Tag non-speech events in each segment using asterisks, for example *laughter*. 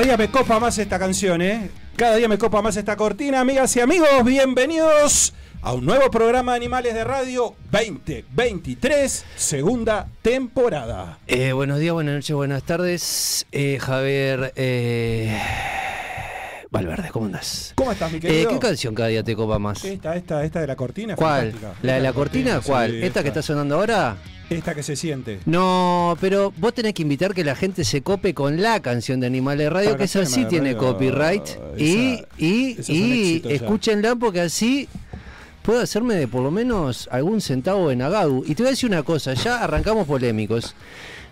Cada día me copa más esta canción, ¿eh? Cada día me copa más esta cortina, amigas y amigos. Bienvenidos a un nuevo programa de Animales de Radio 2023, segunda temporada. Eh, buenos días, buenas noches, buenas tardes. Eh, Javier eh, Valverde, ¿cómo andás? ¿Cómo estás, mi Eh? ¿Qué canción cada día te copa más? Esta, esta, esta de la cortina. ¿Cuál? fantástica. ¿La de la cortina? ¿Cuál? sí, ¿Esta que está sonando ahora? Esta que se siente. No, pero vos tenés que invitar que la gente se cope con la canción de Animales Radio, La que esa sí tiene Radio, copyright. y esa- y, escúchenla porque así puedo hacerme de por lo menos algún centavo en Agadu. Y te voy a decir una cosa, ya arrancamos polémicos.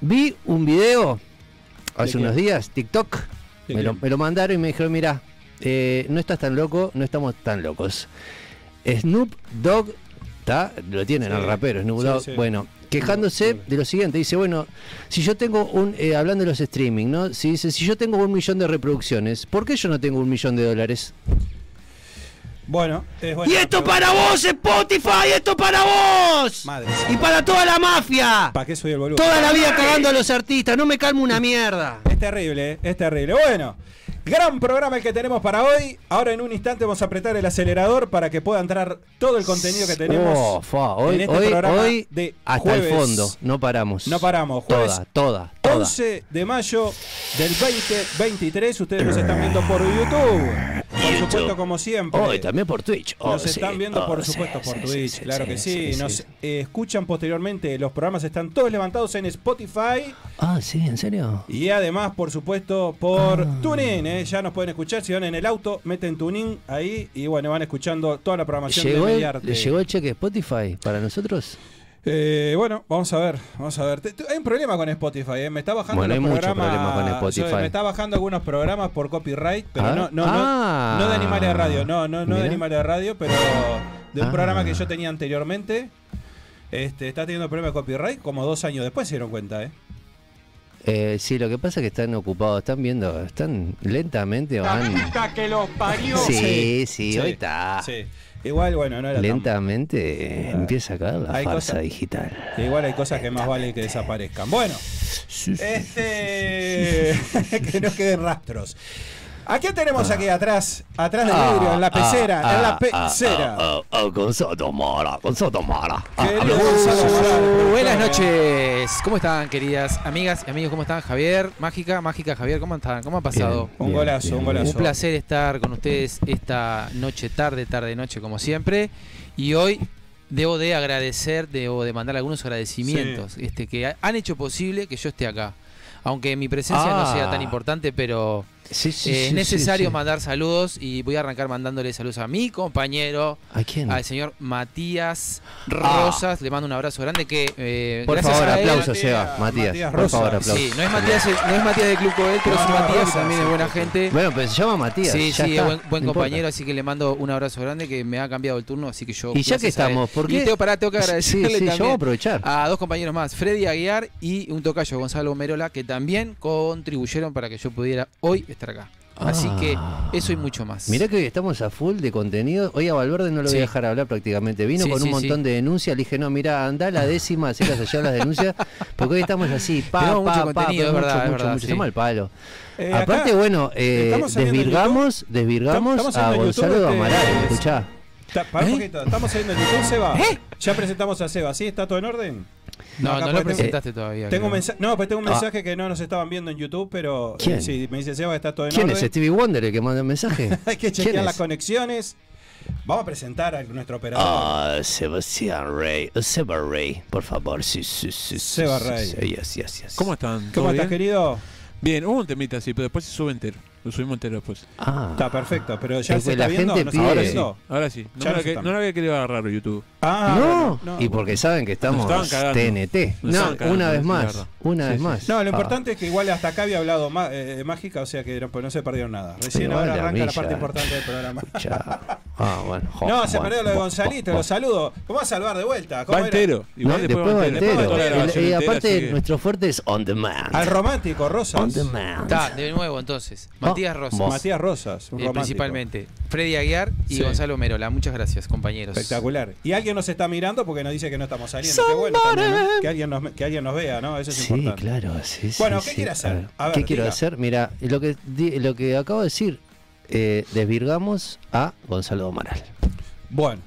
Vi un video hace unos días, TikTok, me lo mandaron y me dijeron, mira, eh, no estás tan loco, no estamos tan locos. Snoop Dogg, ¿está? Lo tienen Sí, al rapero, Snoop Dogg. sí. Bueno, quejándose de lo siguiente, dice, bueno, si yo tengo un, eh, hablando de los streaming, ¿no? Si dice, si yo tengo un millón de reproducciones, ¿por qué yo no tengo un millón de dólares? Bueno, es buena y esto para vos, Spotify, esto para vos. Madre Y para toda la mafia. ¿Para qué soy el boludo? Toda la vida cagando a los artistas, no me calmo una mierda. Es terrible, ¿eh? es terrible. Bueno, gran programa el que tenemos para hoy. Ahora en un instante vamos a apretar el acelerador para que pueda entrar todo el contenido que tenemos. Oh, fa, hoy, en este hoy, programa hoy de hasta jueves. el fondo, no paramos. No paramos, jueves Toda, toda, toda. 11 de mayo del 2023. Ustedes nos están viendo por YouTube. Por supuesto, como siempre. Hoy también por Twitch. Oh, Nos sí, están viendo, oh, por sí, supuesto, por Twitch, sí, claro que sí. Nos eh, escuchan posteriormente. Los programas están todos levantados en Spotify. Ah, sí, ¿en serio? Y además, por supuesto, por Ah. TuneIn. ¿eh? Ya nos pueden escuchar. Si van en el auto, meten TuneIn ahí y bueno, van escuchando toda la programación ¿Llegó de el, Mediarte. ¿Le llegó el cheque Spotify para nosotros? Eh, bueno, vamos a ver, vamos a ver. Hay un problema con Spotify, ¿eh? me está bajando Bueno, los hay mucho programas. problema con Spotify. yo- me está bajando algunos programas por copyright, pero Ah, no, no, ah. no, no de Animales de Radio, no, no, no de Mirá. Animales de Radio, pero de un Ah. programa que yo tenía anteriormente. Este, está teniendo problemas de copyright como dos años después se dieron cuenta, ¿eh? Eh, sí, lo que pasa es que están ocupados, están viendo, están lentamente van. que los parió. Sí, sí, hoy está. Sí. Igual, bueno, no era Lentamente empieza a caer la Hay farsa digital. Igual hay cosas que más vale que desaparezcan. Bueno, este que no queden rastros. ¿A quién Ah. tenemos aquí atrás? Atrás del vidrio, en la pecera, en la pecera. Ah, ah, ah, con Sotomora, con Sotomora. Querido Ah, Gonzalo Uh, Morales, buenas noches, ¿cómo están queridas amigas y amigos? ¿Cómo están? Javier, Mágica, Mágica Javier, ¿cómo están? ¿Cómo ha pasado? Un golazo, un golazo. Un placer estar con ustedes esta noche, tarde, tarde, noche, como siempre. Y hoy debo de agradecer, debo de mandar algunos agradecimientos este, que ha- han hecho posible que yo esté acá. Aunque mi presencia no sea tan importante, pero Sí, sí, eh, sí, es sí, necesario sí. mandar saludos y voy a arrancar mandándole saludos a mi compañero, ¿A quién? al señor Matías Rosas. Le mando un abrazo grande que eh, Por gracias favor, a él- aplausos, Matías- Seba. Matías, Matías por favor, Rosas. aplausos. Sí, no es Matías, no es Matías de Club Coel, pero No, es no, Matías Rosas, también es buena gente. Bueno, pero se llama Matías. Sí, ya sí, está, buen, buen no importa. compañero, así que le mando un abrazo grande que me ha cambiado el turno, así que yo. Y ya que estamos, ¿por Y qué? tengo, pará, tengo que Sí, agradecerle yo voy a también aprovechar. a dos compañeros más, Freddy Aguiar y un tocayo, Gonzalo Merola, que también contribuyeron para que yo pudiera hoy estar acá. Así que Ah. eso y mucho más. Mirá que hoy estamos a full de contenido. Hoy a Valverde no lo voy Sí. a dejar hablar prácticamente. Vino Sí, con un sí, montón sí. de denuncias. Le dije, no, mira, anda la *laughs* décima, hacías allá las denuncias. Porque hoy estamos así, pa, Tenemos pa, mucho pa, contenido, pero es verdad, mucho, es mucho, verdad, mucho. sí. Estamos al palo. Eh, Aparte, acá bueno, eh, desvirgamos, desvirgamos Estamos a Gonzalo YouTube, este, Amaral. Escuchá. pará un ¿Eh? poquito, estamos saliendo en YouTube, Seba. Ya presentamos a Seba, ¿sí? ¿Está todo en orden? No, no lo presentaste todavía. Tengo un creo. mensaje, no, pues tengo un Ah. mensaje que no nos estaban viendo en YouTube, pero eh, ¿Quién? sí, me dice Seba que está todo en ¿Quién es. Stevie Wonder el que manda el mensaje? *laughs* Hay que ¿Quién chequear las conexiones. Vamos a presentar a nuestro operador. Ah, Sebastián Rey. Seba Rey, por favor. Sí, sí, sí. sí, Seba sí, Rey. sí, yes, yes, yes. ¿Cómo están? ¿Cómo ¿Todo estás, querido? Bien, hubo un temita así, pero después se sube entero. Lo subimos entero después. Ah, Está perfecto, pero ya Es se que está la viendo. gente ¿No pide- está Ahora sí. viendo? Ahora sí. Ya No, nos la que- están. no la había querido agarrar YouTube. Ah, no, bueno, y porque saben que estamos Nos estaban cagando. TNT. Nos No, cagando, una vez más, verdad. una Sí, vez sí, más. No, lo Ah. importante es que igual hasta acá había hablado má- eh, mágica, o sea que no, pues no se perdieron nada. Recién Igual ahora la arranca la parte importante del programa. *laughs* Ya. Ah, bueno. jo, No, se bueno, perdió lo de bo- Gonzalito, bo- lo saludo. Vamos a salvar de vuelta. ¿Cómo Va era? entero. No, Igual después va entero. Toda la grabación Y entera, aparte, así que- nuestro fuerte es on demand. Al romántico, Rosas. On demand. Está, de nuevo entonces. Matías Rosas. vos. Matías Rosas, un eh, principalmente. Freddy Aguiar y Sí. Gonzalo Merola. Muchas gracias, compañeros. Espectacular. Y alguien nos está mirando porque nos dice que no estamos saliendo. Qué bueno también, ¿no? que, alguien nos, que alguien nos vea, ¿no? Eso es Sí, importante. claro, sí, Bueno, ¿qué sí. quiere hacer? A ver, ¿Qué quiero diga. hacer? Mira, lo que, lo que acabo de decir, eh, desvirgamos a Gonzalo Amaral. Bueno.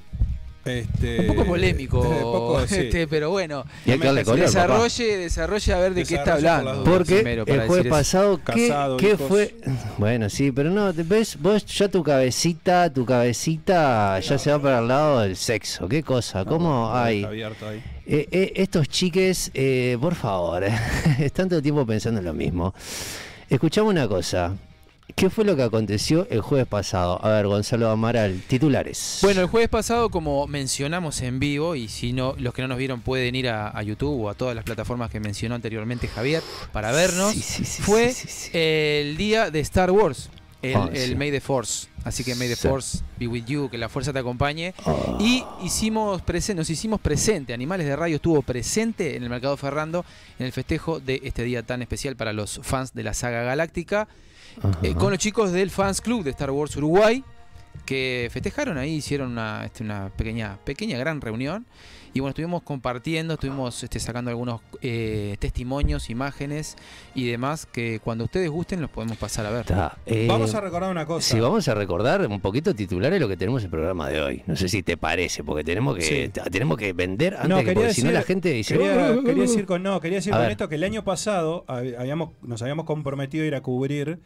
Este, Un poco polémico, *laughs* sí. este, pero bueno. Y hay que darle color, papá. Desarrolle, desarrolle a ver de qué está por hablando. Porque Primero, el jueves pasado, ¿qué, Casado, qué fue? Bueno, sí, pero no, ves, vos ya tu cabecita, tu cabecita ya se va para el lado del sexo. ¿Qué cosa? ¿Cómo Está hay? Eh, eh, estos chiques, eh, por favor, *laughs* están todo el tiempo pensando en lo mismo. Escuchamos una cosa. ¿Qué fue lo que aconteció el jueves pasado? A ver, Gonzalo Amaral, titulares. Bueno, el jueves pasado, como mencionamos en vivo, y si no, los que no nos vieron pueden ir a, a YouTube o a todas las plataformas que mencionó anteriormente Javier para vernos, Sí, sí, sí, fue el día de Star Wars, el, Ah, el. May the Force. Así que May the. Force be with you, que la fuerza te acompañe. Ah. Y hicimos presen- nos hicimos presente, Animales de Radio estuvo presente en el Mercado Ferrando en el festejo de este día tan especial para los fans de la saga galáctica. Eh, con los chicos del Fans Club de Star Wars Uruguay, que festejaron ahí, hicieron una, este, una pequeña, pequeña gran reunión. Y bueno, estuvimos compartiendo, estuvimos este, sacando algunos eh, testimonios, imágenes y demás que cuando ustedes gusten los podemos pasar a ver. Está, eh, Vamos a recordar una cosa. Si vamos a recordar un poquito titulares lo que tenemos en el programa de hoy. No sé si te parece, porque tenemos que Sí. tenemos que vender antes No, que porque si no la gente dice. Quería, "Oh, quería oh, oh". decir con no, quería decir con esto que el año pasado hab- habíamos, nos habíamos comprometido a ir a cubrir.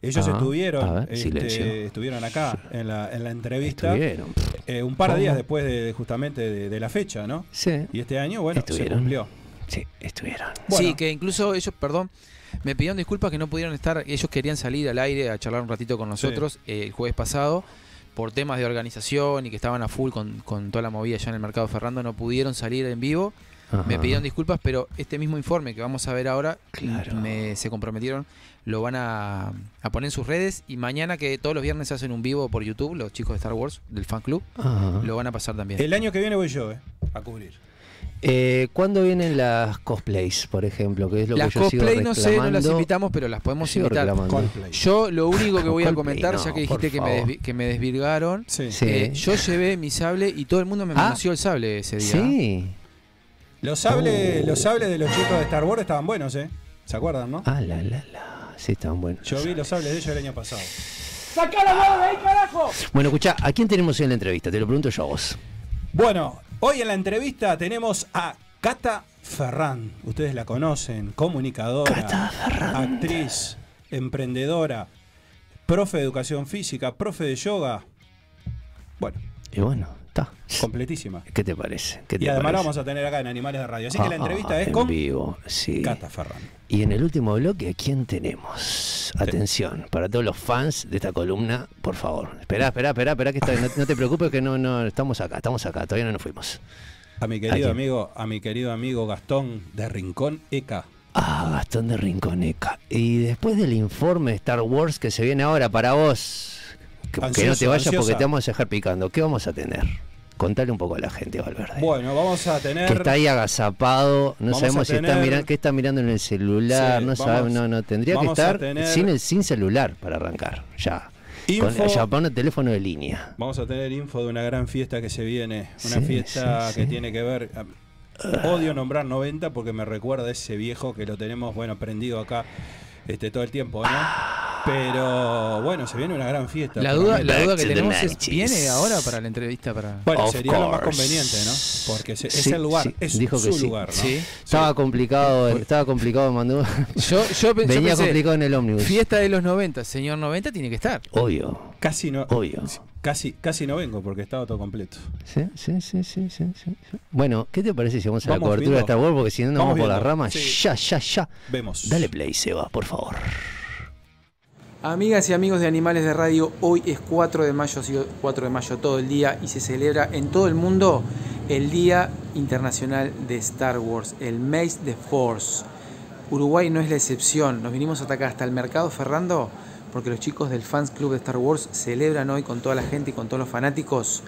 Ellos Ajá. estuvieron, ver, este, estuvieron acá en la, en la entrevista Estuvieron. eh, un par de días después de justamente de, de la fecha, ¿no? Sí, Y este año, bueno, se Estuvieron. cumplió. sí, estuvieron. Bueno. Sí, que incluso ellos, perdón, me pidieron disculpas que no pudieron estar, ellos querían salir al aire a charlar un ratito con nosotros eh, el jueves pasado por temas de organización y que estaban a full con, con toda la movida ya en el mercado Ferrando, no pudieron salir en vivo, me pidieron disculpas, pero este mismo informe que vamos a ver ahora, Claro. me- se comprometieron, lo van a, a poner en sus redes y mañana que todos los viernes hacen un vivo por YouTube, los chicos de Star Wars, del fan club, Ajá. lo van a pasar también. El año que viene voy yo, eh, a cubrir. Eh, ¿Cuándo vienen las cosplays, por ejemplo? Que es lo las que yo sigo no sé, no las invitamos, pero las podemos Sigo invitar. Yo lo único que voy a comentar, no, ya que dijiste que me, que me desvirgaron, Sí. Sí. eh, yo llevé mi sable y todo el mundo me Ah. el sable ese día. Sí. Los sables, Oh. los sables de los chicos de Star Wars estaban buenos, ¿eh? ¿Se acuerdan, no? Ah, la, la, la. Sí, están buenos. Yo vi los sables de ellos el año pasado. Bueno, escucha, ¿a quién tenemos en la entrevista? Te lo pregunto yo a vos. Bueno, hoy en la entrevista tenemos a Cata Ferran. Ustedes la conocen, comunicadora, Cata actriz, emprendedora, profe de educación física, profe de yoga. Bueno, Y bueno, está. completísima. ¿Qué te parece? ¿Qué te Y además la vamos a tener acá en Animales de Radio. Así que la Ah, entrevista ah, es en con vivo, sí. Cata Ferran. Y en el último bloque, ¿a quién tenemos? Atención, para todos los fans de esta columna, por favor. Espera, espera, espera, espera, que está- no, no te preocupes que no, no, estamos acá, estamos acá, todavía no nos fuimos. A mi ¿A querido amigo, a mi querido amigo Gastón de Rincón ECA. Ah, Gastón de Rinconeca. Y después del informe de Star Wars que se viene ahora para vos, que, que no te vayas porque te vamos a dejar picando, ¿qué vamos a tener? Contale un poco a la gente, Valverde. Bueno, vamos a tener. que está ahí agazapado, no Vamos sabemos si está mirando, qué está mirando en el celular, Sí, no sabemos, no, no, tendría que estar tener- sin el sin celular para arrancar, ya. Info- Con, ya teléfono de línea. Vamos a tener info de una gran fiesta que se viene. Una Sí, fiesta sí, que tiene que ver. Odio nombrar 90 porque me recuerda a ese viejo que lo tenemos, bueno, prendido acá este, todo el tiempo, ¿no? Pero bueno, se viene una gran fiesta. La duda, la duda que tenemos es, 90s. ¿viene ahora para la entrevista? para Bueno, Of sería lo más conveniente, ¿no? Porque se- es Sí, el lugar, sí, es dijo su que sí. lugar, ¿no? Sí. Estaba complicado, estaba complicado, mandó. Yo, *laughs* yo, Venía pensé, complicado en el ómnibus. fiesta de los 90, señor 90 tiene que estar. Obvio. Casi no, Obvio. casi, casi no vengo porque estaba todo completo. Sí, sí, sí, sí, sí, sí. Bueno, ¿qué te parece si vamos a la cobertura de viendo. Star Wars? Porque si no nos Vamos vamos por las ramas. Sí. Ya, ya, ya. Vemos. Dale play, Seba, por favor. Amigas y amigos de Animales de Radio, hoy es 4 de mayo, ha sido 4 de mayo todo el día y se celebra en todo el mundo el Día Internacional de Star Wars, el Maze the Force. Uruguay no es la excepción, nos vinimos hasta acá, hasta el mercado Ferrando, porque los chicos del Fans Club de Star Wars celebran hoy con toda la gente y con todos los fanáticos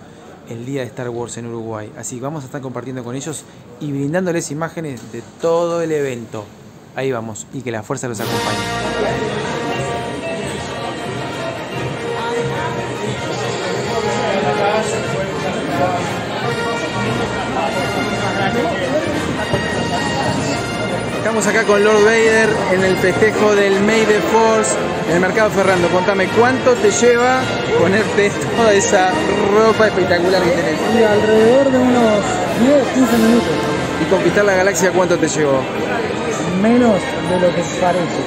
el día de Star Wars en Uruguay. Así que vamos a estar compartiendo con ellos y brindándoles imágenes de todo el evento. Ahí vamos, y que la fuerza los acompañe. Estamos acá con Lord Vader en el festejo del May the Force en el mercado Ferrando. Contame, ¿cuánto te lleva ponerte toda esa ropa espectacular que tenés? Y alrededor de unos 10, 15 minutos. ¿Y conquistar la galaxia cuánto te llevó? Menos de lo que parece.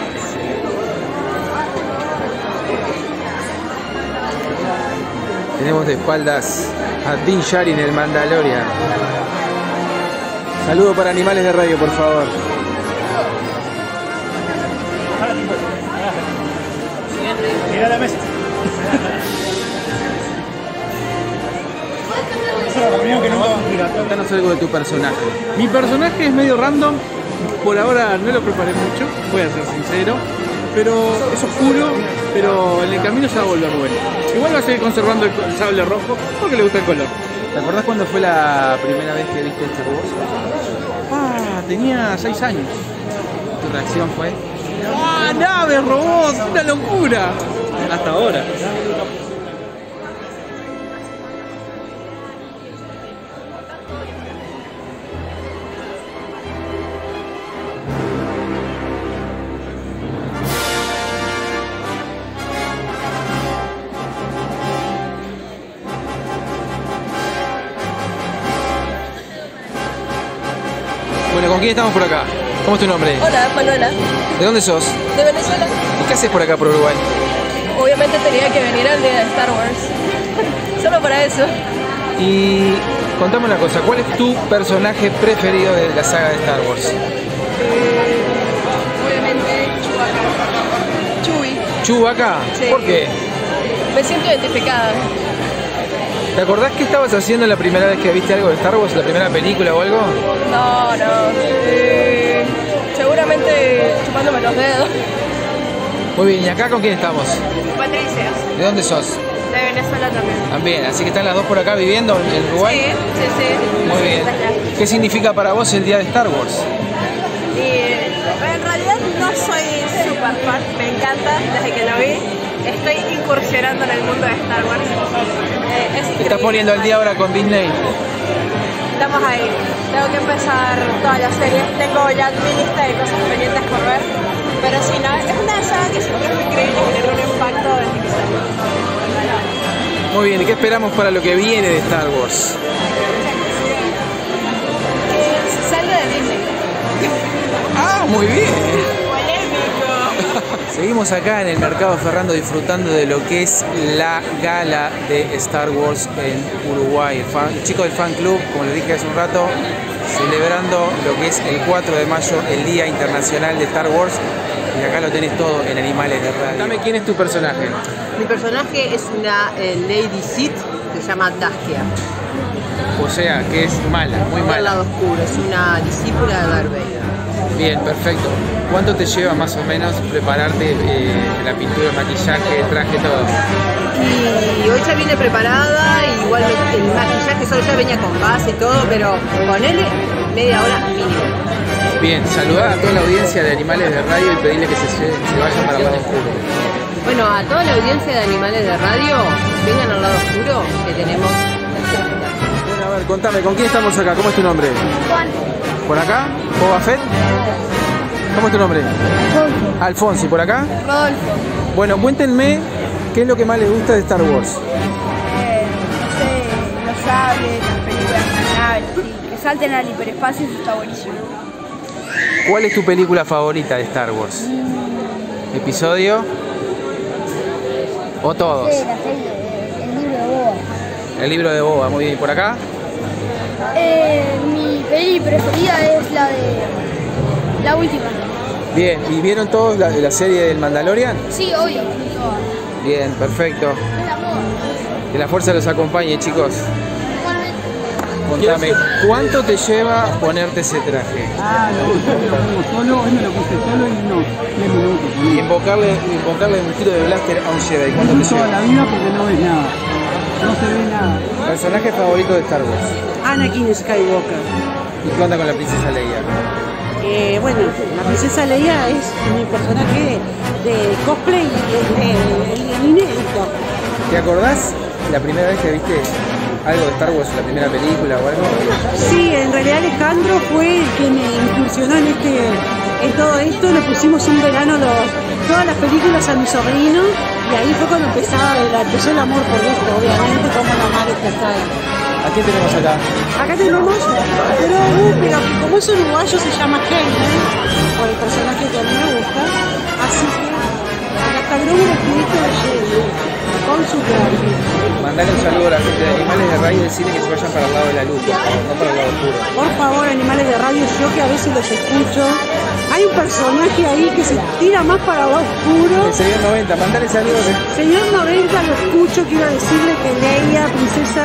Tenemos de espaldas a Din Djarin, el Mandalorian. Saludo para Animales de Radio, por favor. Mira la mesa. Contanos algo de tu personaje. Mi personaje es medio random, por ahora no lo preparé mucho, voy a ser sincero, pero es oscuro, pero en el camino se va a volver bueno. Igual va a seguir conservando el, el sable rojo porque le gusta el color. ¿Te acordás cuándo fue la primera vez que viste Star Wars? Ah, tenía 6 años. ¿Tu reacción fue? ¡Ah, nave, robots! ¡Una locura! Hasta ahora. Bueno, ¿con quién estamos por acá? ¿Cómo es tu nombre? Hola, Manuela, ¿De dónde sos? de Venezuela. ¿Y qué haces por acá por Uruguay? Obviamente tenía que venir al día de Star Wars. *laughs* Solo para eso. Y contame una cosa, ¿cuál es tu personaje preferido de la saga de Star Wars? Obviamente, Chewbacca. Chewie. ¿Chewbacca? Sí. ¿Por qué? Me siento identificada. ¿Te acordás qué estabas haciendo la primera vez que viste algo de Star Wars? ¿La primera película o algo? No, no. eh, seguramente chupándome los dedos. Muy bien, ¿y acá con quién estamos? Patricia, ¿De dónde sos? de Venezuela también. También, así que están las dos por acá viviendo en Uruguay. sí, sí. Muy bien. ¿Qué significa para vos el día de Star Wars? en realidad no soy super fan, me encanta desde que lo vi. Estoy incursionando en el mundo de Star Wars. Eh, es Te estás poniendo al día ahora con Disney. Estamos ahí. Tengo que empezar toda la serie. Tengo ya mi lista de cosas pendientes por ver. Pero sí, no, es una saga que siempre fue increíble y generó un impacto desde que salió. Muy bien, ¿y qué esperamos para lo que viene de Star Wars? Que salga de Disney. Ah, muy bien. Seguimos acá en el mercado Ferrando disfrutando de lo que es la gala de Star Wars en Uruguay. El, fan- el chico del fan club, como les dije hace un rato, celebrando lo que es el 4 de mayo, el Día Internacional de Star Wars. Y acá lo tenés todo en Animales de Radio. Dame quién es tu personaje. Mi personaje es una eh, Lady Sith que se llama Daskia. O sea, que es mala, muy mala. lado oscuro, es una discípula de Darth Vader. Bien, perfecto. ¿Cuánto te lleva más o menos prepararte eh, la pintura, el maquillaje, el traje, todo? Y hoy ya viene preparada, igual el maquillaje solo ya venía con base y todo, pero con él media hora mínimo. Bien, saludar a toda la audiencia de Animales de Radio y pedirle que se, se vayan para el lado oscuro. Bueno, a toda la audiencia de Animales de Radio, vengan al lado oscuro que tenemos Bueno, a ver, contame, ¿con quién estamos acá? ¿Cómo es tu nombre? Juan. ¿Por acá? ¿Boba Fett? ¿Cómo es tu nombre? Alfonso. ¿Y por acá? Rodolfo. Bueno, cuéntenme qué es lo que más les gusta de Star Wars. Eh, no sé, los sables, las películas, las naves, que salten al hiperespacio, eso está buenísimo. ¿Cuál es tu película favorita de Star Wars? ¿Episodio? ¿O todos? la serie, el libro de Boba. El libro de Boba, muy bien. ¿Y por acá? Eh, mi peli preferida es la de la última. Bien, ¿y vieron todos la, la serie del Mandalorian? Sí, obvio. Bien, perfecto. Que la fuerza los acompañe, chicos. Igualmente. Contame, ¿cuánto te lleva ponerte ese traje? Ah, lo puse solo, hoy me lo puse solo y no, 10 minutos. Y invocarle, invocarle un tiro de blaster a un Jedi, ¿cuánto te toda lleva? la vida porque no ves nada. No se ve nada. Personaje favorito de Star Wars. Anakin Skywalker. ¿Y qué onda con la princesa Leia? Eh, bueno, la princesa Leia es mi personaje de cosplay el inédito. ¿Te acordás la primera vez que viste algo de Star Wars, la primera película o algo? Sí, en realidad Alejandro fue el que me incursionó en este en todo esto. Le pusimos un verano los, todas las películas a mi sobrino y ahí fue cuando empezaba, el- empezó el amor por esto, obviamente, como la madre que está ahí. ¿A quién tenemos acá? Acá tenemos, pero, que como es uruguayo se llama Hayden, por el personaje que a mí me gusta, así que acá logró un espíritu de con su un saludo a la gente de Animales de Radio y decirle que se vayan para el lado de la luz, por favor, no para el lado oscuro. Por favor, animales de radio, yo que a veces los escucho, hay un personaje ahí que se tira más para lo oscuro. El señor 90, mandale saludos. Señor 90 lo escucho, quiero decirle que Leia, princesa,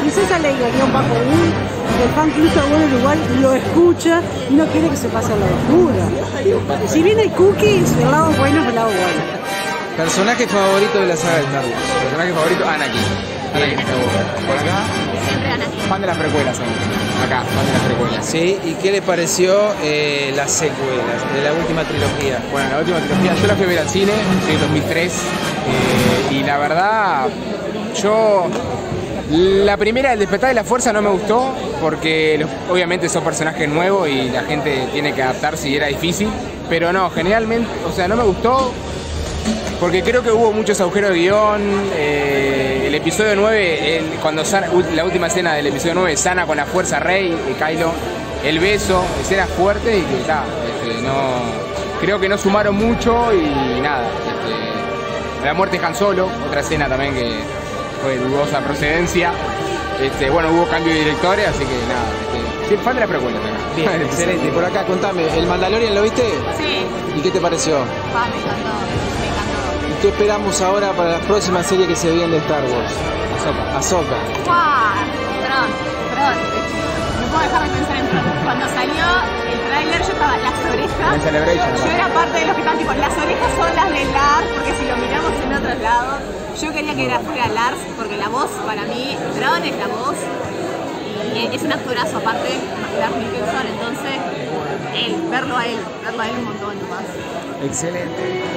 princesa Leia, guion bajo un, del fan club Sabor Uruguay, lo escucha y no quiere que se pase al lado oscuro. Si bien hay cookies, el lado bueno es el lado bueno. Personaje favorito de la saga de Star Wars. Personaje favorito, Anakin. Anakin Skywalker. Por acá, fan de las precuelas. Acá, fan de las precuelas. Sí, ¿y qué le pareció eh, las secuelas de la última trilogía? Bueno, la última trilogía yo la fui a ver al cine, en 2003, eh, y la verdad, yo. La primera, El despertar de la fuerza, no me gustó, porque los- obviamente son personajes nuevos y la gente tiene que adaptarse y era difícil, pero no, generalmente, o sea, no me gustó porque creo que hubo muchos agujeros de guion. eh, el episodio 9, el- cuando sana- la última escena del episodio 9 sana con la fuerza Rey, eh, Kylo, el beso, escenas fuertes y que está, este, no, creo que no sumaron mucho y nada. este, la muerte de Han Solo, otra escena también que fue de dudosa procedencia. Este, bueno, hubo cambio de directores, así que nada. Este, sí, fan de la precuela también. Bien, *laughs* excelente. Por acá, contame, ¿el Mandalorian lo viste? Sí, ¿Y qué te pareció? pa, me encantó, me encantó. ¿Y qué esperamos ahora para las próximas series que se vienen de Star Wars? Ahsoka. Ahsoka. ¡Guau! Tron, Tron. No puedo dejar de pensar en Tron. Cuando salió el tráiler yo estaba las orejas. En Celebration, Yo era parte de los que estaban tipo, las orejas son las de Lars, porque si lo miramos en otros lados, yo quería que era fuera Lars, porque la voz para mí, Tron es la voz. Y es un actorazo aparte, Lars Mikkelsen, entonces él, verlo a él, verlo a él un montón más. Excelente.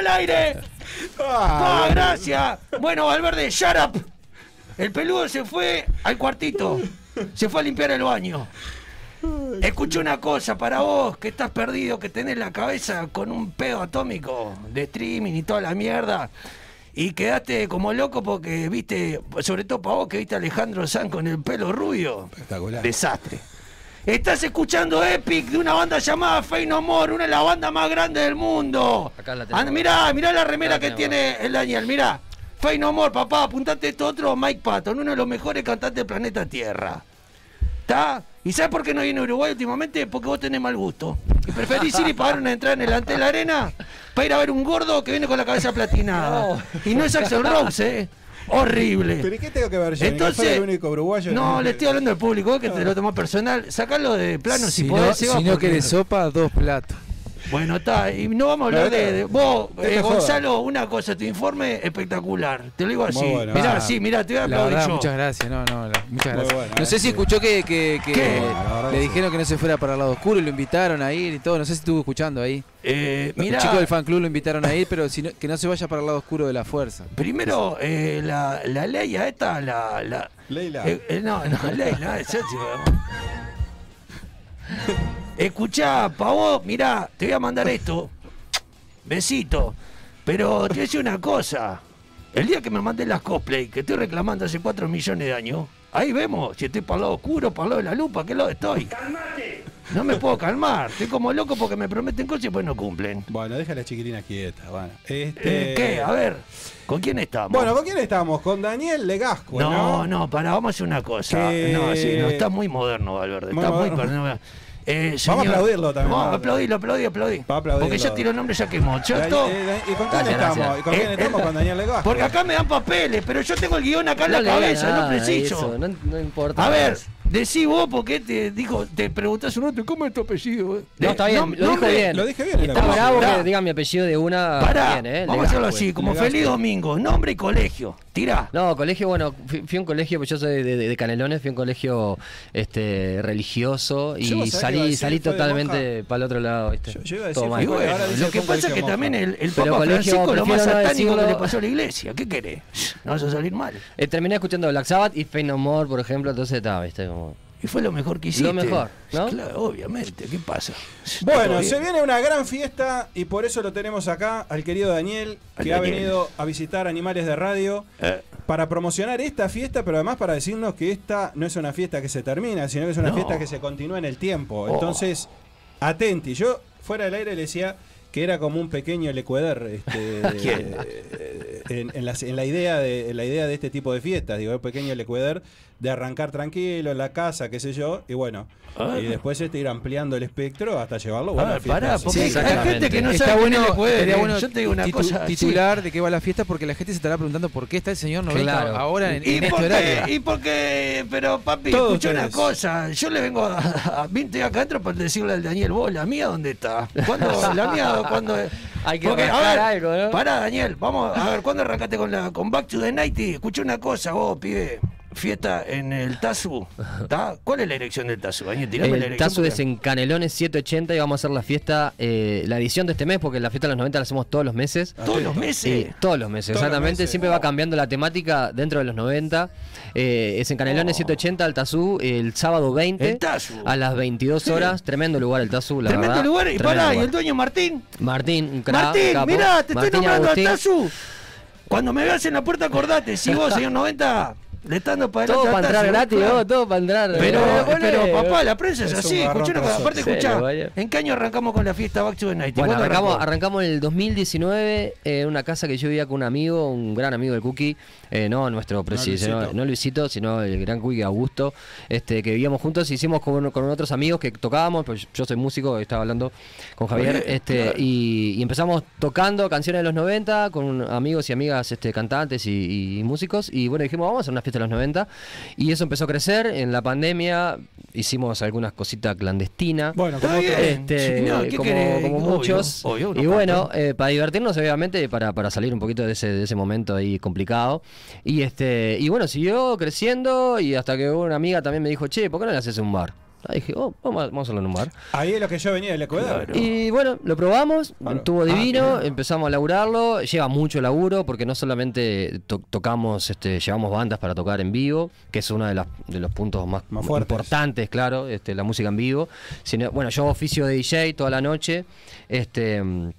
Al aire aire! ¡Ah, gracias! Bueno, Valverde, shut up. El peludo se fue al cuartito. Se fue a limpiar el baño. Escucha una cosa para vos que estás perdido, que tenés la cabeza con un pedo atómico de streaming y toda la mierda. Y quedaste como loco porque viste, sobre todo para vos que viste a Alejandro Sanz con el pelo rubio. Espectacular. Desastre. Estás escuchando Epic de una banda llamada Fey No More, una de las bandas más grandes del mundo. Acá la tenemos. Mirá, mirá la remera Acá que tiene el Daniel, mirá. Fey No More, papá, apuntate esto otro, Mike Patton, uno de los mejores cantantes del planeta Tierra. ¿Está? ¿Y sabes por qué no viene a Uruguay últimamente? Porque vos tenés mal gusto. Y preferís ir y pagar una entrada en el ante de la arena para ir a ver un gordo que viene con la cabeza platinada. *laughs* Y no es Axel Rose, ¿eh? Horrible. ¿Pero y qué tengo que ver yo? Entonces, ¿Ni que fuera el único uruguayo? No, le estoy hablando al público, que te lo tomás personal. Sacalo de plano si, Si podés, no, si no querés sopa, dos platos. Bueno, está, y no vamos a hablar de, de- vos, eh. Gonzalo, una cosa, tu informe espectacular. Te lo digo así. Bueno. mirá, Ah, sí, mirá, te voy a La aplaudir verdad, yo. muchas gracias, no, no, la- muchas gracias. bueno, no eh, sé si sí. escuchó que, que- le que dijeron que no se fuera para el lado oscuro y lo invitaron a ir y todo. No sé si estuvo escuchando ahí. Eh, Los mirá, chicos del fan club lo invitaron a ir, pero si no- que no se vaya para el lado oscuro de la fuerza. primero, eh, la, la ley a esta, la... la Leila. eh, no, no, *laughs* Leila, vamos. Escuchá, pa' vos, mirá, te voy a mandar esto. Besito. Pero te voy a decir una cosa. El día que me mandé las cosplay, que estoy reclamando hace 4 millones de años, ahí vemos si estoy para el lado oscuro, para el lado de la lupa, qué lado estoy. No me puedo calmar, estoy como loco porque me prometen cosas y después no cumplen. Bueno, deja a la chiquilina quieta. Bueno, este... Eh, ¿Qué? A ver, ¿con quién estamos? Bueno, ¿con quién estamos? Con Daniel Legasco, ¿no? No, no, para, vamos a hacer una cosa. Que- No, sí, no, está muy moderno, Valverde. Muy Está muy moderno. moderno. Eh, Vamos a aplaudirlo también, Vamos a ¿no? aplaudirlo, aplaudir, aplaudir. Va a aplaudirlo. Porque ya tiró el nombre, ya quemó. Yo Da- esto- eh, ¿Y con quién Gracias, estamos? gracias. ¿Y con quién Eh, estamos? eh, Con Daniel Legasco. Porque acá me dan papeles, pero yo tengo el guion acá en la cabeza, no nada, preciso. eso, no, no importa. A ver, decí vos porque te dijo, te preguntás un otro, ¿cómo es tu apellido? No, está bien, lo nombre- bien. Lo dije bien. Está bravo que diga mi apellido de una. Pará, bien, ¿eh? vamos a hacerlo así, pues. como Legasco. Feliz Domingo, nombre y colegio. Tirá. No, colegio, bueno, fui, fui a un colegio, pues yo soy de, de- de Canelones, fui a un colegio este, religioso y ¿sabés qué iba a salí, decir? salí totalmente para el otro lado, ¿viste? Yo- yo iba a decir, bueno, lo que que pasa es que también el, el Papa colegio, Francisco lo más no satánico que decirlo. le pasó a la iglesia. ¿Qué querés? No vas a salir mal. Eh, terminé escuchando Black Sabbath y No More, por ejemplo, entonces estaba, ¿viste? Como... Y fue lo mejor que hiciste. Lo mejor, ¿no? Claro, obviamente. ¿Qué pasa? Bueno, se viene una gran fiesta y por eso lo tenemos acá al querido Daniel, Al que ha venido a visitar Animales de Radio Eh, para promocionar esta fiesta, pero además para decirnos que esta no es una fiesta que se termina, sino que es una No. fiesta que se continúa en el tiempo. Oh. Entonces, atenti. Yo fuera del aire le decía que era como un pequeño Lecueder este, *laughs* ¿Quién? eh, en, en la, en la idea de en la idea de este tipo de fiestas, digo, un pequeño Lecueder de arrancar tranquilo en la casa, qué sé yo, y bueno, Ah. y después este ir ampliando el espectro hasta llevarlo bueno, Ah, pará, porque Sí, hay gente que no Está sabe bueno, puede. estaría bueno Yo te digo una titu- cosa. sí. titular de qué va la fiesta porque la gente se estará preguntando por qué está el señor 90 Claro. ahora en, ¿Y en este por, horario. qué? ¿Y por qué? Pero papi, Todos escucha una cosa. Yo le vengo a, a 20 acá adentro para decirle al Daniel, vos, la mía, ¿dónde está? ¿Cuándo? ¿La mía? ¿Cuándo? *laughs* Hay que Porque, a ver, algo, ¿no? Pará, Daniel, vamos a ver, ¿cuándo arrancaste con la con Back to the 90? Escucha una cosa, vos, pibe. Fiesta en el Tazu. ¿Cuál es la dirección del la El. Tazo es en Canelones 780 y vamos a hacer la fiesta, eh, la edición de este mes, porque la fiesta de los 90 la hacemos todos los meses. Todos los meses. Sí, todos los meses, Todos los exactamente. meses. Siempre va cambiando la temática dentro de los 90. Eh, es en Canelones 780, el Tazú, el sábado 20. Oh. El Tazú. A las 22 horas. Tremendo lugar el Tazú, la Tremendo verdad. lugar. Y Tremendo pará, ¿y el dueño Martín? Martín, un crack, Martín, capo. mirá, te Martín estoy nombrando Agustín. a Tazu. Cuando me veas en la puerta, acordate. Si vos, señor 90, le estando para Todo para entrar gratis, claro. todo para entrar. Pero, Eh, pero papá, la prensa es, Es así. Escuchá una cosa. Aparte, escuchá. ¿En qué año arrancamos con la fiesta Back to the Night? Bueno, ¿Cuándo arrancamos, arrancó? arrancamos en el 2019 en una casa que yo vivía con un amigo, un gran amigo del Cookie, eh, no nuestro presidente, no, Luisito. no Luisito, sino el gran Cookie Augusto, este, que vivíamos juntos, hicimos con, con otros amigos que tocábamos, pues yo soy músico, estaba hablando con Javier, este, claro. y, y empezamos tocando canciones de los 90 con amigos y amigas este, cantantes y, y músicos, y bueno, dijimos, vamos a hacer una fiesta de los 90, y eso empezó a crecer, en la pandemia hicimos algunas cositas clandestinas. Bueno, como Este, Sí, no, ¿qué como, querés? como Obvio, muchos. obvio, y bueno, eh, para divertirnos, obviamente, para, para salir un poquito de ese, de ese momento ahí complicado. Y este y bueno, siguió creciendo y hasta que una amiga también me dijo, che, ¿por qué no le haces un bar? Ahí dije, oh, vamos a, vamos a hacerlo en un bar. Ahí es lo que yo venía del Ecuador. Y bueno, lo probamos, estuvo Ah, divino, empezamos a laburarlo, lleva mucho laburo porque no solamente to- tocamos, este, llevamos bandas para tocar en vivo, que es uno de, las- de los puntos más, importantes, claro, este, la música en vivo. Sino, bueno, yo oficio de DJ toda la noche, este, mm,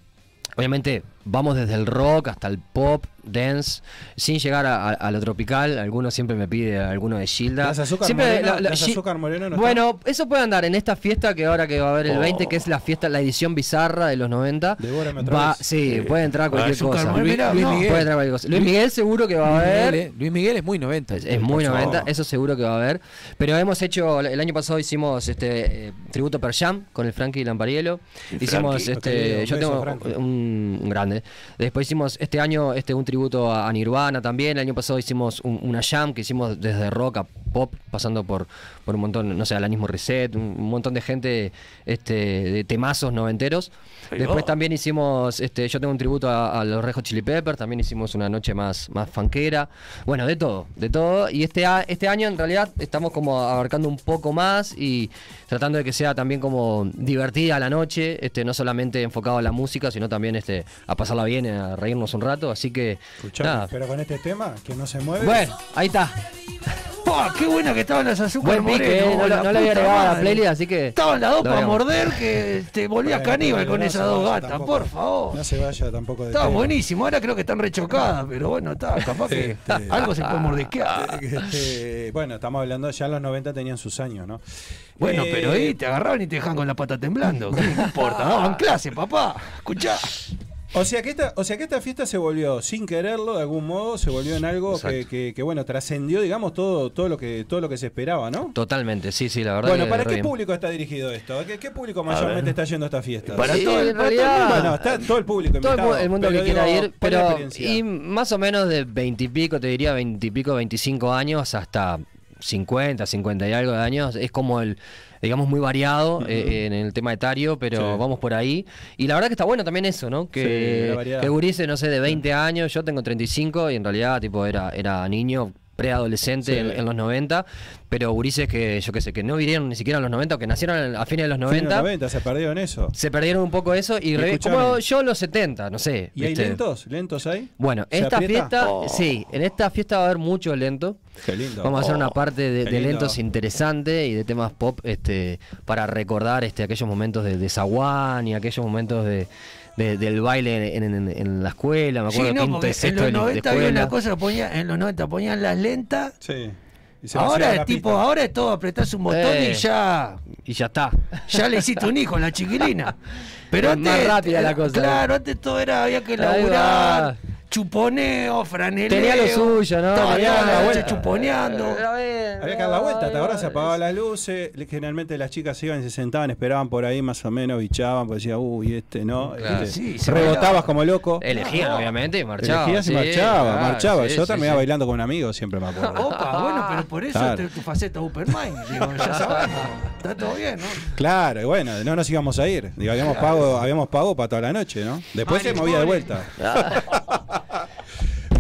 obviamente vamos desde el rock hasta el pop, dance, sin llegar a, a- a lo tropical. Algunos siempre me pide alguno de Gilda. ¿Las azúcar Siempre moreno? la- la- ¿Las azúcar moreno no Bueno, eso puede andar en esta fiesta que ahora que va a haber el Oh. 20, que es la fiesta, la edición bizarra de los 90. Devórame otra Va, sí, puede entrar cualquier cosa. Luis no. Miguel. Puede entrar cualquier cosa. Luis Miguel seguro que va a haber. Miguel, eh, Luis Miguel es muy 90. Es, es muy Por 90, favor. eso seguro que va a haber. Pero hemos hecho, el año pasado hicimos este eh, tributo per Jam con el Frankie Lampariello. Hicimos Frankie, este, yo tengo un grande. Después hicimos este año este un tributo a, Nirvana también. El año pasado hicimos un- una jam que hicimos desde rock a pop, pasando por, por un montón, no sé, Alanis Morissette, un, un montón de gente este, de temazos noventeros. Después también hicimos, este, yo tengo un tributo a, a los Red Hot Chili Peppers, también hicimos una noche más, más fanquera. Bueno, de todo, de todo. Y este, este año en realidad estamos como abarcando un poco más y tratando de que sea también como divertida la noche, este, no solamente enfocado a la música, sino también este, a pasarla bien, a reírnos un rato. Así que, Escuchame, nada. pero con este tema, que no se mueve. Bueno, ahí está. *laughs* ¡Pah! ¡Qué buena que estaban las azúcar Buen pique, Moreno! eh, no, la no le había agregado a la playlist, así que. Estaban las dos para morder que te volvías Bueno, caníbal con no esas dos gatas, tampoco. por favor. No se vaya tampoco de Estaba tema. buenísimo, ahora creo que están rechocadas, pero bueno, está, capaz que Este- *laughs* algo se puede mordisquear. *laughs* Este, bueno, estamos hablando, ya los 90 tenían sus años, ¿no? Bueno, Eh, pero ahí te agarraban y te dejaban con la pata temblando. ¿Qué importa? *laughs* Daban clase, papá. Escuchá. O sea, que esta, o sea que esta fiesta se volvió, sin quererlo, de algún modo, se volvió en algo que, que- que, bueno, trascendió, digamos, todo, todo lo que, todo lo que se esperaba, ¿no? Totalmente, sí, sí, la verdad. Bueno, ¿para qué bien. público está dirigido esto? ¿A ¿Qué, qué público mayormente está yendo a esta fiesta? Para Sí, todo el- en para todo el realidad- mundo. Bueno, está todo el público Todo el, mu- invitado, el mundo que quiera digo, ir, ¿cuál es la pero y más o menos de veintipico, te diría veintipico, veinticinco años hasta 50, 50 y algo de años, es como el, digamos, muy variado eh, en el tema etario, pero Sí. vamos por ahí. Y la verdad que está bueno también eso, ¿no? Sí, Que, variedad. que gurises, no sé, de 20 años, yo tengo 35 y en realidad tipo era, era niño preadolescente Sí. en, en los 90, pero gurises que yo qué sé, que no vivieron ni siquiera en los 90 o que nacieron a fines de los Fin de 90. los 90, se perdieron eso. Se perdieron un poco eso y, re- como yo los 70, no sé. ¿Y hay lentos? ¿Lentos hay? Bueno, ¿Se esta aprieta? fiesta, Oh. sí, en esta fiesta va a haber mucho lento. Qué lindo. Vamos a hacer Oh, una parte de, lentos interesante y de temas pop este, para recordar este, aquellos momentos de, de zaguán y aquellos momentos de, de- del baile en, en- en la escuela. Me acuerdo Sí, no, quinto en los de, de 90 había una cosa, que ponía, en los 90 ponían las lentas. Sí. Y se vaciaba Ahora es tipo, pista. ahora es todo apretarse un botón Eh. y ya. Y ya está. Ya le hiciste un hijo a la chiquilina. *laughs* Pero Es antes. más rápida la cosa. Claro, antes todo era, había que laburar. Chuponeo, franeleo. Tenía lo suyo, ¿no? Todo, Tenía toda la vuelta. chuponeando. Había que dar la vuelta, ¿te acordás? Se apagaban las luces, generalmente las chicas iban y se sentaban, esperaban por ahí más o menos, bichaban, porque decía, uy, este no. Claro. este, Sí, se rebotabas como loco. Elegían, obviamente, y marchaban. Elegías y sí, marchaba, claro, marchaba. sí, Yo sí, terminaba sí. bailando con un amigo, siempre me acuerdo. Opa, bueno, pero por eso Claro. te- tu faceta Open Mind. Digo, ya *laughs* sabemos. Está todo bien, ¿no? Claro, y bueno, no nos íbamos a ir. Digo, habíamos pago, habíamos pago para toda la noche, ¿no? Después se movía de vuelta.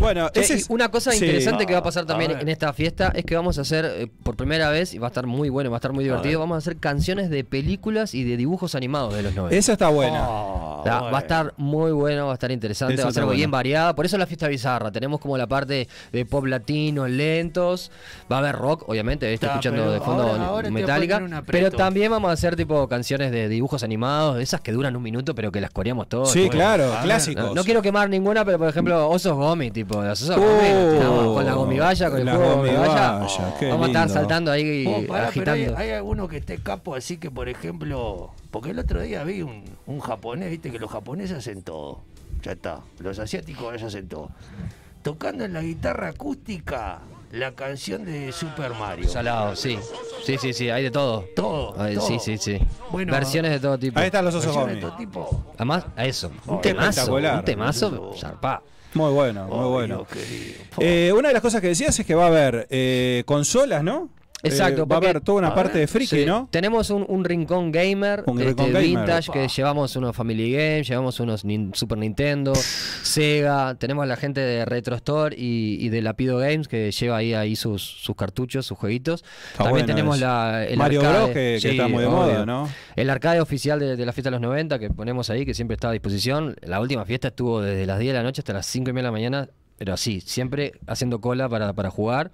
Bueno, Che, ese y es- una cosa sí. interesante que va a pasar A también en esta fiesta es que vamos a hacer eh, por primera vez, y va a estar muy bueno, va a estar muy divertido, vamos a hacer canciones de películas y de dibujos animados de los 90. Esa está buena. Oh, La- Va a estar muy bueno, va a estar interesante, Eso va a está ser bien bueno. variada. Por eso la fiesta bizarra. Tenemos como la parte de pop latino, lentos. Va a haber rock, obviamente. Estoy escuchando de fondo ahora- ahora te voy a Metallica. poner un aprieto. Pero también vamos a hacer tipo canciones de dibujos animados, esas que duran un minuto, pero que las coreamos todos. Sí, claro, clásicos. no, no quiero quemar ninguna, pero por ejemplo, Osos Gomi, tipo, Uh, con la gomiballa, con el la juego de qué Vamos a estar saltando ahí Oh, pará, pero hay, agitando. hay alguno que esté capo así que, por ejemplo, porque el otro día vi un, un japonés, viste que los japoneses hacen todo. Ya está. Los asiáticos ya hacen todo. Tocando en la guitarra acústica la canción de Super Mario. Salado, sí. Sí, sí, sí, hay de todo. Todo. Ay, todo. Sí, sí, sí. Bueno, Versiones de todo tipo. Ahí están los osos Versiones de todo tipo. Además, a eso. Un temazo. Un temazo. zarpá. Muy bueno, muy bueno. Eh, una de las cosas que decías es que va a haber eh, consolas, ¿no? Exacto. Eh, va a haber toda una parte de friki, Sí, ¿no? Tenemos un, un rincón gamer, Un este, gamer. vintage, que llevamos unos Family Games, llevamos unos nin- Super Nintendo, Sega, tenemos a la gente de Retro Store y, y de Lapido Games que lleva ahí, ahí sus, sus cartuchos, sus jueguitos. Está También bueno tenemos la, el Mario arcade. Bros, que, está muy de obvio. moda, ¿no? El arcade oficial de, de la fiesta de los 90 que ponemos ahí, que siempre está a disposición. La última fiesta estuvo desde las 10 de la noche hasta las 5 y media de la mañana, pero así, siempre haciendo cola para, para jugar.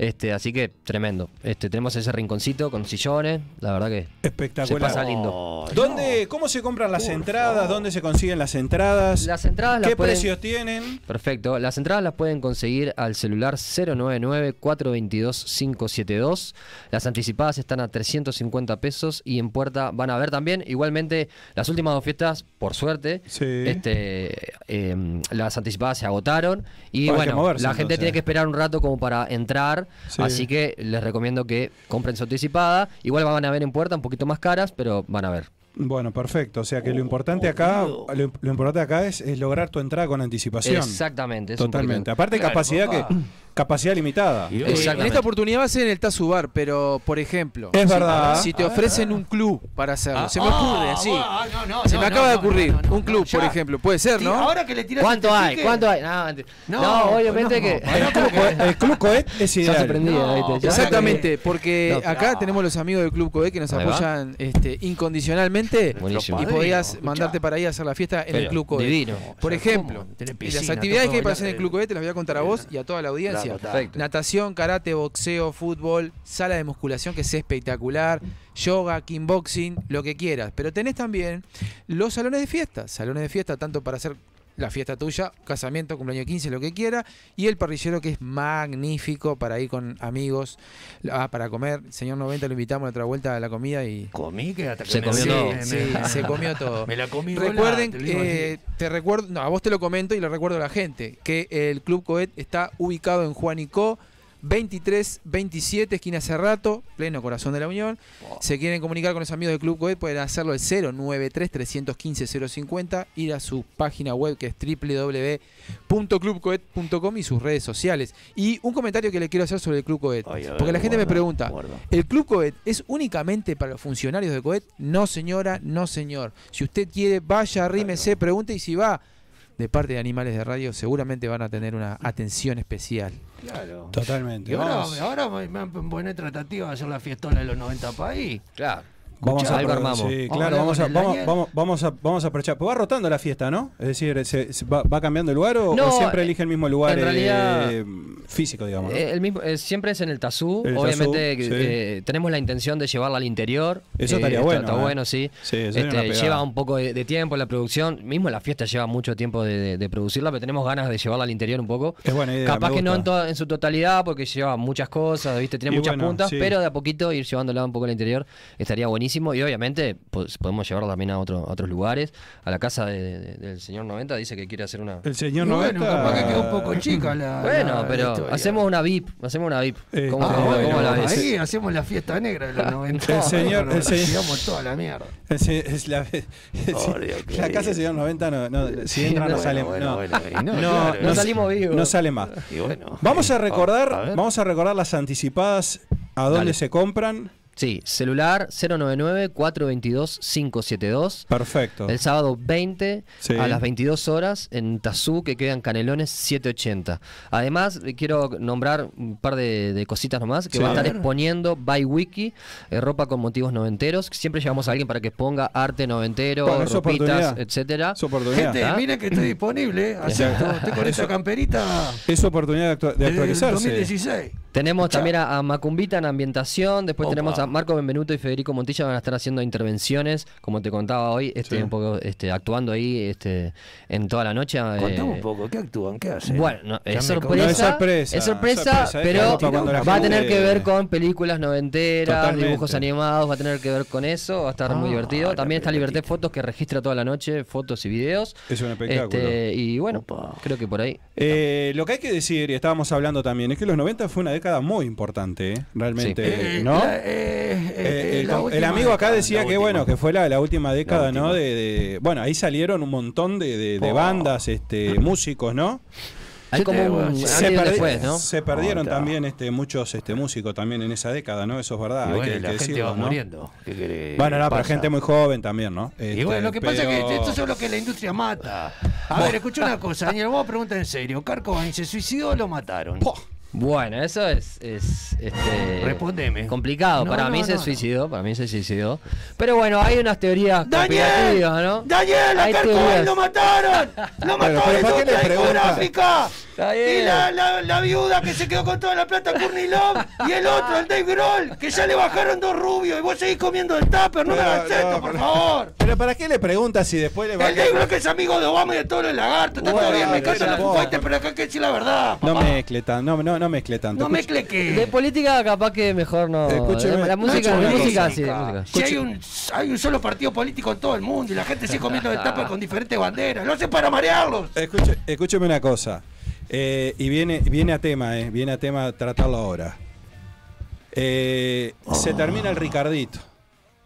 Este, así que tremendo. Este, tenemos ese rinconcito con sillones, la verdad que se Espectacular. pasa lindo. ¿Dónde, ¿Cómo se compran las entradas? ¿Dónde se consiguen las entradas? Las entradas las ¿Qué pueden- precios tienen? Perfecto. Las entradas las pueden conseguir al celular 099-422-572. Las anticipadas están a 350 pesos y en puerta van a ver también. Igualmente, las últimas dos fiestas, por suerte, Sí. este, eh, las anticipadas se agotaron. Y bueno, moverse, la gente entonces. tiene que esperar un rato como para entrar. Sí. Así que les recomiendo que compren su anticipada. Igual van a ver en puerta un poquito más caras, pero van a ver. Bueno, perfecto. O sea que lo importante acá, lo, lo importante acá es, es lograr tu entrada con anticipación. Exactamente. es Totalmente. Aparte Claro, capacidad papá. que Capacidad limitada. Eh, en esta oportunidad va a ser en el Tazubar, pero por ejemplo, Es si- verdad. si te ofrecen un club para hacerlo, se me Ah, ocurre así. ah, no, no, se me no, acaba de ocurrir no, no, un club, por ejemplo, puede ser, ¿no? ahora que le tiras ¿Cuánto hay? ¿Cuánto hay? No, ante- No, no, obviamente no, que. el club Coet es ideal. Exactamente, porque No, acá no. tenemos los amigos del Club Codet que nos apoyan este, incondicionalmente Buenísimo. y podías mandarte para ahí a hacer la fiesta en el Club divino. Por O sea, ejemplo, y las actividades que hay para hacer en el Club Codet te las voy a contar a vos y a toda la audiencia. Perfecto. Natación, karate, boxeo, fútbol, sala de musculación que es espectacular, yoga, kickboxing, lo que quieras. Pero tenés también los salones de fiesta, salones de fiesta tanto para hacer la fiesta tuya, casamiento, cumpleaños 15, lo que quiera, y el parrillero que es magnífico para ir con amigos, ah, para comer. Señor 90 lo invitamos a otra vuelta a la comida y Comí que hasta Se comió todo. sí, se comió todo. *laughs* Me la comí Recuerden, te lo eh, te recuerdo, no, a vos te lo comento y le recuerdo a la gente que el Club Coet está ubicado en Juanico 2327, esquina Cerrato, pleno corazón de la Unión. Se quieren comunicar con los amigos del Club Coet, pueden hacerlo al 093 315 050, ir a su página web que es www.clubcoet.com y sus redes sociales. Y un comentario que le quiero hacer sobre el Club Coet, porque la gente me pregunta, guarda. ¿El Club Coet es únicamente para los funcionarios de Coet? No, señora, no, señor. Si usted quiere, vaya, arrímese, pregunte y si va de parte de Animales de Radio, seguramente van a tener una atención especial. Claro. Totalmente. Y ahora, ahora me, me han poner tratativa de hacer la fiestola de los 90 país. Claro. Vamos a algo armamos. Sí, Vamos claro, vamos a, vamos, vamos, vamos a, vamos a aprovechar. Pues va rotando la fiesta, ¿no? Es decir, ¿se, se va, va cambiando el lugar o, No, o siempre eh, elige el mismo lugar en realidad- eh, físico, digamos? ¿no? Eh, el mismo, eh, siempre es en el Tazú. El Obviamente Tazú, que, sí. eh, tenemos la intención de llevarla al interior. Eso Eh, estaría está- bueno, Está ¿eh? bueno, sí. Este, lleva un poco de, de tiempo la producción. Mismo la fiesta lleva mucho tiempo de, de- de producirla, pero tenemos ganas de llevarla al interior un poco. Es buena idea. Capaz que no en, toda- en su totalidad, porque lleva muchas cosas, ¿viste? Tiene Y muchas bueno, puntas, sí. pero de a poquito ir llevándola un poco al interior estaría buenísimo. Y obviamente pues, podemos llevarla también a, otro- a otros lugares. A la casa de- de- del señor 90 dice que quiere hacer una. El señor Y 90. bueno, capaz que quedó un poco chica la. Bueno, la- pero historia. hacemos una VIP, hacemos una VIP. Eh, ¿Cómo, ah, cómo- bueno, cómo la Ahí ves? hacemos la fiesta negra de los *laughs* 90. El señor- el Nos señor- tiramos toda la mierda. Es, es la, es- Por Dios, la casa del señor 90 no, no, si entra no sale no, no, no. No salimos vivos. no sale más. Y bueno. Vamos a eh, recordar, a vamos a recordar las anticipadas a dónde Dale. se compran. Sí, celular 099-422-572. Perfecto. El sábado 20 Sí. a las 22 horas en Tazú, que quedan Canelones 780. Además, quiero nombrar un par de, de cositas nomás, que Sí. va a estar exponiendo by Wiki eh, ropa con motivos noventeros. Siempre llevamos a alguien para que exponga arte noventero, Bueno, ropitas, etcétera. Es oportunidad. Gente, ¿Ah? miren que estoy disponible. *laughs* Acepto. Estoy con esa camperita Es oportunidad de, actua- de actualizarse. 2016. Tenemos también a, a Macumbita en ambientación, después Opa. tenemos a Marco Benvenuto y Federico Montilla van a estar haciendo intervenciones, como te contaba hoy, este, Sí. un poco este, actuando ahí este, en toda la noche. eh, Contame un poco, ¿qué actúan? ¿Qué hacen? Bueno, no, es, sorpresa, No, es sorpresa, es sorpresa, sorpresa, es pero claro, va a tener que ver con películas noventeras, Totalmente. dibujos animados, va a tener que ver con eso, va a estar muy Ah, divertido. También está Liberté pelotita. Fotos que registra toda la noche fotos y videos. Es un espectáculo. Este, y bueno, Opa. creo que por ahí. Eh, lo que hay que decir, y estábamos hablando también, es que los 90 fue una década muy importante, ¿eh? realmente, Eh, ¿no? la- eh, eh, Eh, el, amigo acá decía que bueno que fue la, la última década, última. ¿no? De, de- bueno, ahí salieron un montón de, de- de bandas, este, músicos, ¿no? Hay como un se perdieron también este, muchos este, músicos también en esa década, ¿no? Eso es verdad. Y hay bueno, que, la que gente decirlo, va ¿no? muriendo. Bueno, no, pero gente muy joven también, ¿no? Y Este, bueno, lo que pasa es que esto es lo que la industria mata. A ver, escucha una cosa, Daniel, vos pregunta en serio. ¿Carcobain se suicidó o lo mataron? Po. Bueno, eso es, es este, Respondeme. complicado. No, para no, mí no, se no. suicidó, para mí se suicidó. Pero bueno, hay unas teorías ¡Daniel! ¿no? ¡Daniel! ¡A teorías. lo mataron! *laughs* ¡Lo mató pero la ¿para qué le bien. Y la, la, la viuda que se quedó con toda la plata, Courtney Love, y el otro, el Dave Grohl, que ya le bajaron dos rubios y vos seguís comiendo el tupper, no me Pero, hagas esto, por pero- favor. Pero ¿para qué le preguntas si después le va El Dave Grohl que es amigo de Obama y de todos los lagartos, está todo bien, me pero encantan tampoco. fuentes, pero acá hay que decir la verdad, No mezcle no, no, no mezcle tanto. No mezcle que... De política capaz que mejor no. Escúcheme. la No, música, No, la no, música no, sí, la música. Si hay un, hay un solo partido político en todo el mundo y la gente sigue comiendo el tupper con diferentes banderas, lo hacen para marearlos. Escuche- escúcheme una cosa. Eh, y viene, viene a tema, eh, viene a tema tratarlo ahora. Eh, Se termina el Ricardito.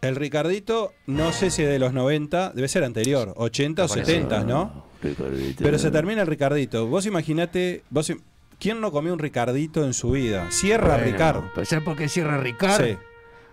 El Ricardito, no sé si es de los 90, debe ser anterior, 80 o 70, ¿no? Pero se termina el Ricardito. Vos imaginate, vos ¿Quién no comió un Ricardito en su vida? Cierra bueno, Ricardo. Pero ¿sabes por qué cierra Ricardo? Sí.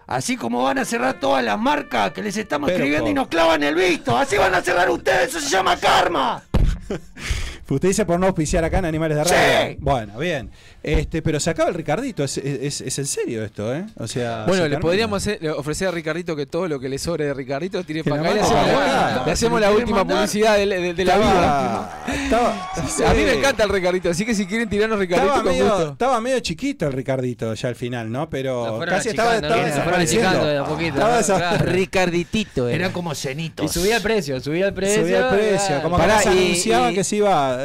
Así como van a cerrar todas las marcas que les estamos pero escribiendo y nos clavan el visto. Así van a cerrar ustedes, eso se llama karma. *laughs* Usted dice por no auspiciar acá en Animales de Radio. Sí. Bueno, bien. Este, pero se acaba el Ricardito, es, es, en serio esto, ¿eh? O sea, bueno, le podríamos hacer, le ofrecer a Ricardito que todo lo que le sobre de Ricardito tire para acá le hacemos, la, le hacemos la última publicidad de, la vida. A mí me encanta el Ricardito, así que si quieren tirarnos Ricardito estaba medio, chiquito el Ricardito ya al final, ¿no? Pero casi estaba, estaba, Ricarditito era. era. como cenitos. Y subía el precio, subía el precio. Subía el precio, como que se anunciaba que se iba.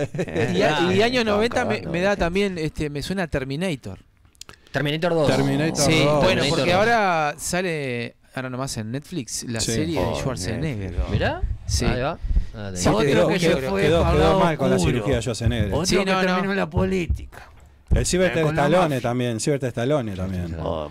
Y, años 90 me, da también, este, me suena a Terminator. Terminator 2. Terminator sí, 2. bueno, Terminator porque 2. ahora sale, ahora nomás en Netflix, la sí. serie de Schwarzenegger. Netflix. ¿Mirá? Sí. Ahí va. Ah, sí, otro quedó, que quedó, fue quedó, quedó mal con la cirugía de Schwarzenegger. Otro sí, no, que terminó en la política. El ciberta de Stallone también, ciberta de Stallone también. Oh,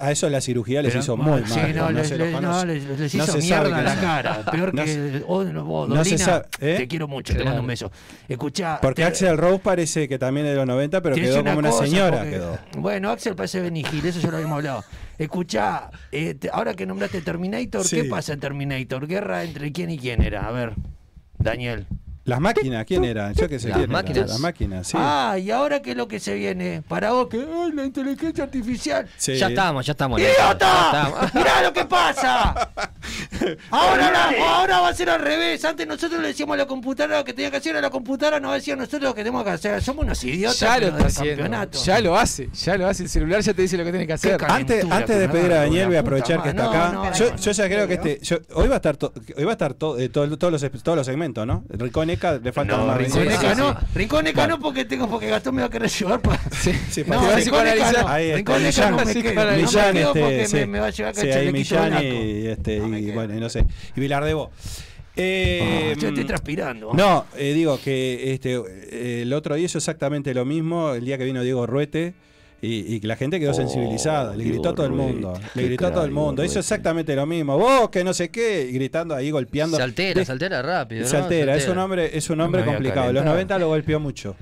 a eso la cirugía les hizo muy mal. Sí, no, no, les, se los no, les, les hizo mierda la cara. Peor que oh, Dolina, ¿eh? te quiero mucho, te mando un beso. Escuchá, porque Axel Rose parece que también es de los 90, pero quedó como una señora. Quedó. Bueno, Axel parece Benigil, eso ya lo habíamos hablado. Escuchá, eh, ahora que nombraste Terminator, ¿qué pasa en Terminator? ¿Guerra entre quién y quién era? A ver, Daniel. Las máquinas, ¿quién era? Yo que sé Las quién era. máquinas. Las máquinas, sí. Ah, y ahora qué es lo que se viene. Para vos que ay, la inteligencia artificial. Sí. Ya estamos, ya estamos. ¡Idiota! *laughs* ¡Mirá lo que pasa! *laughs* Ahora, ahora va a ser al revés. Antes nosotros le decíamos a la computadora lo que tenía que hacer, a la computadora nos decía nosotros lo que tenemos que hacer. Somos unos idiotas. Ya lo está haciendo. Ya lo hace, ya lo hace. El celular ya te dice lo que tiene que hacer. Antes, antes de pedir a Daniel, voy a aprovechar que está acá. Yo, yo, ya creo que este. Hoy va a estar, hoy va a estar to, eh, todo, todos, los, todos los segmentos, ¿no? Recone Rinconeca le falta no, más Rinconeca, sí, sí, no, sí. No porque tengo porque Gastón me va a querer llevar para. Sí, sí, *laughs* para no, Rinconeca no. Ahí está, Rinconeca no me quedo, no me porque me, me, va a llevar a cachar Millán y, este, no y bueno, no sé. Y Vilardebo. Ah, eh, oh, yo estoy transpirando. No, eh, digo que este, el otro día hizo exactamente lo mismo. El día que vino Diego Ruete y, y la gente quedó oh, sensibilizada. Le gritó a todo el mundo. Le gritó a todo el mundo. Hizo exactamente lo mismo. Vos que no sé qué. Y gritando ahí, golpeando. Se altera, se altera rápido. ¿no? Se, altera. se, altera. Es un hombre, es un hombre no complicado. Los 90 lo golpeó mucho.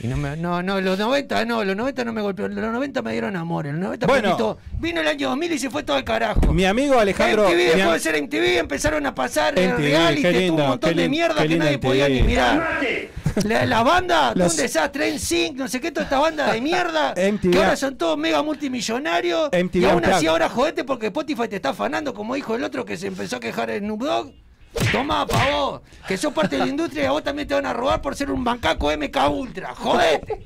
Y no, me, no, no, los 90 no, los 90 no me golpearon, los 90 me dieron amor, los 90 bueno, me quitó, vino el año 2000 y se fue todo al carajo. Mi amigo Alejandro... MTV dejó de ser MTV, empezaron a pasar MTV, reality, lindo, tuvo un montón lindo, de mierda que nadie MTV. podía ni mirar. La, banda, Las... un desastre, en Sync, no sé qué, toda esta banda de mierda. *laughs* Que ahora son todos mega multimillonarios. Y aún así ahora jodete porque Spotify te está afanando, como dijo el otro que se empezó a quejar en Snoop Dogg. Tomá, pa' vos, que sos parte de la industria y a vos también te van a robar por ser un bancaco MK Ultra. Jodete.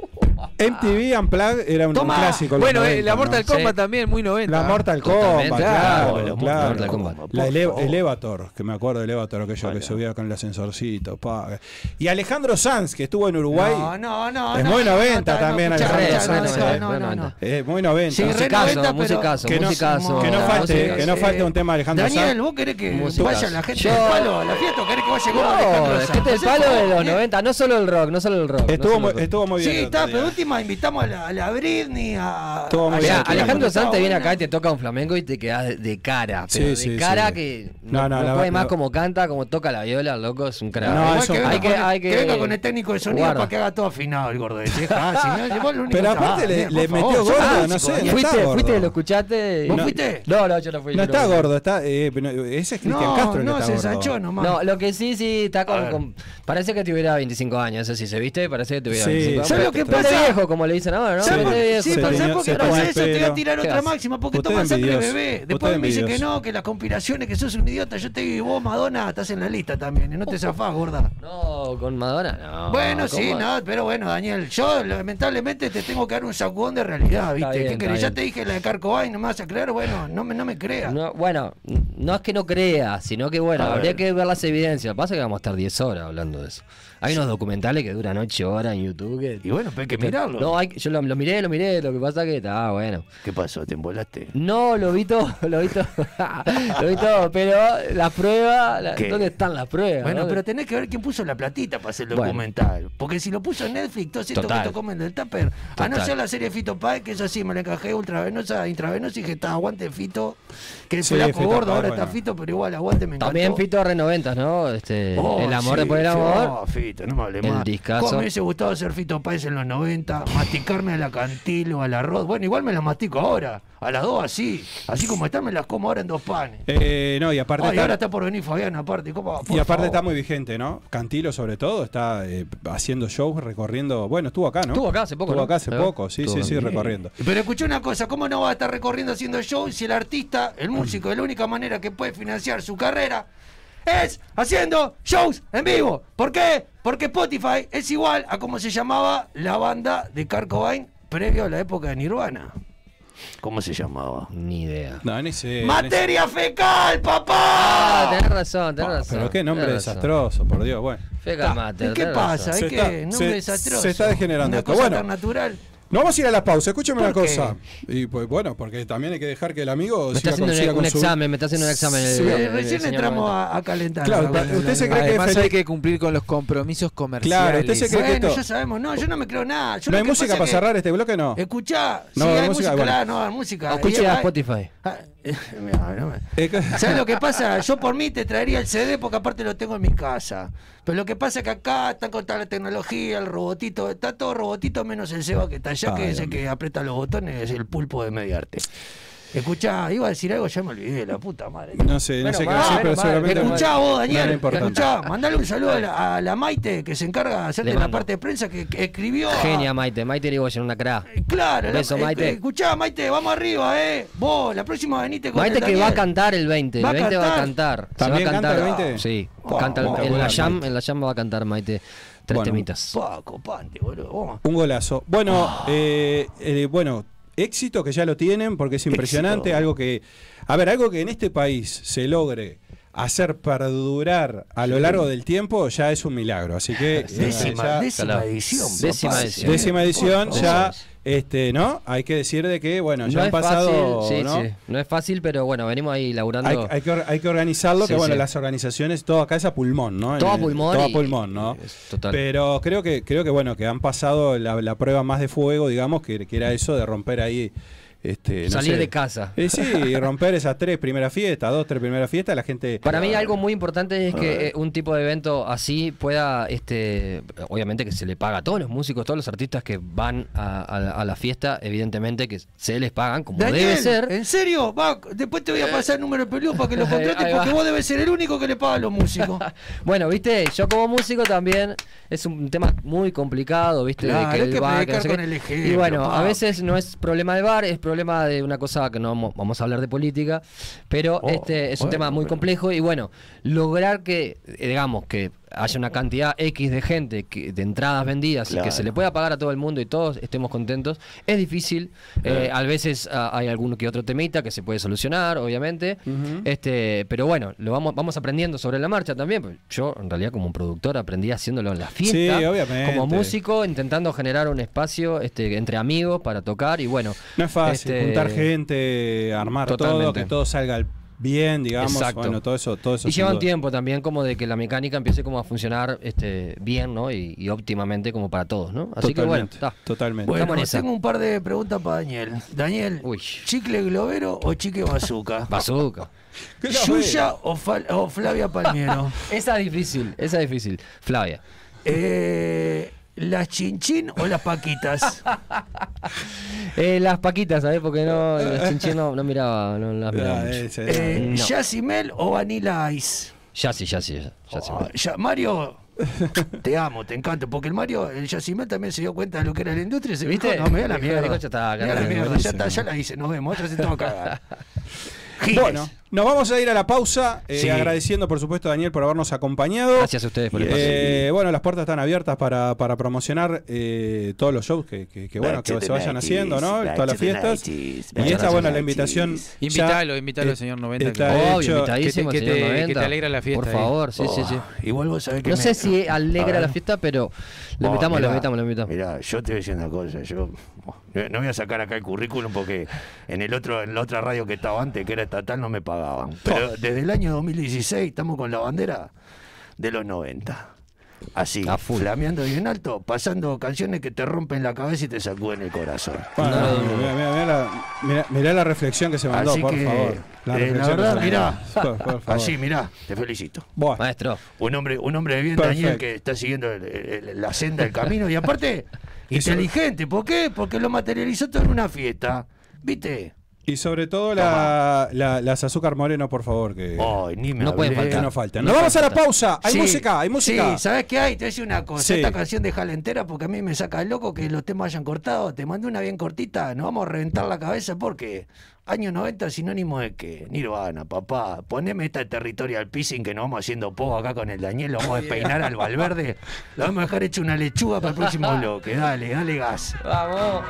MTV Unplugged era un, un clásico. Bueno, 90, la Mortal ¿no? Kombat sí. también, muy 90. La Mortal Kombat, claro, claro. claro. Mortal Kombat. La ele oh. Elevator, que me acuerdo de Elevator, aquello vale. que subía con el ascensorcito. Pa. Y Alejandro Sanz, que estuvo en Uruguay. No, no, no. Es muy 90 también, Alejandro Sanz. No, no, no. Es muy 90. Sí, musicazo, musicazo, que musicazo. Que no falte, que no falte un tema de Alejandro Sanz. Daniel, vos querés que vaya la gente del palo a la fiesta, querés que vaya gordo Alejandro Sanz. La gente del palo de los 90, no solo el rock, no solo el rock. Estuvo muy bien. Sí, está, pero última invitamos a la, Britney, a. a Alejandro Sanz viene acá y te toca un flamenco y te quedas de, cara. Pero de cara que. No, no, no puede más como canta, como toca la viola, loco, es un crack. No, eso, que, hay que, hay que, con el técnico de sonido para que haga todo afinado el gordo de ah, Pero aparte le, metió gordo, no sé. ¿eh? Fuiste, fuiste, lo escuchaste. ¿Vos fuiste? No, no, yo no fui. No está gordo, está. Eh, ese es Cristian Castro, no, se ensanchó nomás. No, lo que sí, sí, está con. Parece que tuviera 25 años, eso sí, se viste, parece que tuviera 25 años. ¿Sabes lo que pasa? viejo, como le dicen ahora, ¿no? ¿Sabes por, sí, sí, por qué eso? Te voy a tirar otra máxima porque toman sangre bebé. Después me dicen que no, que las conspiraciones, que sos un idiota. Yo te digo, vos, Madonna, estás en la lista también. y No te zafás, gorda. No, con Madonna no. Bueno, sí, no, pero bueno, Daniel, yo lamentablemente te tengo que dar un sacudón de realidad, ¿viste? Bien, ¿Qué ya te dije la de Carcovay, no me vas a creer, bueno, no me, no me creas. No, bueno, no es que no crea, sino que bueno, a habría ver. que ver las evidencias. Pasa que vamos a estar 10 horas hablando de eso. Hay unos documentales que duran ocho horas en YouTube. Y bueno, pero hay que, mirarlo. No, yo lo, miré, lo miré, lo que pasa es que está ah, bueno. ¿Qué pasó? ¿Te embolaste? No, lo vi todo, *laughs* lo vi todo. *laughs* lo vi todo, pero las pruebas, ¿dónde están las pruebas? Bueno, pero tenés que ver quién puso la platita para hacer el documental. Porque si lo puso en Netflix, todo esto que te comen del tupper, a no ser la serie Fito Páez, que es así, me la encajé ultravenosa, intravenosa y que está aguante Fito, que sí, fue gordo, ahora está Fito, pero igual aguante me encantó. También Fito R90, ¿no? Este, oh, el amor sí, después del amor. Oh, Fito, no me hable El más. discazo. ¿Cómo me hubiese gustado ser Fito Páez en los 90? 90, masticarme al acantilo, al arroz. Bueno, igual me las mastico ahora. A las dos así. Así como están, me las como ahora en dos panes. Eh, no, y aparte. Ay, está- ahora está por venir Fabián, aparte. ¿cómo? y aparte favor. está muy vigente, ¿no? Cantilo, sobre todo, está eh, haciendo shows, recorriendo. Bueno, estuvo acá, ¿no? Estuvo acá hace poco, Estuvo ¿no? acá hace poco, sí, Estuvo sí, sí, bien. recorriendo. Pero escuché una cosa, ¿cómo no va a estar recorriendo haciendo show si el artista, el músico, es la única manera que puede financiar su carrera es haciendo shows en vivo? ¿Por qué? Porque Spotify es igual a como se llamaba la banda de Kurt Cobain previo a la época de Nirvana. ¿Cómo se llamaba? Ni idea. No, ni sé. ¡Materia fecal, papá! Ah, tenés razón, tenés razón. Pero qué nombre tenés razón. desastroso, por Dios. Bueno. Fecal Ta. mater, ¿Y qué pasa? razón. ¿Hay Se que está- nombre se- desastroso? se está degenerando Una esto. cosa Bueno. tan natural. No vamos a ir a la pausa, escúchame una cosa. Y pues bueno, porque también hay que dejar que el amigo Me está siga con, haciendo siga un, con un su- examen, me está haciendo un examen. Sí, el- el recién entramos a, a calentar. Claro, la- ¿usted la- se cree que Además hay que cumplir con los compromisos comerciales. Claro, usted se cree que Bueno, esto- ya sabemos, no, yo no me creo nada. Yo ¿No hay que música para que- cerrar este bloque? No. Escuchá, No, sí, hay música, música, bueno. claro, no, hay música. Escuche a Spotify. Ah, eh, *laughs* que- ¿Sabes lo que pasa? Yo por mí te traería el CD porque aparte lo tengo en mi casa. Pero lo que pasa es que acá están con toda la tecnología, el robotito, está todo robotito menos el Seba que está allá, que Ay, es el que aprieta los botones, es el pulpo de Mediarte. Escuchá, iba a decir algo, ya me olvidé, la puta madre. No sé, no Bueno, sé qué decir, pero seguramente. Escuchá vos, no Daniel, importante. escuchá, mandale un saludo a la, a la Maite que se encarga de hacerte Le la parte de prensa que, que escribió. a- Genia, Maite. Maite Irigoyen, una cra. Claro, la- Beso, eh, Maite. eh, Escuchá, Maite, vamos arriba, eh. Vos, la próxima venite con Maite el que va a cantar el 20. El ¿Va a 20 va a cantar? Se ¿También va a canta cantar. el 20? Sí. Wow, canta el- en la jam, en la jam va a cantar Maite tres Bueno. temitas. Paco, pante, boludo. Un golazo. Bueno, eh, eh, bueno, éxito que ya lo tienen porque es impresionante, Éxito. algo que, a ver, algo que en este país se logre hacer perdurar a lo largo del tiempo ya es un milagro. Así que eh, Décima, ya- décima Claro. edición. Décima edición. décima edición ya. Este, ¿no? Hay que decir de que, bueno, ya no han pasado, fácil, sí, ¿no? sí. No es fácil, pero bueno, venimos ahí laburando. Hay, hay que, hay que organizarlo, que bueno, las organizaciones, todo acá es a pulmón, ¿no? Todo a pulmón Todo a pulmón, ¿no? total. Pero creo que, creo que bueno, que han pasado la, la prueba más de fuego, digamos, que, que era eso de romper ahí. Este, no Salir sé. de casa. Eh, sí, y romper esas tres primeras fiestas, dos, tres primeras fiestas, la gente. Para mí algo muy importante es que eh, un tipo de evento así pueda, este, obviamente que se le paga a todos los músicos, todos los artistas que van a, a la- a la fiesta, evidentemente que se les pagan como Daniel, debe ser. ¿en serio? Va, después te voy a pasar el número de peludo para que lo *laughs* contrates porque vos debes ser el único que le paga a los músicos. *laughs* Bueno, viste, yo como músico también es un tema muy complicado, viste, Claro, de que hay el que bar, que no sé con el ejemplo, Y bueno, a veces no es problema de bar, es problema de una cosa que no vamos, vamos a hablar de política, pero Oh, este es un bueno, tema muy complejo y bueno, lograr que, eh, digamos, que haya una cantidad X de gente, que, de entradas vendidas y que se le pueda pagar a todo el mundo y todos estemos contentos, es difícil. Eh, a veces ah, hay algún que otro temita que se puede solucionar, obviamente. este Pero bueno, lo vamos, vamos aprendiendo sobre la marcha también. pues Yo, en realidad, como un productor, aprendí haciéndolo en la fiesta. Sí, obviamente. Como músico, intentando generar un espacio este, entre amigos para tocar y bueno. No es fácil este, juntar gente, armar todo, totalmente. que todo salga bien, digamos. Exacto. Bueno, todo eso, todo eso. Y lleva un tiempo también como de que la mecánica empiece como a funcionar este, bien, ¿no? Y, y óptimamente como para todos, ¿no? Así que bueno, Totalmente, está. totalmente. Bueno, tengo un par de preguntas para Daniel. Daniel, Uy. ¿chicle globero o chicle bazooka? *laughs* Bazooka. ¿Yuya o, o Flavia Palmiero? *laughs* esa es difícil, esa es difícil. Flavia. Eh, ¿Las chinchín o las paquitas? *laughs* Eh, las paquitas, ¿sabes? Porque no, los chinchín no, no miraba, no las miraba Ah, Eh, No. ¿Yacimel o Vanilla Ice? Ya sí, ya sí, ya, ya sí. Ah, ya- Mario, te amo, te encanto, porque el Mario, el Yacimel también se dio cuenta de lo que era la industria y se ¿Viste? dijo, no, me da la mierda. ya está, ya buenísimo. está, ya la hice, nos vemos, otra se tengo que cagar. *laughs* Giles. Bueno, nos vamos a ir a la pausa, eh, Sí. agradeciendo por supuesto a Daniel por habernos acompañado. Gracias a ustedes por el espacio. Eh, bueno, las puertas están abiertas para, para promocionar eh, todos los shows que, que- que, bueno, Back que se vayan 90s, haciendo, ¿no? Todas las fiestas. 90s, Y esta, bueno, la 90s. invitación. Invítalo, invítalo eh, al señor 90. está que- hecho. Obvio, invitadísimo, que te- señor que te 90. alegra la fiesta Por ahí. favor, sí, sí, sí. Oh, Igual vos sabés que No me- sé si *laughs* alegra la fiesta, pero lo Oh, invitamos, lo invitamos, lo invitamos. Mirá, yo te voy a decir una cosa, yo no no voy a sacar acá el currículum porque en el otro, en la otra radio que estaba antes, que era estatal, no me pagaban. Pero desde el año 2016 estamos con la bandera de los 90. Así, flameando bien alto, pasando canciones que te rompen la cabeza y te sacuden el corazón. Bueno, No, no, no. mirá, la, mirá- mirá la reflexión que se mandó, Así por que, favor. eh, la, que verdad, mirá, mandó. *laughs* Por, por favor. así, mirá, te felicito. Buah. Maestro. Un hombre, un hombre de bien, Perfecto. Daniel, que está siguiendo el- el- la senda, el camino. Y aparte, *laughs* Inteligente, ¿por qué? Porque lo materializó todo en una fiesta. ¿Viste? Y sobre todo la, la- las azúcar moreno, por favor, que Ay, ni me no pueden faltar. Que no faltan. No Nos vamos a la pausa. Hay Sí, música, hay música. Sí, ¿sabes qué hay? Te voy a decir una cosa. Sí. Esta canción déjala entera porque a mí me saca el loco que los temas hayan cortado. Te mandé una bien cortita. Nos vamos a reventar la cabeza porque años 90 sinónimo de que Nirvana, papá. Poneme esta territorial pissing que nos vamos haciendo poco acá con el Daniel. Lo vamos a despeinar al Valverde. Lo vamos a dejar hecho una lechuga para el próximo bloque. Dale, dale gas. Vamos.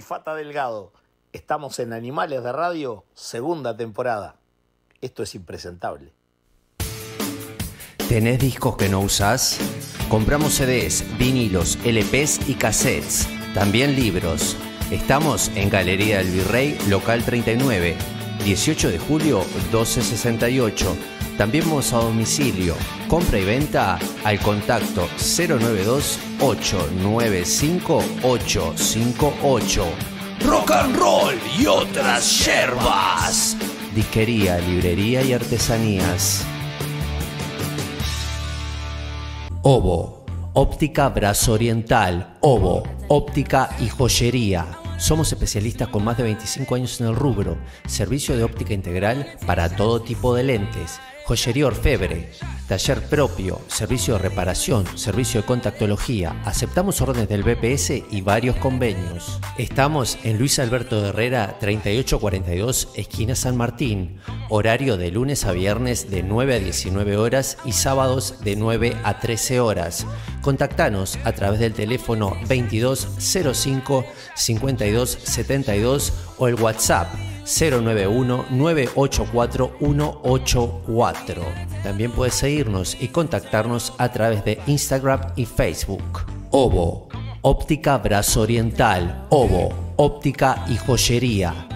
Fata Delgado. Estamos en Animales de Radio, segunda temporada. Esto es impresentable. ¿Tenés discos que no usás? Compramos CDs, vinilos, LPs y cassettes. También libros. Estamos en Galería del Virrey, local 39, 18 de julio 1268. También vamos a domicilio. Compra y venta al contacto 092 895 858. Rock and roll y otras yerbas. Disquería, librería y artesanías. Ovo, óptica brazo oriental, Ovo, óptica y joyería. Somos especialistas con más de 25 años en el rubro. Servicio de óptica integral para todo tipo de lentes. Joyería orfebre, taller propio, servicio de reparación, servicio de contactología. Aceptamos órdenes del BPS y varios convenios. Estamos en Luis Alberto Herrera 3842, esquina San Martín. Horario de lunes a viernes de 9 a 19 horas y sábados de 9 a 13 horas. Contactanos a través del teléfono 2205 5272 o el WhatsApp 091-984-184. También puedes seguirnos y contactarnos a través de Instagram y Facebook. Ovo, óptica brazo oriental, Ovo, óptica y joyería.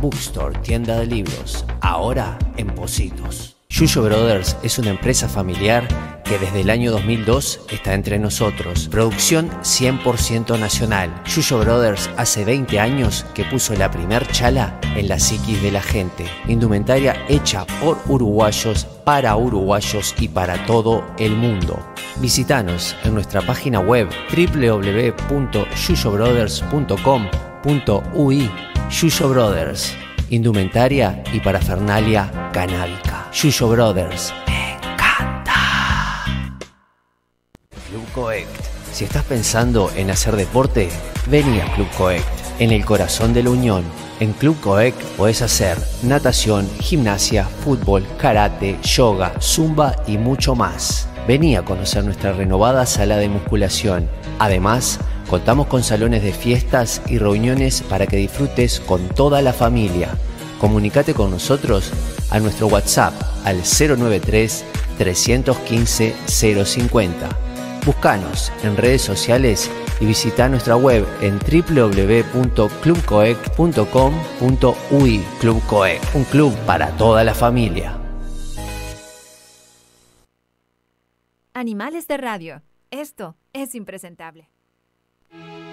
Bookstore, tienda de libros. Ahora en Positos. Yuyo Brothers es una empresa familiar que desde el año 2002 está entre nosotros. Producción 100% nacional. Yuyo Brothers hace 20 años que puso la primer chala en la psiquis de la gente. Indumentaria hecha por uruguayos, para uruguayos y para todo el mundo. Visítanos en nuestra página web www.yuyobrothers.com.ui Yuyo Brothers, indumentaria y parafernalia canábica. Yuyo Brothers, me encanta. Club Coect. Si estás pensando en hacer deporte, vení a Club Coect, en el corazón de la Unión. En Club Coect podés hacer natación, gimnasia, fútbol, karate, yoga, zumba y mucho más. Vení a conocer nuestra renovada sala de musculación. Además, contamos con salones de fiestas y reuniones para que disfrutes con toda la familia. Comunicate con nosotros a nuestro WhatsApp al 093 315 050. Buscanos en redes sociales y visita nuestra web en www.clubcoec.com.ui Club un club para toda la familia. Animales de radio. Esto es impresentable. Bye.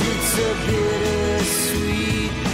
It's a bittersweet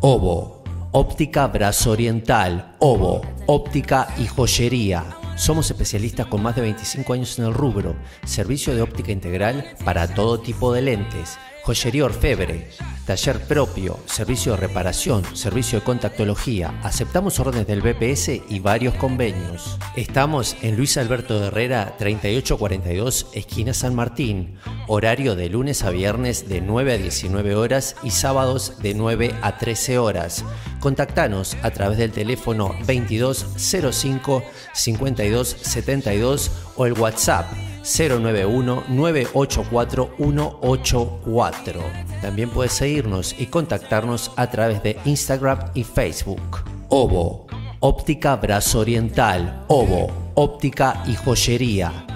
Obo, óptica brazo oriental, Obo, óptica y joyería. Somos especialistas con más de 25 años en el rubro, servicio de óptica integral para todo tipo de lentes, joyería orfebre, taller propio, servicio de reparación, servicio de contactología. Aceptamos órdenes del BPS y varios convenios. Estamos en Luis Alberto de Herrera 3842, esquina San Martín. Horario de lunes a viernes de 9 a 19 horas y sábados de 9 a 13 horas. Contactanos a través del teléfono 2205 5272 o el WhatsApp 091-984-184. También puedes seguirnos y contactarnos a través de Instagram y Facebook. Obo, óptica brazo oriental, Obo, óptica y joyería.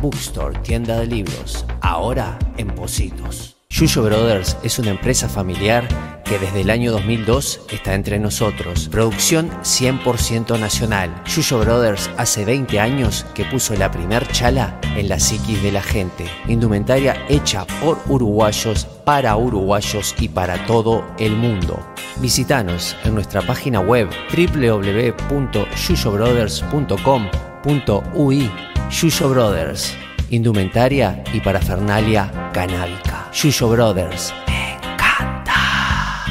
Bookstore, tienda de libros, ahora en Positos. Yuyo Brothers es una empresa familiar que desde el año 2002 está entre nosotros. Producción 100% nacional. Yuyo Brothers hace 20 años que puso la primer chala en la psiquis de la gente. Indumentaria hecha por uruguayos, para uruguayos y para todo el mundo. Visítanos en nuestra página web www.yuyobrothers.com.ui Yuyo Brothers, indumentaria y parafernalia canábica. Yuyo Brothers, me encanta.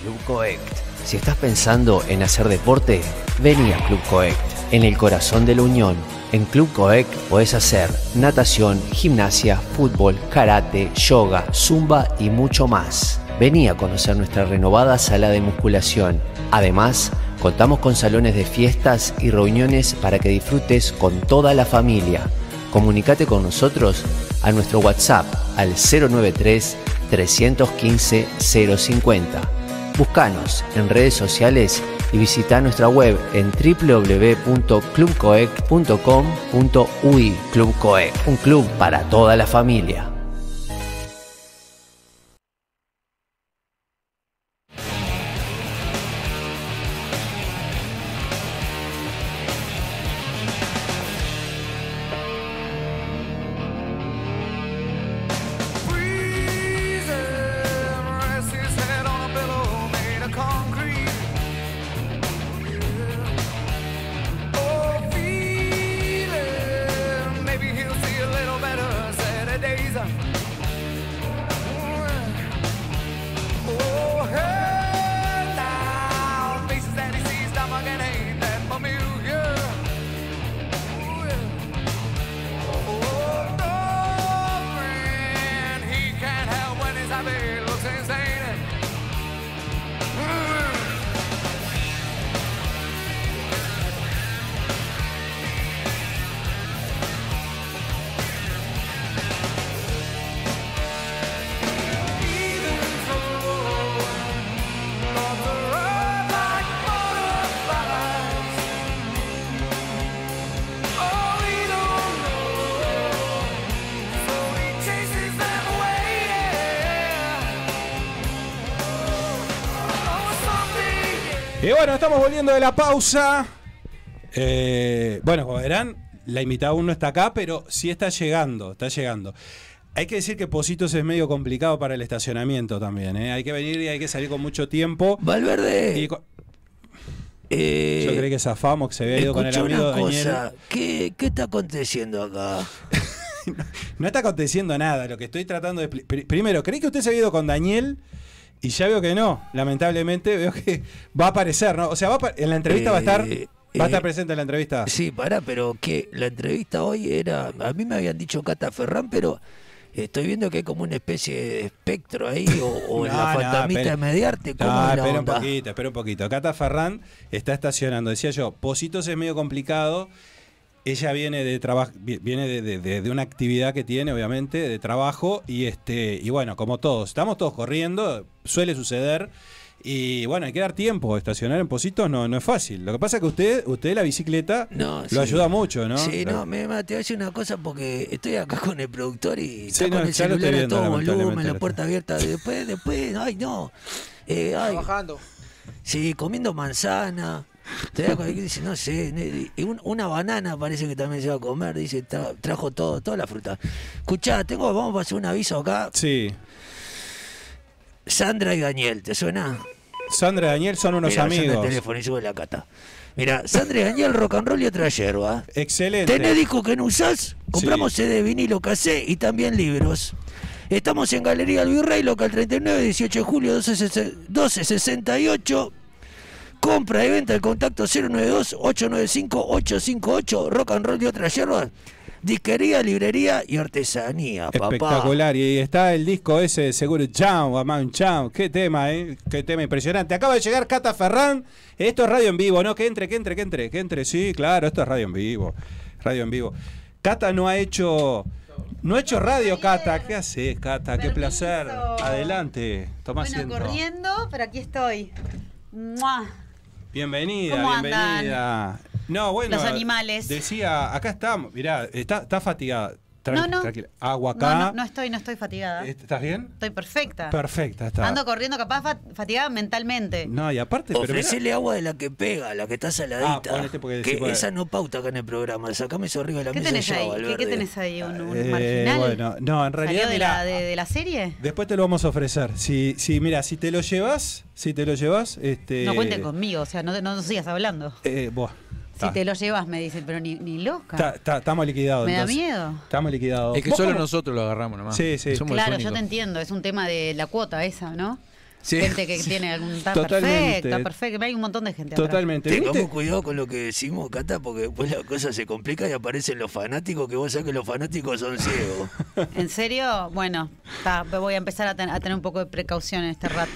Club Coect. Si estás pensando en hacer deporte, vení a Club Coect, en el corazón de la Unión. En Club Coect podés hacer natación, gimnasia, fútbol, karate, yoga, zumba y mucho más. Vení a conocer nuestra renovada sala de musculación. Además, contamos con salones de fiestas y reuniones para que disfrutes con toda la familia. Comunicate con nosotros a nuestro WhatsApp al 093 315 050. Búscanos en redes sociales y visita nuestra web en www.clubcoec.com.ui Club un club para toda la familia. Volviendo de la pausa. Eh, bueno, como verán, la invitada aún no está acá, pero sí está llegando, está llegando. Hay que decir que Positos es medio complicado para el estacionamiento también, ¿eh? Hay que venir y hay que salir con mucho tiempo. Valverde. Y Eh, Yo creí que zafamos, que se había ido con el amigo una cosa, ¿qué, ¿qué está aconteciendo acá? *laughs* No está aconteciendo nada. Lo que estoy tratando de. Primero, creí que usted se había ido con Daniel. Y ya veo que no, lamentablemente *laughs* veo que va a aparecer, ¿no? O sea, va a en la entrevista va a estar, Eh, va a estar eh, presente en la entrevista. Sí, pará, pero que la entrevista hoy era. A mí me habían dicho Cata Ferrán, pero estoy viendo que hay como una especie de espectro ahí, o, o *laughs* No, la fantasmita de Mediarte. ¿Cómo No, es la espera un poquito, espera un poquito. Cata Ferrán está estacionando. Decía yo, Positos es medio complicado. Ella viene de trabajo, viene de, de- de- de una actividad que tiene, obviamente, de trabajo. Y este, y bueno, como todos, estamos todos corriendo, suele suceder. Y bueno, hay que dar tiempo. Estacionar en Positos no, no es fácil. Lo que pasa es que usted, usted la bicicleta No, lo sí. ayuda mucho, ¿no? Sí, Lo- no, me, te voy a decir una cosa porque estoy acá con el productor y Sí, está no, con el celular a viendo, todo volumen, la puerta abierta. Después, *laughs* después, ay, no. Eh, ay, Trabajando. Sí, comiendo manzana. Te dice, no sé, y un- una banana parece que también se va a comer, dice, tra- trajo todo, toda la fruta. Escuchá, tengo, vamos a hacer un aviso acá. Sí. Sandra y Daniel, ¿te suena? Sandra y Daniel son unos Mirá, amigos. teléfono y sube la cata. Mira, Sandra y Daniel, rock and roll y otra yerba. Excelente. ¿Tenés disco que no usás? Compramos CD, vinilo, cassé y también libros. Estamos en Galería El Virrey, local 39, 18 de julio, 12, 1268. Compra y venta, el contacto 092-895-858, rock and roll y otras yerbas. Disquería, librería y artesanía, papá. Espectacular. Y está el disco ese de seguro Chao, Amán Chao. Qué tema, ¿eh? Qué tema impresionante. Acaba de llegar Cata Ferrán. Esto es radio en vivo, ¿no? Que entre, que entre, que entre, que entre. Sí, claro, esto es radio en vivo. Radio en vivo. Cata no ha hecho. No ha hecho radio, Cata. ¿Qué haces, Cata? Qué placer. Adelante. Toma Bueno, asiento. corriendo, pero aquí estoy. ¡Mua! Bienvenida, ¿Cómo andan? bienvenida. No, bueno. Los animales. Decía, acá estamos. Mirá, está, está fatigada. Tranqui- No, no. Tranquila. Agua acá. No, no, no estoy, no estoy fatigada. ¿Estás bien? Estoy perfecta. Perfecta, está. Ando corriendo capaz fa- fatigada mentalmente. No, y aparte, pero Ofrecele agua de la que pega, la que está saladita. Ah, ponete porque que esa no pauta acá en el programa. Sacame eso arriba de la ¿Qué mesa tenés ya, ahí? ¿Qué, qué tenés ahí? ¿Un, un Eh, marginal? bueno, no, en realidad, ¿Salió de, la, de, de la serie? después te lo vamos a ofrecer. Si, si, mira, si te lo llevas, si te lo llevas, este. No cuenten conmigo, o sea, no, no sigas hablando. Eh, buah, Si te lo llevas, me dicen, pero ni, ni loca. está- está- estamos liquidados. Me da miedo. Estamos liquidados. Es que ¿Vos solo cómo- nosotros lo agarramos nomás. Sí, sí. Somos Claro, yo te entiendo, es un tema de la cuota esa, ¿no? Sí. Gente que *laughs* tiene algún... Está Totalmente. perfecto, está perfecto. Hay un montón de gente atrás. Totalmente. Tengamos cuidado con lo que decimos, Cata, porque después la cosa se complica y aparecen los fanáticos, que vos sabés que los fanáticos son ciegos. *laughs* ¿En serio? Bueno, voy a empezar a, ten- a tener un poco de precaución en este rato.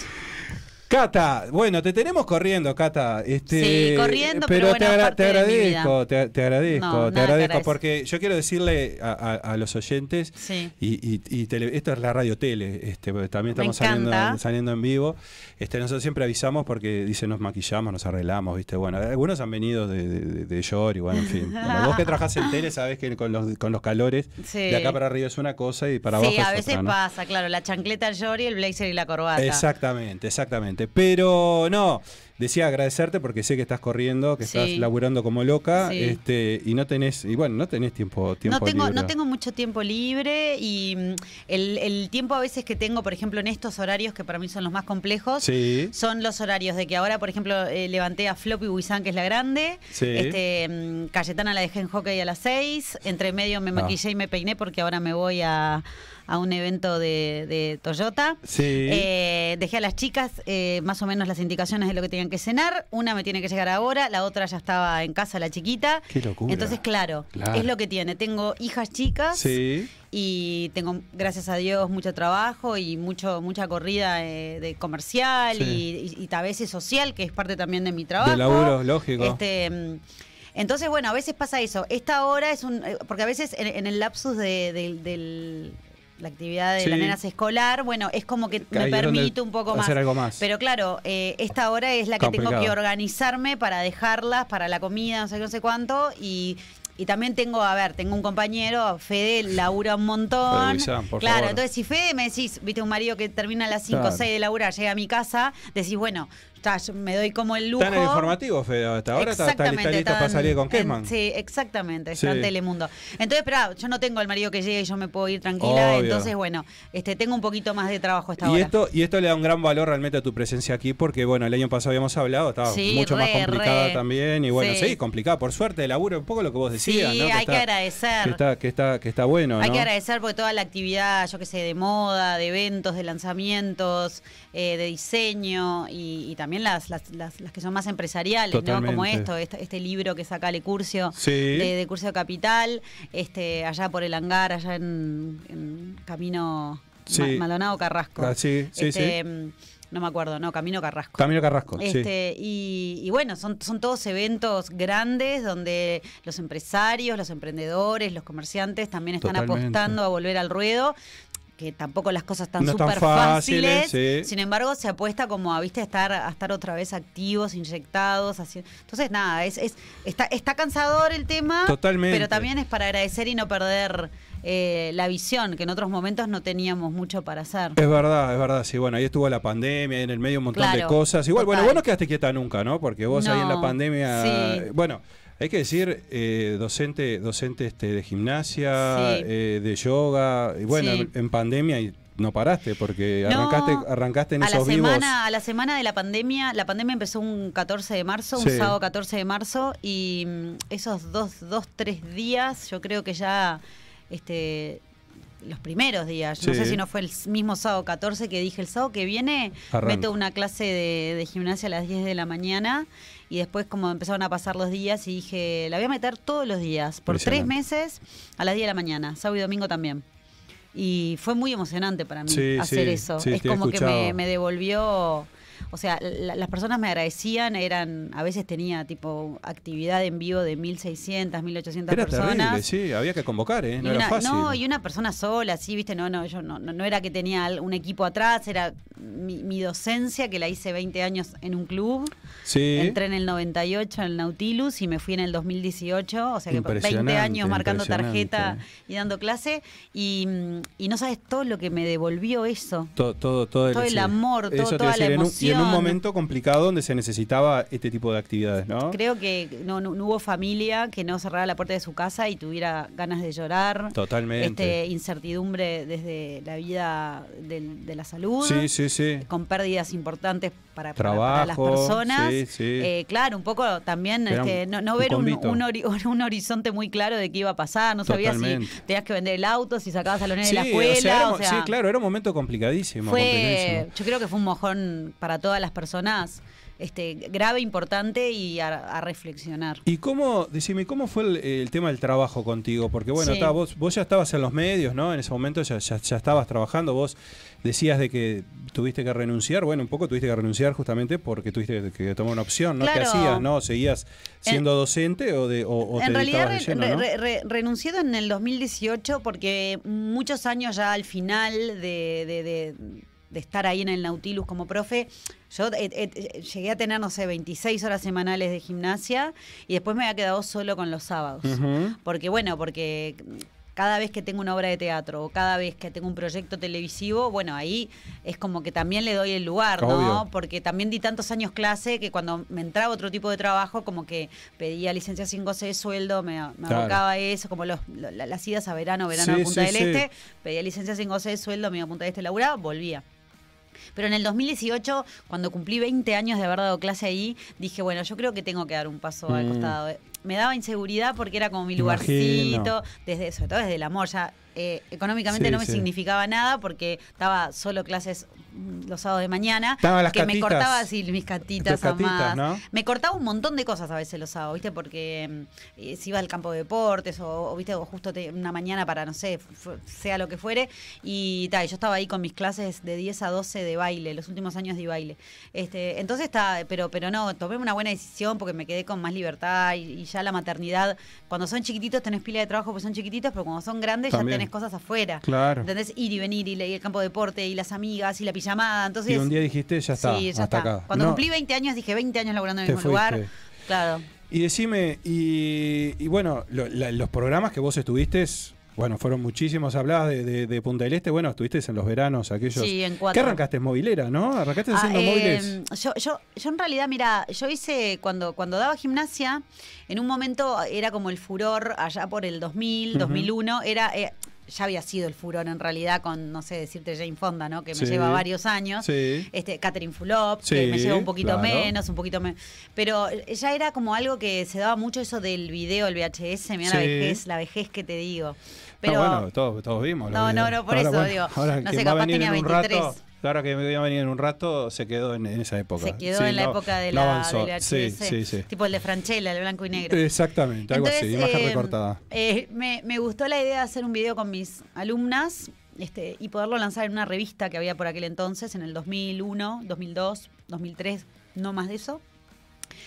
Cata, bueno, te tenemos corriendo, Cata. Este, Sí, corriendo, pero te, bueno, agra- parte te agradezco, te, te agradezco, No, te agradezco, porque yo quiero decirle a, a- a los oyentes, Sí. y, y- y tele- esto es la radio tele, este, también estamos saliendo, en vivo. Este, nosotros siempre avisamos porque dicen nos maquillamos, nos arreglamos, viste. Bueno, algunos han venido de, de, y bueno, en fin. Bueno, vos que *laughs* trabajás en tele sabés que con los, con los calores, Sí. de acá para arriba es una cosa y para abajo sí, es a veces otra, ¿no? pasa, claro, la chancleta, el short y el blazer y la corbata. Exactamente, exactamente. Pero no, decía agradecerte porque sé que estás corriendo, que Sí. estás laburando como loca, Sí. este, y no tenés, y bueno, no tenés tiempo, tiempo No tengo, libre. no tengo mucho tiempo libre y mm, el, el tiempo a veces que tengo, por ejemplo, en estos horarios que para mí son los más complejos, Sí. son los horarios de que ahora, por ejemplo, eh, levanté a Floppy Buizán, que es la grande, este, mm, Cayetana la dejé en hockey a las 6, entre medio me Ah. maquillé y me peiné porque ahora me voy a, a un evento de, de Toyota. Sí. Eh, dejé a las chicas eh, más o menos las indicaciones de lo que tenían que cenar. Una me tiene que llegar ahora, la otra ya estaba en casa, la chiquita. Qué locura. Entonces, claro, Claro. es lo que tiene. Tengo hijas chicas Sí. y tengo, gracias a Dios, mucho trabajo y mucho mucha corrida eh, de comercial Sí. y, y- y a veces social, que es parte también de mi trabajo. De laburo, lógico. Este, mm, entonces, bueno, a veces pasa eso. Esta hora es un... Porque a veces en, en el lapsus de, del- la actividad de Sí. las nenas escolar, bueno, es como que me permite un poco más. hacer algo más. Pero claro, eh, esta hora es la que tengo que organizarme para dejarlas, para la comida, no sé no sé cuánto, y... Y también tengo, a ver, tengo un compañero, Fede, labura un montón. Por claro, favor. entonces si Fede me decís, viste, un marido que termina a las 5 o Claro. 6 de laburar, llega a mi casa, decís, bueno, yo me doy como el lujo. Está en el informativo, Fede, hasta ahora está, está, está está para salir con Kesman. Sí, exactamente, está Sí. en Telemundo. Entonces, pero yo no tengo el marido que llegue y yo me puedo ir tranquila. Obvio. Entonces, bueno, este tengo un poquito más de trabajo hasta Y esto, y esto le da un gran valor realmente a tu presencia aquí, porque bueno, el año pasado habíamos hablado, estaba Sí, mucho más complicada re. también, y bueno, Sí. complicada, por suerte, de laburo, un poco lo que vos decías, Sí, ¿no? hay que está- agradecer. Que está, que está, que está bueno, Hay ¿no? que agradecer porque toda la actividad, yo que sé, de moda, de eventos, de lanzamientos, eh, de diseño y, y también las, las, las- las que son más empresariales, ¿no? Como esto, este, este libro que saca Le Curcio Sí. de, de Curcio Capital, este, allá por el hangar, allá en, en Camino Sí. Ma- Maldonado Carrasco. Ah, sí, sí, Este, sí. mm, No me acuerdo, no, Camino Carrasco. Camilo Carrasco, sí. Este, y, y bueno, son, son todos eventos grandes donde los empresarios, los emprendedores, los comerciantes también están Totalmente. apostando a volver al ruedo que tampoco las cosas están No súper fáciles, fáciles. sí. Sin embargo, se apuesta como a, viste, a estar, a estar otra vez activos, inyectados. Así. Entonces, nada, es, es, está, está cansador el tema. Totalmente. Pero también es para agradecer y no perder eh, la visión, que en otros momentos no teníamos mucho para hacer. Es verdad, es verdad, sí, bueno, ahí estuvo la pandemia, en el medio un montón de cosas. Igual, bueno, total. vos no quedaste quieta nunca, ¿no? Porque vos ahí en la pandemia, sí. bueno, hay que decir, eh, docente, docente este, de gimnasia, Sí. eh, de yoga, y bueno, Sí. en, en pandemia y no paraste porque No, arrancaste, arrancaste en a la esos vivos. semana, a la semana de la pandemia, la pandemia empezó un 14 de marzo, un sábado 14 de marzo, y mm, esos dos, dos, tres días, yo creo que ya, este, los primeros días, no sé si no fue el mismo sábado 14 que dije el sábado que viene, Arranco. meto una clase de, de gimnasia a las 10 de la mañana. Y después como empezaron a pasar los días y dije, la voy a meter todos los días, por tres meses a las 10 de la mañana, sábado y domingo también. Y fue muy emocionante para mí Sí, hacer sí, eso. sí, es como que me, me devolvió. O sea, la- las personas me agradecían, eran, a veces tenía tipo actividad en vivo de 1600, 1800 Era personas. terrible, sí, había que convocar, ¿eh? No Y era una, fácil. no, y una persona sola, sí, viste, no, no, yo no, no, no era que tenía un equipo atrás, era mi, mi docencia, que la hice 20 años en un club. Sí. Entré en el 98 en el Nautilus y me fui en el 2018, o sea que por 20 Impresionante, años marcando tarjeta y dando clase. Y, y no sabes todo lo que me devolvió eso. todo, todo, todo, todo el amor, todo- Eso te toda la y en un momento complicado donde se necesitaba este tipo de actividades, ¿no? Creo que no, no- no hubo familia que no cerrara la puerta de su casa y tuviera ganas de llorar. Totalmente. Este, incertidumbre desde la vida del- de la salud. Sí, sí, sí. Con pérdidas importantes para, para- para las Trabajo, personas. sí, sí. Eh, claro, un poco también este, no, ver un, un ori- *laughs* un horizonte muy claro de qué iba a pasar. No sabías si tenías que vender el auto, si sacabas a los nenes Sí, de la o sea, escuela. era o mo- sea, sí, claro, era un momento complicadísimo. fue, complicadísimo. yo creo que fue un mojón para todas las personas este, grave, importante y a, a reflexionar. ¿Y cómo, decime, cómo fue el, el tema del trabajo contigo? Porque bueno, Sí. ta, vos, vos ya estabas en los medios, ¿no? En ese momento ya, ya, ya estabas trabajando, vos decías de que tuviste que renunciar, bueno, un poco tuviste que renunciar justamente porque tuviste que, que tomar una opción, ¿no? ¿Qué Claro. hacías, no? ¿Seguías siendo docente o, de, o, o te en realidad de re- lleno, re- no? re- renuncié en el 2018 porque muchos años ya al final de, de- de- de estar ahí en el Nautilus como profe, yo eh, eh, llegué a tener, no sé, 26 horas semanales de gimnasia y después me había quedado solo con los sábados. Porque bueno, porque cada vez que tengo una obra de teatro o cada vez que tengo un proyecto televisivo, bueno, ahí es como que también le doy el lugar, ¿no? Porque también di tantos años clase que cuando me entraba otro tipo de trabajo, como que pedía licencia sin goce de sueldo, me, me Claro. abocaba eso, como los, lo- la- las idas a verano, verano Sí, a Punta sí, del sí. Este, pedía licencia sin goce de sueldo, me iba a Punta del Este, laburaba, volvía. Pero en el 2018, cuando cumplí 20 años de haber dado clase ahí, dije, bueno, yo creo que tengo que dar un paso al Mm. costado. Me daba inseguridad porque era como mi Imagino. lugarcito, desde, sobre todo desde el amor. Ya eh, económicamente Sí, no me sí. significaba nada porque estaba solo clases mm, los sábados de mañana. Estaban las que me catitas. cortaba así mis catitas, Tus catitas, amadas. ¿no? Me cortaba un montón de cosas a veces los sábados, ¿viste? Porque mm, eh, si iba al campo de deportes o, o, ¿viste? O justo te- una mañana para, no sé, fu- sea lo que fuere. Y tal, yo estaba ahí con mis clases de 10 a 12 de baile, los últimos años de baile. Este, entonces está, pero, pero no, tomé una buena decisión porque me quedé con más libertad y, y ya la maternidad, cuando son chiquititos tenés pila de trabajo porque son chiquititos, pero cuando son grandes También. ya tenés cosas afuera. Claro. ¿Entendés? Ir y venir y, el campo de deporte y las amigas y la pijamada. Entonces, y un día dijiste, ya está, sí, ya hasta está. acá. Cuando No, cumplí 20 años dije 20 años laburando en el mismo lugar. Claro. Y decime, y, y bueno, lo- la- los programas que vos estuviste, Bueno, fueron muchísimos. Hablabas de, de- de Punta del Este. Bueno, estuviste en los veranos aquellos. Sí, en cuatro. ¿Qué arrancaste? Movilera, ¿no? Arrancaste Ah, haciendo eh, móviles. yo, yo, yo en realidad, mira, yo hice cuando, cuando daba gimnasia, en un momento era como el furor allá por el 2000, Ujú. 2001, era... eh, ya había sido el furor en realidad con, no sé, decirte Jane Fonda, ¿no? Que me Sí. lleva varios años. Sí. Este, Catherine Fulop, que me lleva un poquito claro. menos, un poquito menos. Pero ya era como algo que se daba mucho eso del video, el VHS, mira la vejez, la vejez que te digo. Pero No, bueno, todos, todos vimos. No, no, no, por eso digo, Ahora no sé, capaz tenía en un 23. rato. Ahora que me iba a venir en un rato, se quedó en, en esa época. se quedó Sí, en la no- época de la, del VHS, Sí, sí, sí. tipo el de Franchella, el blanco y negro. Exactamente, algo así, Entonces, imagen eh, recortada. eh, me, me gustó la idea de hacer un video con mis alumnas este, y poderlo lanzar en una revista que había por aquel entonces, en el 2001, 2002, 2003, no más de eso.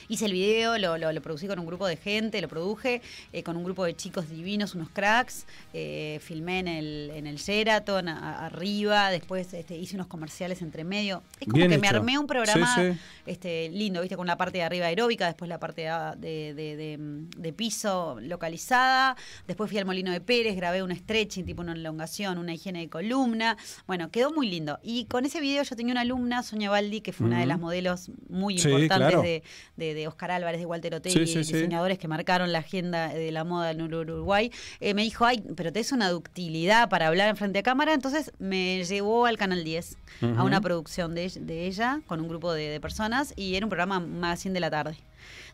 Hice el video, lo, lo- lo producí con un grupo de gente, lo produje eh, con un grupo de chicos divinos, unos cracks. eh, filmé en el, en el Sheraton, a- arriba. Después este, hice unos comerciales entre medio. Es como Bien que me armé un programa Sí, sí. Este, lindo, ¿viste? Con la parte de arriba aeróbica, después la parte de, de- de- de- de piso localizada. Después fui al Molino de Pérez, grabé un stretching, tipo una elongación, una higiene de columna. Bueno, quedó muy lindo. Y con ese video yo tenía una alumna, Sonia Baldi, que fue una de las modelos muy Sí, importantes claro. de, de- de Oscar Álvarez, de Walter Otegui, sí, sí. diseñadores que marcaron la agenda de la moda en Ur- Uruguay. Eh, me dijo, ay, pero te es una ductilidad para hablar en frente a cámara. Entonces me llevó al Canal 10 a una producción de, de ella con un grupo de, de personas y era un programa magazine de la tarde.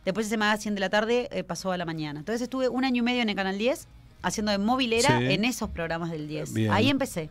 Después ese magazine de la tarde eh, pasó a la mañana. Entonces estuve un año y medio en el Canal 10 haciendo de movilera en esos programas del 10. Bien. Ahí empecé.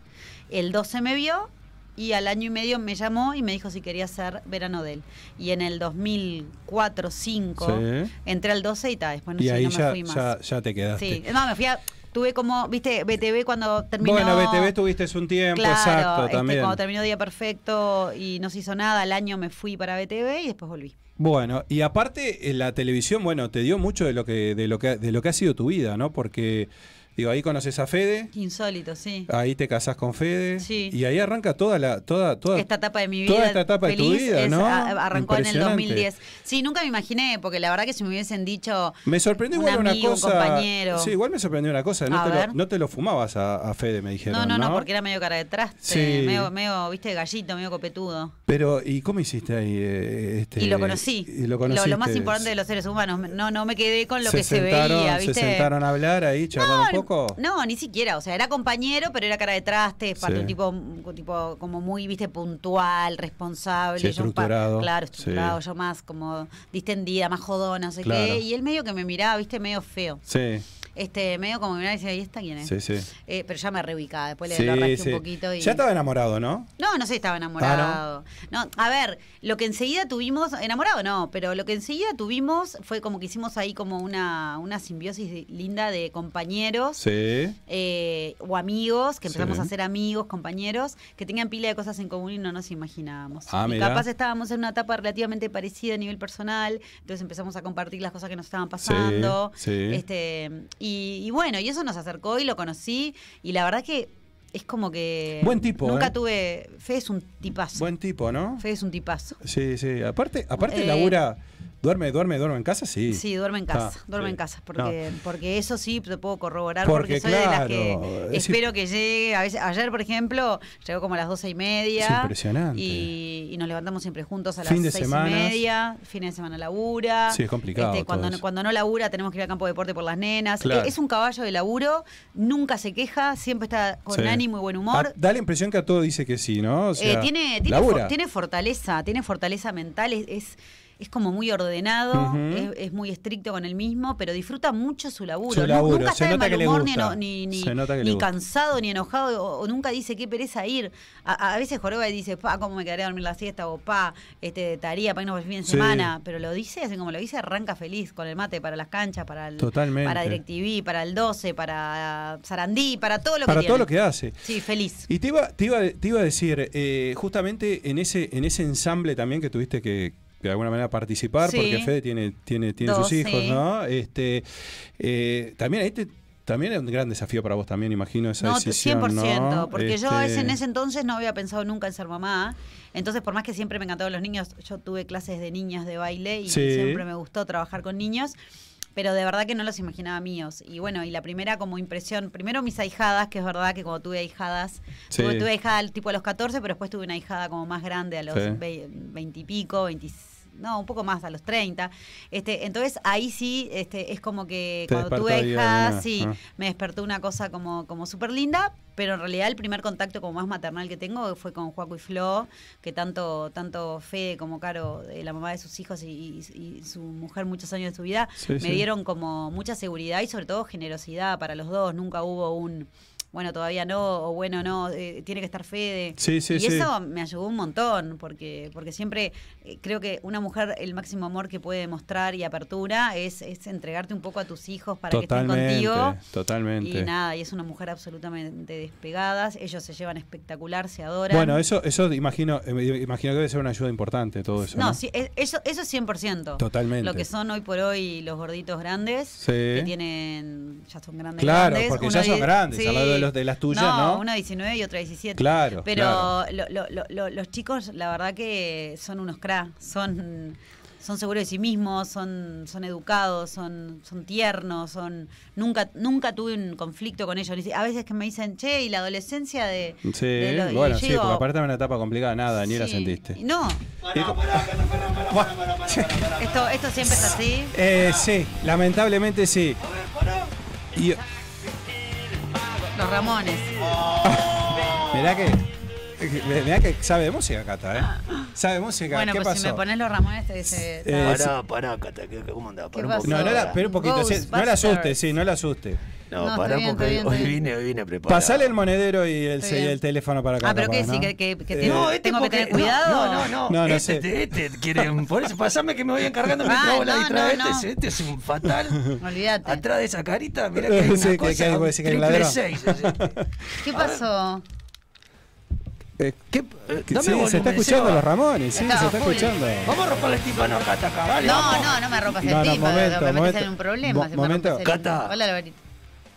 El 12 me vio y al año y medio me llamó y me dijo si quería hacer verano de él. Y en el 2004, 2005 Sí. entré al 12 y tal, después no, y sé, ahí no me ya, fui más. ya, ya te quedaste. Sí, no, me fui a... Tuve como, viste, BTV cuando terminó... Bueno, BTV tuviste un tiempo, Claro, exacto, este, también. cuando terminó Día Perfecto y no se hizo nada, al año me fui para BTV y después volví. Bueno, y aparte en la televisión, bueno, te dio mucho de lo que de lo que de lo que ha sido tu vida, ¿no? Porque digo, ahí conoces a Fede, Insólito, sí. ahí te casás con Fede Sí. y ahí arranca toda la toda toda Esta etapa de mi toda vida. esta etapa de tu vida, es- ¿no? a- arrancó en el Impresionante. 2010. Sí, nunca me imaginé, porque la verdad que si me hubiesen dicho. Me sorprendió un igual una amigo, cosa. compañero. Sí, igual me sorprendió una cosa. No, te lo, ver. no te lo fumabas a, a Fede, me dijeron. No, No, no, no, porque era medio cara de traste, Sí. medio, medio, viste, gallito, medio copetudo. Pero, ¿y cómo hiciste ahí? eh, este, y lo conocí. Y lo lo, conociste. lo más importante de los seres humanos. No, no me quedé con lo se que se veía, Se ¿viste? sentaron a hablar ahí, charlaron un poco. No, ni siquiera, o sea, era compañero, pero era cara de traste, parte Sí. un tipo, tipo como muy, viste, puntual, responsable. Sí, yo estructurado. claro, estructurado, yo más como distendida, más jodona, no sé Claro. qué. Y él medio que me miraba, viste, medio feo. Sí, Este, medio como me miraba y decía, ¿y esta quién es? sí, sí. Eh, pero ya me reubicaba, después le Sí, lo rasqué sí. un poquito y... Ya estaba enamorado, ¿no? No, no sé si estaba enamorado. no? a ver, lo que enseguida tuvimos, enamorado no, pero lo que enseguida tuvimos fue como que hicimos ahí como una, una simbiosis linda de compañeros Sí. eh, o amigos, que empezamos Sí. a ser amigos, compañeros, que tenían pila de cosas en común y no nos imaginábamos. Ah, y capaz estábamos en una etapa relativamente parecida a nivel personal, entonces empezamos a compartir las cosas que nos estaban pasando. sí. Este, y, y bueno, y eso nos acercó y lo conocí, y la verdad que es como que Buen tipo, nunca ¿eh? tuve. Fe es un tipazo. Buen tipo, ¿no? Fe es un tipazo. Sí, sí. Aparte, aparte Eh, labura, duerme, duerme, duerme en casa, sí. Sí, duerme en casa, duerme sí. en casa, porque, porque eso sí te puedo corroborar, Porque, porque, soy de las que es espero que llegue, a veces, ayer por ejemplo, llegó como a las doce y media. Es impresionante. Y, y nos levantamos siempre juntos a las Fin de seis semanas. y media, fines de semana labura. Sí, es complicado Este, cuando, no, cuando no labura tenemos que ir al campo de deporte por las nenas. Claro. Eh, Es un caballo de laburo, nunca se queja, siempre está con Sí. ánimo y buen humor. Ah, da la impresión que a todo dice que sí, ¿no? O sea, Eh, tiene, tiene, labura. for- tiene fortaleza, tiene fortaleza mental, es, es, es como muy ordenado, es, es muy estricto con el mismo, pero disfruta mucho su laburo. Su Nu- laburo, nunca está de mal humor, ni, ni, ni- cansado, ni enojado, o, o nunca dice qué pereza ir. A, a veces joroba dice, pa, cómo me quedaré a dormir la siesta, o pa, este, tarea para irnos el fin de Sí. semana. Pero lo dice, así como lo dice, arranca feliz con el mate para las canchas, para el, Totalmente. para DirecTV, para el 12, para Sarandí, para todo lo Para que todo tiene. lo que hace. Sí, feliz. Y te iba, te iba, te iba a decir, eh, justamente en ese, en ese ensamble también que tuviste que de alguna manera participar, Sí. porque Fede tiene, tiene, tiene Dos, sus hijos, sí. ¿no? Este, eh, también ahí te- también es un gran desafío para vos también, imagino, esa No, decisión, 100%, ¿no? porque yo Este, ese- en ese entonces no había pensado nunca en ser mamá. Entonces, por más que siempre me encantaban los niños, yo tuve clases de niñas de baile y Sí. siempre me gustó trabajar con niños. pero de verdad que no los imaginaba míos. Y bueno, y la primera como impresión, primero mis ahijadas, que es verdad que cuando tuve ahijadas, Sí. tuve, tuve ahijada al tipo a los 14, pero después tuve una ahijada como más grande a los Sí. 20 y pico, 20 no, un poco más a los 30. Este, entonces ahí sí este, es como que Te cuando ahijadas, alguna- sí, ah. me despertó una cosa como, como súper linda, pero en realidad el primer contacto como más maternal que tengo fue con Juaco y Flo, que tanto, tanto Fede como Caro, eh, la mamá de sus hijos y, y- y su mujer muchos años de su vida, Sí, me sí. dieron como mucha seguridad y sobre todo generosidad para los dos. Nunca hubo un, bueno, todavía no, o bueno, no, eh, tiene que estar Fede. Sí, sí, y sí. eso me ayudó un montón, porque, porque siempre eh, creo que una mujer, el máximo amor que puede mostrar y apertura es, es entregarte un poco a tus hijos para que estén contigo. totalmente. Y nada, y es una mujer absolutamente despegada. Ellos se llevan espectacular, se adoran. Bueno, eso, eso imagino, eh, imagino que debe ser una ayuda importante todo eso. No, No, sí, es- eso, eso es 100%. Totalmente. Lo que son hoy por hoy los gorditos grandes, Sí. que tienen, ya son grandes. Claro, grandes. porque Uno ya son grandes, al lado de los de las tuyas, ¿no? una 19 y otra 17. Claro, Pero claro. lo- lo- lo- lo- los chicos, la verdad que son unos cracks, son son seguros de sí mismos, son, son educados, son, son tiernos, son nunca nunca tuve un conflicto con ellos. A veces que me dicen, che, y la adolescencia de... Sí, de lo- bueno, sí, digo, porque aparte es una etapa complicada, nada, ni la sentiste. No, esto, esto siempre es así. Eh, sí, lamentablemente sí. Y, Los Ramones. mirá que, mirá que sabe de música, Cata, ¿eh? Sabe de música, Bueno, ¿qué pues si pasó? me pones los Ramones te dice... Eh, Pará, pará, Cata, ¿qué- ¿cómo andás? ¿Qué pasó? No, no la, pero un poquito, sí, no la asuste, sí, no la asuste. No, No, pará porque bien, hoy bien. vine, hoy vine preparado. Pasale el monedero y el, y el teléfono para acá. Ah, pero que sí, ¿no? que, que- que Eh, tengo, No, este tengo que porque- tener cuidado. No, no, no. No, no este, sé. este, este quieren. Por eso, pasame que me voy encargando mientras Ah, vos la no, distraes. no, no. Este, es- este es un fatal. *laughs* Olvídate. Atrás de esa carita, mirá que hay *laughs* una Sí, que- cosa. que hay- un que hay un ladrón. seis. ¿Qué pasó? Eh, ¿Qué? Eh, sí, se volumen, está escuchando Seba. los Ramones, sí, se está full. escuchando. Vamos a romperle el tímpano a Cata acá, dale, No, vamos. no, no me rompas el No, no, tímpano, momento, me metes momento. en un problema. Mo- si me momento. el Cata. Hola, Alvarito.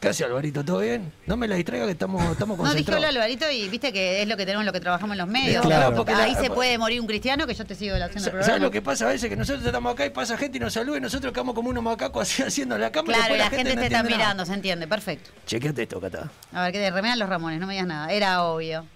¿Qué hace Alvarito? ¿Todo bien? No me la distraiga que estamos, estamos No, dije concentrados. hola, Alvarito, y viste que es lo que tenemos, lo que trabajamos en los medios. Claro. porque Ahí la- se puede morir un cristiano que yo te sigo haciendo el Sa- programa. ¿Sabes lo que pasa a veces? Que nosotros estamos acá y pasa gente y nos saluda y nosotros quedamos como unos macacos así *laughs* haciendo la cámara. Claro, y después la gente no te está nada. mirando, se entiende, perfecto. Chequeate esto, Cata. A ver, que te remedan los Ramones, no me digas nada. Era obvio.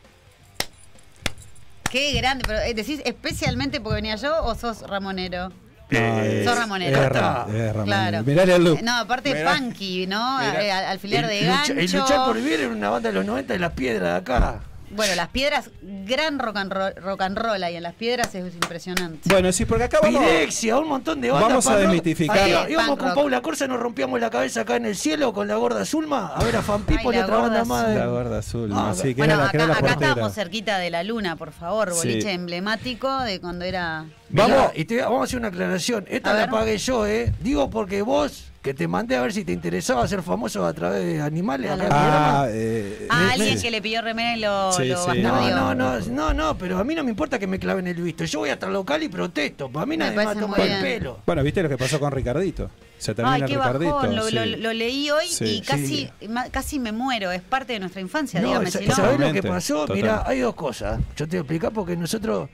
Qué grande, pero eh, decís especialmente porque venía yo o sos ramonero. No, es- Sos ramonero. Es, Ra- es Ramonero. Claro. Mirale el look. No, aparte Mirá. funky, ¿no? Mirá. Eh, al- alfiler de lucha- gancho. el luchar por vivir era una banda de los 90 de las piedras de acá. Bueno, las piedras, gran rock and roll, rock and roll ahí en las piedras es impresionante. Bueno, sí, porque acá vamos. Pirexia, un montón de bandas. Vamos a desmitificar. Sí, íbamos con rock. Paula Corsa, nos rompíamos la cabeza acá en el cielo con la gorda Zulma. A ver a Fan Ay, y la otra banda más. La gorda azul, Ah, ¿no? sí, que bueno, era la, que acá, era la acá estábamos cerquita de la luna, por favor, Sí. boliche emblemático de cuando era... Vamos, y te- vamos a hacer una aclaración. Esta A la ver. pagué yo, ¿eh? Digo porque vos, que te mandé a ver si te interesaba ser famoso a través de animales. acá en el Ah, eh, Ah, eh, alguien sí. que le pidió remera y lo, Sí, lo sí. No, no, no, no, no, pero a mí no me importa que me claven el visto. Yo voy hasta el local y protesto. Para mí nadie me va a tomar el pelo. Bueno, ¿viste lo que pasó con Ricardito? Se termina Ay, qué Ricardito. bajón, lo, sí. lo- lo leí hoy Sí. y casi, ma- casi me muero, es parte de nuestra infancia, No, dígame si no. ¿sabés lo que pasó? total. Mira, hay dos cosas. Yo te voy a explicar porque nosotros.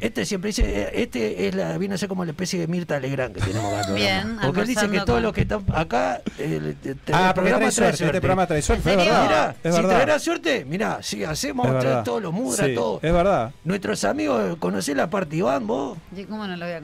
Este siempre dice, eh, este es la, viene a ser como la especie de Mirta Legrand que tenemos acá. Bien. Porque él dice que todos con- los que están acá, el, el- Ah, el porque trae suerte, este programa trae suerte. Mirá, es si verdad. traerá suerte, mirá, si hacemos todos los mudras, Sí, todo. Es verdad. Nuestros amigos, ¿conocés la Partibán vos? Sí, ¿Cómo no lo voy a.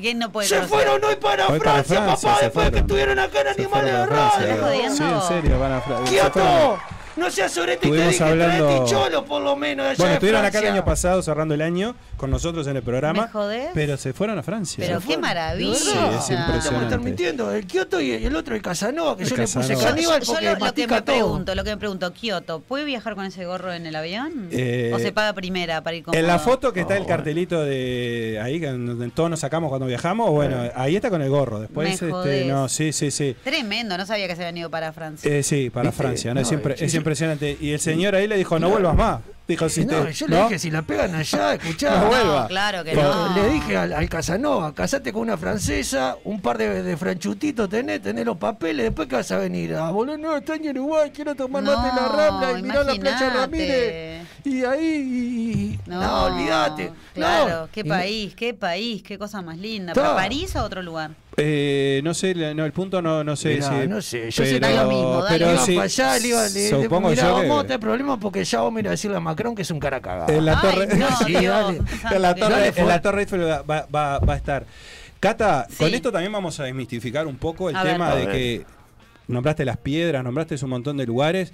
¿Quién no puede Se conocer? fueron hoy para Hoy para Francia, Francia, papá, después de que estuvieron acá en Animales de. Radio. ¿Estás jodiendo? Sí, en serio, van a Francia. Se ¡Quieto! No seas sorete y te Estuvimos dije hablando- cholo por lo menos allá Bueno, estuvieron acá el año pasado cerrando el año con nosotros en el programa. ¿Me jodés? Pero se fueron a Francia. Pero qué maravilla. Sí, es mintiendo. El Kioto y el otro, el Casanova, que El yo le puse Casanova. Yo, caníbal yo porque lo, lo que me todo. pregunto, lo que me pregunto, Kioto, ¿puede viajar con ese gorro en el avión? Eh, ¿O se paga primera para ir con En la foto que está el cartelito de ahí, que donde todos nos sacamos cuando viajamos, bueno, ahí está con el gorro. Después, Me este, jodés. no, sí, sí, sí. Tremendo, no sabía que se habían ido para Francia. Eh, sí, para ¿Viste? Francia, ¿no? es, No, sí. Impresionante. Y el señor ahí le dijo, no vuelvas más. Dijo, si No, te, yo le dije, si la pegan allá, escuchá. No vuelva. claro que no. Le dije al, al Casanova, casate con una francesa, un par de, de franchutitos tenés, tenés los papeles, después que vas a venir a volver, no, estoy en Uruguay, quiero tomar mate en la Rambla y mirar la playa. Ramírez. y ahí. y- No, olvídate. Claro, No. qué país, qué país, qué cosa más linda. ¿Para París o otro lugar? Eh, no sé, la- no, el punto no, no sé Mirá, si. no sé, yo sé que pero, da lo mismo, dale, pero iba sí, para allá, le iba, le- supongo mirá, yo a que tener problemas porque ya vamos a ir a decirle a Macron que es un cara cagado. en la torre, Sí, dale. en la torre, en la va, va- va- va a estar. Cata, Sí. con esto también vamos a desmistificar un poco el A tema de que nombraste las piedras, nombraste un montón de lugares.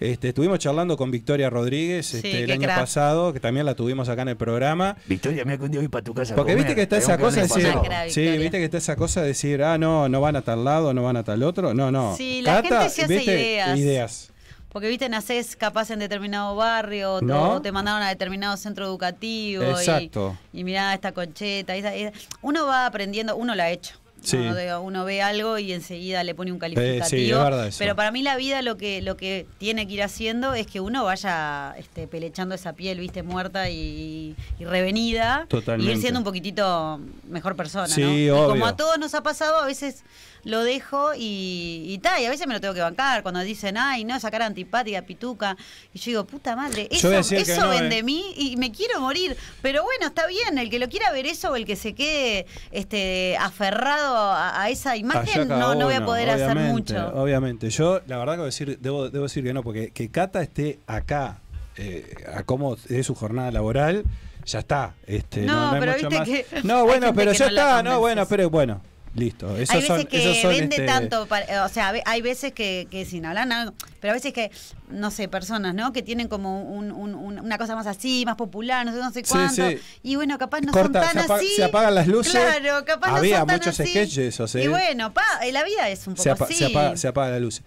Este, estuvimos charlando con Victoria Rodríguez Sí, este, el año crack. pasado, que también la tuvimos acá en el programa. Victoria, mira que un día voy para tu casa. Porque comer, viste que está esa cosa de decir, sí, viste que está esa cosa de decir, ah, no, no van a tal lado, no van a tal otro. No, no. Sí, la gente se hace ¿viste? ideas. ideas. Porque, viste, nacés capaz en determinado barrio, o te- ¿No? te mandaron a determinado centro educativo. y- Exacto. Y, mirá esta concheta. esa- esa- Uno va aprendiendo, uno lo ha hecho. Sí. Uno, ve algo y enseguida le pone un calificativo. sí, es verdad eso. Pero para mí la vida lo que, lo que tiene que ir haciendo es que uno vaya este, pelechando esa piel, viste, muerta y, y revenida. Totalmente. Y ir siendo un poquitito mejor persona, Sí, ¿no? Y obvio. como a todos nos ha pasado, a veces lo dejo y, y ta, y a veces me lo tengo que bancar cuando dicen, ay, no, esa cara antipática, pituca. Y yo digo, puta madre, eso, eso no, ven eh. mí y me quiero morir. Pero bueno, está bien, el que lo quiera ver eso o el que se quede este, aferrado a, a esa imagen, no, no voy a poder hacer mucho. Obviamente. Yo, la verdad que debo decir, debo, debo decir que no, porque que Cata esté acá, eh, a cómo es su jornada laboral, ya está. Este, no, No, no hay pero mucho viste más. que No, *laughs* bueno, pero ya no está, no, bueno, pero bueno, listo. Esos hay veces son, que son, vende este, tanto, para- o sea, hay veces que, que sin hablar nada, pero a veces que, no sé, personas, ¿no? Que tienen como un- un- un- una cosa más así, más popular, no sé, no sé Sí, cuánto. sí. Y bueno, capaz no Corta, son se, tan apa- así. se apagan las luces. Claro, capaz no Había son tan muchos así. sketches, o sea, Y bueno, pa, eh, la vida es un poco se, así. se apaga, se apaga la luz.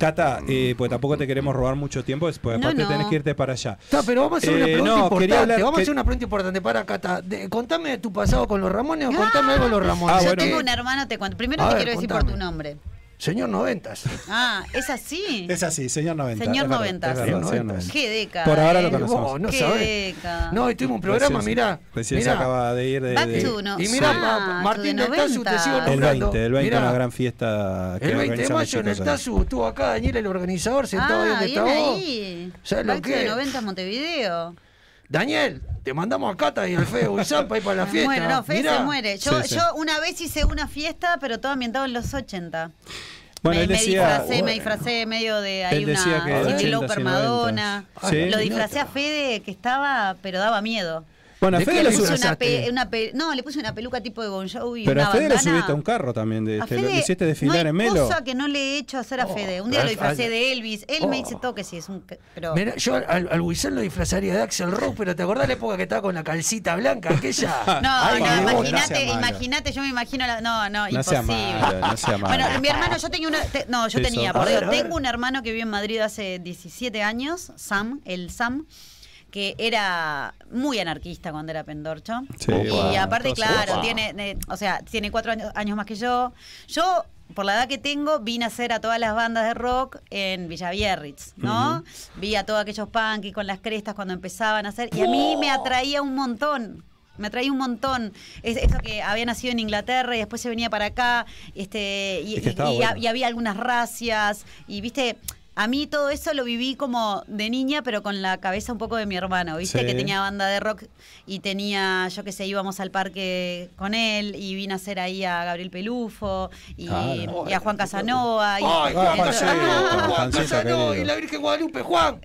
Cata, eh, pues tampoco te queremos robar mucho tiempo, pues No, aparte no. tenés que irte para allá. Está, pero vamos a hacer una Eh, pregunta no, importante. quería hablar- vamos a hacer una pregunta importante para Cata. De- contame tu pasado con los Ramones o contame algo de los Ramones. Ah, Yo bueno. tengo un hermano, te cuento. Primero A te ver, quiero decir por tu nombre. Señor Noventas. Ah, ¿es así? Es así, señor 90. Señor es verdad, 90. es verdad, Señor señor 90. 90. Qué década. Por ahora eh. lo conocemos. Vos, no Qué sabés. década. No, hoy tuvimos un programa, mirá. Recién se acaba de ir de. De- to no- Y mirá, Ah, Martín de del Tazu te 90. sigo El nombrando. 20, el 20, Mirá, una gran fiesta que El 20 de mayo en el. Tazu estuvo acá Daniel, el organizador, sentado ahí Ah, donde vos. ahí. ¿Sabes lo que the es? 90 Montevideo. Daniel, te mandamos a Cata y al Fede Guizán para ir para la *laughs* fiesta. Bueno, no, Fede Mirá. se muere. Yo, Sí, sí. yo una vez hice una fiesta, pero todo ambientado en los 80. Bueno, me, él me disfracé, me bueno, disfracé medio de ahí una que Cindy 80s y Lauper Madonna. 90s. Sí. Lo disfracé a Fede que estaba, pero daba miedo. Bueno, a ¿De Fede lo le Le puse una pe- una pe- no, le puse una peluca tipo de Bon Jovi y Pero una a Fede lo bandana. subiste a un carro también. De, A este, lo Fede hiciste no desfilar hay en Melo. cosa que no le he hecho hacer a Fede. Un día lo disfracé al- de Elvis. Él me Oh. dice todo que sí, es un... Pero... Mirá, yo al, al Guizán lo disfrazaría de Axel Rock, pero ¿te acordás la época que estaba con la calcita blanca aquella? *laughs* No, Ay, no, no imagínate, sea malo. imagínate, yo me imagino la, no, no, No sea imposible. malo, no sea *laughs* malo. Bueno, mi hermano, yo tenía una, te- no, yo tenía, por Dios, tengo un hermano que vive en Madrid hace 17 años, Sam, el Sam, que era muy anarquista cuando era pendorcho. Sí, y aparte, claro, tiene, eh, o sea, tiene cuatro años, años más que yo. Yo, por la edad que tengo, vine a hacer a todas las bandas de rock en Villa Biarritz, ¿no? Vi a todos aquellos punky con las crestas cuando empezaban a hacer, y a mí me atraía un montón. Me atraía un montón. Es, eso que había nacido en Inglaterra y después se venía para acá. Este, y, Es que y- estaba y- bueno. y había algunas racias. Y viste, a mí todo eso lo viví como de niña, pero con la cabeza un poco de mi hermano. Viste Sí. que tenía banda de rock y tenía, yo qué sé, íbamos al parque con él y vine a hacer ahí a Gabriel Pelufo y, Claro. y a Juan Casanova. Y, Ay, Juan entonces- Casanova, Juan Casanova y la Virgen Guadalupe. Juan,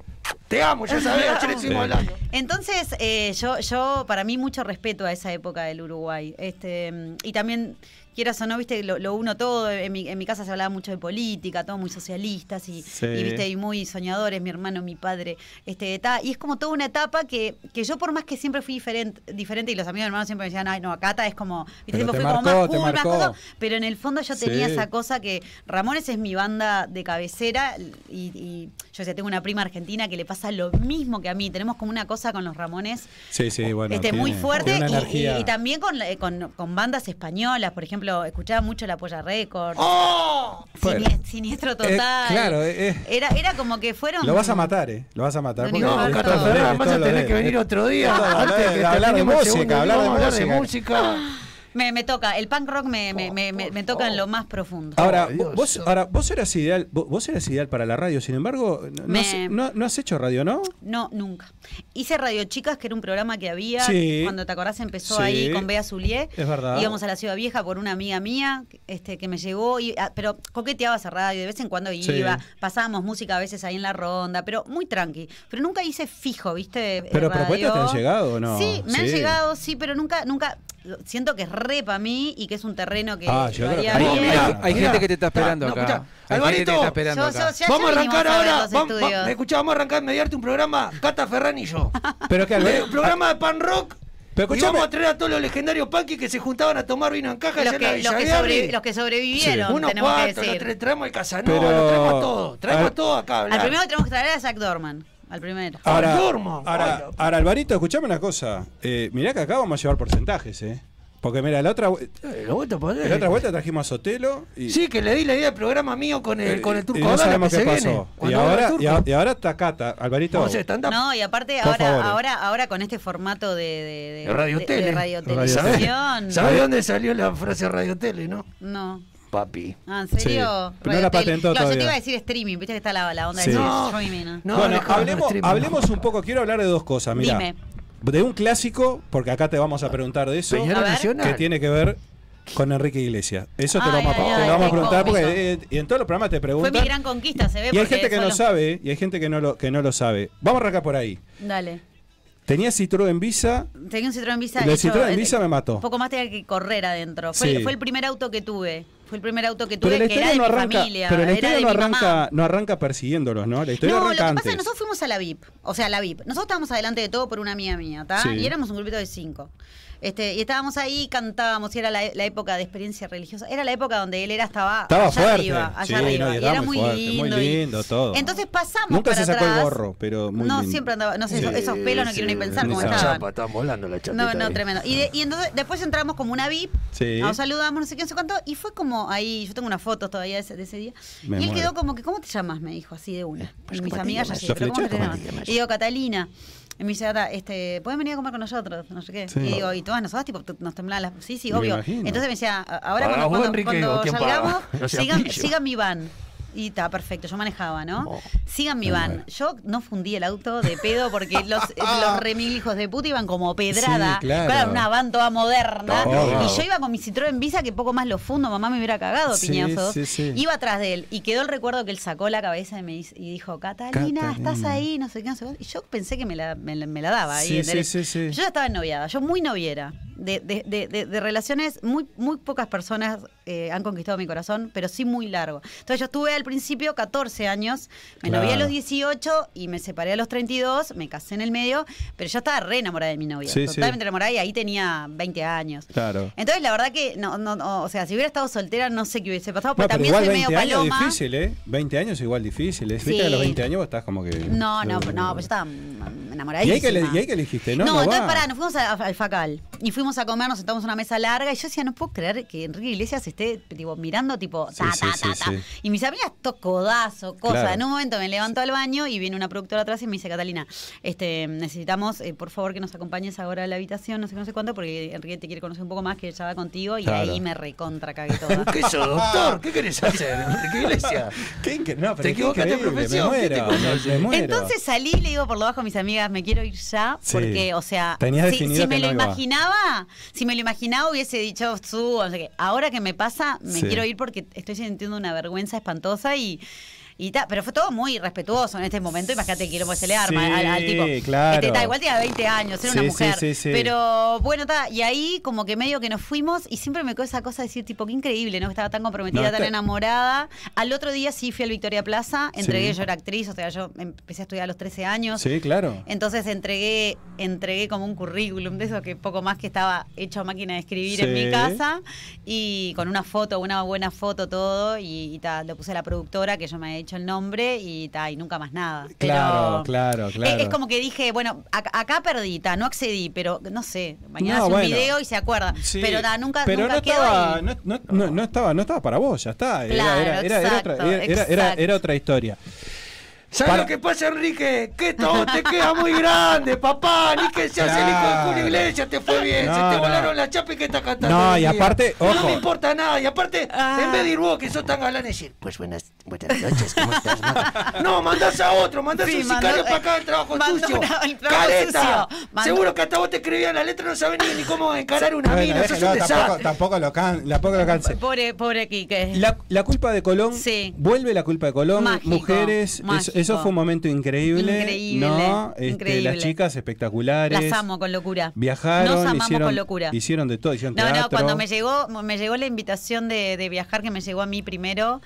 te amo, ya sabes, ayer *laughs* estuvimos Sí. hablando. Entonces, eh, yo, yo, para mí, mucho respeto a esa época del Uruguay. Este, y también, quieras o no, viste, lo, lo uno todo. En mi, en mi casa se hablaba mucho de política, todos muy socialistas y, Sí. y, viste, y muy soñadores, mi hermano, mi padre. Este, ta, y es como toda una etapa que, que yo, por más que siempre fui diferente, diferente y los amigos de mi hermano siempre me decían, ay, no, acá ta es como, viste, siempre fui como más cool, más cosa, pero en el fondo yo tenía Sí. esa cosa que Ramones es mi banda de cabecera y, y yo sé, tengo una prima argentina que le pasa lo mismo que a mí. Tenemos como una cosa con los Ramones Sí, sí, bueno. este, tiene- muy fuerte y- y, y también con, la- con, con bandas españolas. Por ejemplo, escuchaba mucho La Polla Records. ¡Oh! Siniestro total. claro, eh, eh. Era, era como que fueron. Lo vas a matar, ¿eh? Lo vas a matar. No, es vas a tener que venir otro día. Hablar de- música, hablar de música. Me, me toca. El punk rock me, me, me, me- me toca en lo más profundo. Ahora, Oh, Dios. vos, ahora, vos eras ideal, vos, vos eras ideal para la radio, sin embargo, no, has, no- no has hecho radio, ¿no? No, nunca. hice Radio Chicas, que era un programa que había, Sí. cuando te acordás empezó Sí. ahí con Bea Zulié. Es verdad. Íbamos a la Ciudad Vieja por una amiga mía este, que me llevó, y, ah, pero coqueteaba esa radio, de vez en cuando Sí. iba, pasábamos música a veces ahí en la ronda, pero muy tranqui. Pero nunca hice fijo, ¿viste? ¿Pero radio. propuestas te han llegado o no? Sí, me han llegado, sí, pero nunca, nunca, siento que es re para mí y que es un terreno que Ah, yo creo que-. Hay, gente que te está esperando no, acá. escuchá, Hay gente que te Alvarito, está esperando yo- acá. yo- ya- vamos a arrancar ahora. Vamos, va- escuchá, vamos a arrancar mediante un programa Cata Ferran y yo. *laughs* Pero que Eh, un programa de pan rock. Pero y vamos a traer a todos los legendarios punky que se juntaban a tomar vino en caja Los allá en la que, los, que sobre- los que sobrevivieron, Unos tenemos que decir. traemos el Casanova, Pero- lo traemos a todo. Traemos a- a todo acá. Al primero que tenemos que traer a Jack Dorman. Al primero. Ahora, ahora, ahora, Alvarito, escuchame una cosa. Eh, mirá que acá vamos a llevar porcentajes, ¿eh? Porque mira, la otra, Eh, la vuelta la otra vuelta trajimos a Sotelo y, Sí, que le di la idea del programa mío con el, con el y turco no Dala sabemos que qué se pasó. Y ahora, y, a- y ahora está Cata, Alvarito. No, y aparte ahora, ahora, ahora con este formato de, de, de, radio de- tele. radio televisión. ¿Sabes de dónde salió la frase radio tele, no? No. Papi. Ah, ¿en serio? Sí, no la patentó Claro, yo todavía. te iba a decir streaming, viste que está la, la onda Sí. de No, streaming. ¿no? no, bueno, hablemos, hablemos un poco, quiero hablar de dos cosas, mira. Dime. De un clásico, porque acá te vamos a preguntar de eso, que tiene que ver con Enrique Iglesias. Eso te lo Ay, vamos, a- ay, te lo ay, vamos a qué preguntar porque eh, y en todos los programas te Fue preguntan. mi gran conquista, se ve. y hay gente que no solo- sabe, y hay gente que no lo, que no lo sabe. Vamos a arrancar por ahí. Dale. Tenía Citroën Visa, Tenía un Citroën Visa. el Citroën eh, Visa me mató. Un poco más tenía que correr adentro. Fue, Sí. fue el primer auto que tuve. Fue el primer auto que Pero tuve la que era historia de no mi arranca, familia. pero la era historia de no arranca, no arranca persiguiéndolos, ¿no? La historia No, lo que arranca pasa es que antes. nosotros fuimos a la VIP. O sea, la VIP. Nosotros estábamos adelante de todo por una amiga mía, ¿está? Sí. Y éramos un grupito de cinco. Este, y estábamos ahí, cantábamos, y era la, la época de experiencia religiosa. Era la época donde él era, estaba, Estaba allá fuerte. arriba, allá Sí, arriba. no, y y era muy muy fuerte, muy lindo. y- todo. Entonces pasamos Nunca para se sacó atrás. el gorro, pero muy No, lindo. siempre andaba, no sé, esos, Sí, esos pelos no quiero ni pensar cómo estaban. Chapa, están volando la chapita. No, no, ahí. tremendo. Y, de- y entonces después entramos como una VIP, Sí. nos saludamos, no sé qué, no sé cuánto, y fue como ahí, yo tengo unas fotos todavía de ese, de ese día. Me y él muero. quedó como que, ¿cómo te llamas? Me dijo así de una. y mis ¿cómo te amigas ya. Y digo, Catalina. Y me dice, "Ata, este, ¿pueden venir a comer con nosotros? No sé qué. Sí. Y digo, y todas nosotras, tipo, nos temblaban las. Sí, sí, obvio. Entonces me decía, "A- ahora ¿Pagás cuando, vos, cuando, Enrique, salgamos, *laughs* sigan, sigan mi van. Y está perfecto, yo manejaba, ¿no? Sigan mi van. Yo no fundí el auto de pedo porque los, *laughs* los remil hijos de puta iban como pedrada. Sí, claro. Una van toda moderna. Todo. Y yo iba con mi Citroën Visa que poco más lo fundo, mamá me hubiera cagado, Sí, piñazos. sí, sí. Iba atrás de él y quedó el recuerdo que él sacó la cabeza y me y dijo, Catalina, Catalina. estás ahí, no sé qué, no sé cuánto". Y yo pensé que me la, me me la daba ahí. Sí, en sí, derecho. sí, sí. Yo ya estaba noviada, yo muy noviera. De, de- de- de- de relaciones, muy, muy pocas personas eh, han conquistado mi corazón, pero sí muy largo. Entonces yo estuve al principio 14 años, me novié a Claro. los 18 y me separé a los 32, me casé en el medio, pero yo estaba re enamorada de mi novia, Sí, sí. totalmente enamorada y ahí tenía 20 años. Claro. Entonces la verdad que, no, no, no, o sea, si hubiera estado soltera no sé qué hubiese pasado, No, porque pero también soy 20 medio años paloma. difícil, ¿eh? 20 años igual difícil. ¿eh? Viste Sí. que a los 20 años estás como que... No, no, no, no, pues yo estaba enamoradísima. ¿Y ahí que, le- y ahí que elegiste? No, No, no, entonces va. pará, nos fuimos a- al Facal y fuimos a comer, nos sentamos en una mesa larga y yo decía, no puedo creer que Enrique Iglesias esté tipo, mirando tipo ta, Sí, ta, sí, ta, sí, ta. sí. Y mis amigas, to codazo, cosa. Claro. En un momento me levanto al baño y viene una productora atrás y me dice, Catalina, este, necesitamos, eh, por favor, que nos acompañes ahora a la habitación, no sé qué, no sé cuánto, porque Enrique te quiere conocer un poco más, que ya va contigo y Claro. ahí me recontra cagué toda. *laughs* ¿Qué sos, doctor? ¿Qué querés hacer? *laughs* ¿Qué iglesia? ¿Qué no, pero Te equivocaste profesión. Me ¿Qué te muero, me, muero. Entonces salí y le digo por lo bajo a mis amigas, me quiero ir ya, Sí. porque, o sea, Tenías si, definido si me que lo no si me lo imaginaba hubiese dicho, su, sé qué. Ahora que me pasa, me Sí. quiero ir porque estoy sintiendo una vergüenza espantosa y... Y ta, pero fue todo muy respetuoso en este momento. Imagínate que se le arma Sí, al, al tipo. claro. Este, ta, igual tenía 20 años, era Sí, una mujer. sí, sí. Pero bueno, ta, y ahí como que medio que nos fuimos y siempre me quedó esa cosa de decir, tipo, qué increíble, ¿no? Que estaba tan comprometida, No, tan está- enamorada. Al otro día sí fui al Victoria Plaza, entregué, yo era actriz, o sea, yo empecé a estudiar a los 13 años. Sí, claro. Entonces entregué, entregué como un currículum de eso que poco más que estaba hecho a máquina de escribir en mi casa y con una foto, una buena foto, todo, y, y ta, le puse a la productora que yo me había el nombre y ta, y nunca más nada. Pero Claro, claro, es- claro. Es, como que dije, bueno, ac- acá perdí, ta, no accedí, pero no sé, mañana No, hace un video y se acuerda. Sí, pero ta, nunca, pero nunca no quedó estaba, ahí. no, no- no- no estaba, no estaba para vos, ya está. Era, Claro, era, era- era exacto, otra, era- era- era- exacto. era otra historia. ¿Sabes Para- lo que pasa, Enrique? Que todo te queda muy grande, papá. Ni que seas el hijo de Claro. Julio Iglesias, te fue bien. No, Se te no. volaron las chapas y que estás cantando. No, y día. aparte, No me importa nada. Y aparte, en vez de ir vos, que sos tan galán, decir, pues buenas, buenas noches, ¿cómo estás? Maca?" no, mandás a otro, mandás Sí, un sicario para acá, el trabajo sucio. una- el trabajo ¡Careta! sucio. Seguro que hasta vos te escribían la letra, no sabés ni, ni cómo encarar una Bueno, mina. Un tampoco, desastre. tampoco lo can, tampoco lo canse. Pobre, pobre Quique. La, la culpa de Colón, Sí. vuelve la culpa de Colón, Mágico, mujeres. Eso fue un momento increíble, Increíble, ¿no? Este, increíble. las chicas espectaculares, Las amo con locura. viajaron, Nos amamos hicieron, con locura. hicieron de todo, hicieron No, teatro. no, cuando me llegó, me llegó la invitación de, de viajar, que me llegó a mí primero,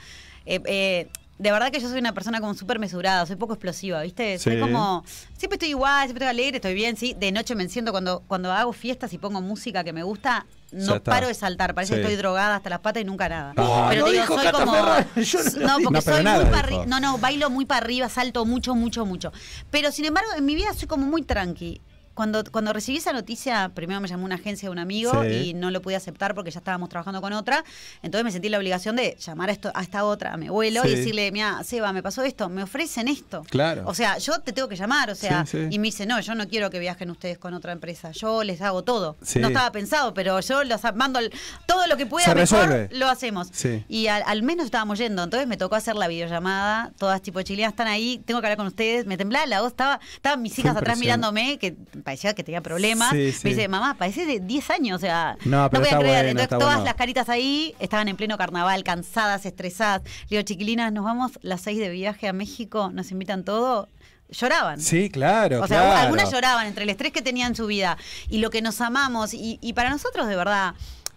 eh, eh, de verdad que yo soy una persona como súper mesurada, soy poco explosiva, ¿viste? Soy como, siempre estoy igual, siempre estoy alegre, estoy bien, sí. De noche me enciendo cuando, cuando hago fiestas y pongo música que me gusta, no paro de saltar, parece Sí. que estoy drogada hasta las patas y nunca nada. Pero No te digo, soy como. *laughs* Yo no porque No, soy nada muy para arriba. No, no, bailo muy para arriba, salto mucho, mucho, mucho. Pero sin embargo, en mi vida soy como muy tranqui. Cuando, cuando recibí esa noticia, primero me llamó una agencia de un amigo Sí. y no lo pude aceptar porque ya estábamos trabajando con otra. Entonces me sentí la obligación de llamar a, esto, a esta otra, a mi abuelo, Sí. y decirle, mira, Seba, me pasó esto, me ofrecen esto. Claro. O sea, yo te tengo que llamar, o sea, Sí, y me dice, no, yo no quiero que viajen ustedes con otra empresa, yo les hago todo. No estaba pensado, pero yo los mando todo lo que pueda mejor, lo hacemos. Y al, al menos estábamos yendo, entonces me tocó hacer la videollamada, todas tipo chilenas están ahí, tengo que hablar con ustedes, me temblaba la voz, estaba, estaban mis hijas atrás mirándome, que parecía que tenía problemas. Sí, sí. Me dice, mamá, parece de 10 años, o sea, No, pero podía está creer. bueno, Entonces todas bueno. las caritas ahí estaban en pleno carnaval, cansadas, estresadas. Le digo, chiquilinas, nos vamos las 6 de viaje a México, nos invitan todo. Lloraban. Sí, claro, O sea, claro. algunas lloraban entre el estrés que tenían en su vida y lo que nos amamos. Y, y para nosotros, de verdad,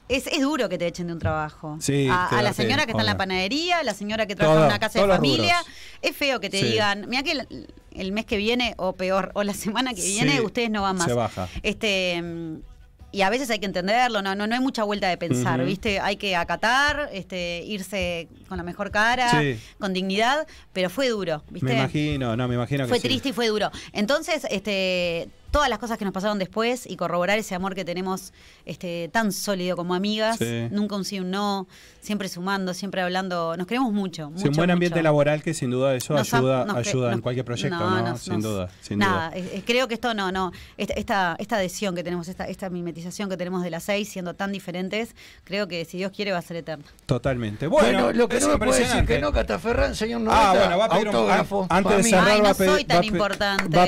es, es duro que te echen de un trabajo. Sí, a, a la sí, señora que está en la panadería, la señora que trabaja en una casa de familia. rubros. Es feo que te Sí. digan, mira que el, mes que viene, o peor, o la *laughs* semana que viene, Sí, ustedes no van más. se baja. Este. Y a veces hay que entenderlo, no, no, no hay mucha vuelta de pensar. ¿viste? Hay que acatar, este, irse con la mejor cara, Sí. con dignidad, pero fue duro, ¿viste? Me imagino, no, me imagino que Fue sí. triste y fue duro. Entonces, este, todas las cosas que nos pasaron después y corroborar ese amor que tenemos este, tan sólido como amigas, Sí. nunca un sí, un no, siempre sumando, siempre hablando, nos queremos mucho. Sí, un buen ambiente mucho. laboral que sin duda eso Nos ayuda, nos ayuda en cualquier proyecto, ¿no? nos- sin nos- duda, sin nada, duda. creo que esto no, no, esta, esta, esta adhesión que tenemos, esta, esta mimetización que tenemos de las seis, siendo tan diferentes, creo que si Dios quiere va a ser eterna. Totalmente. Bueno, Bueno, lo que es no me puede decir que no, Cataferrán, señor Ah, Noveta, bueno, va a pedir un- autógrafo. an- antes de cerrar Ay, va no a pedir- soy tan va importante. va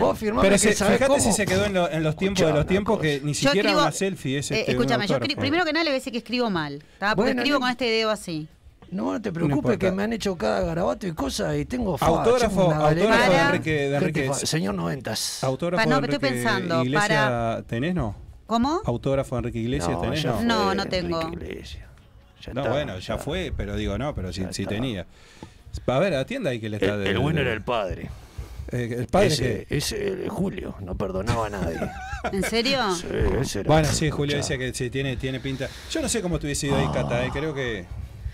no, Vos firmame pero que se- sabés fíjate cómo. si se quedó en, lo- en los tiempos de los tiempos que ni siquiera escribo- una selfie es eh, este, escúchame, yo escri- primero que nada le voy a decir que escribo mal, ¿tá? porque Bueno, escribo no- con este dedo así. No, no te preocupes que me han hecho cada garabato y cosas y tengo fa, Autógrafo, de Para- Enrique, de Enrique fa- Señor Noventas. Autógrafo Pa- no, de pero estoy Enrique pensando, Iglesia, para- ¿tenés no? ¿Cómo? Autógrafo de Enrique Iglesias, No, ¿tenés no? No, no Enrique tengo. Ya No, está, bueno, ya fue, pero digo, no, pero si, si tenía. A ver, atienda ahí que le está... El, de- el bueno era el padre. Eh, el padre ese, que... ese, el Julio, no perdonaba a nadie. *laughs* ¿En serio? Sí, ese era- Bueno, sí, Julio dice que sí, tiene, tiene pinta. Yo no sé cómo te hubiese ido ahí, Cata, eh, creo que...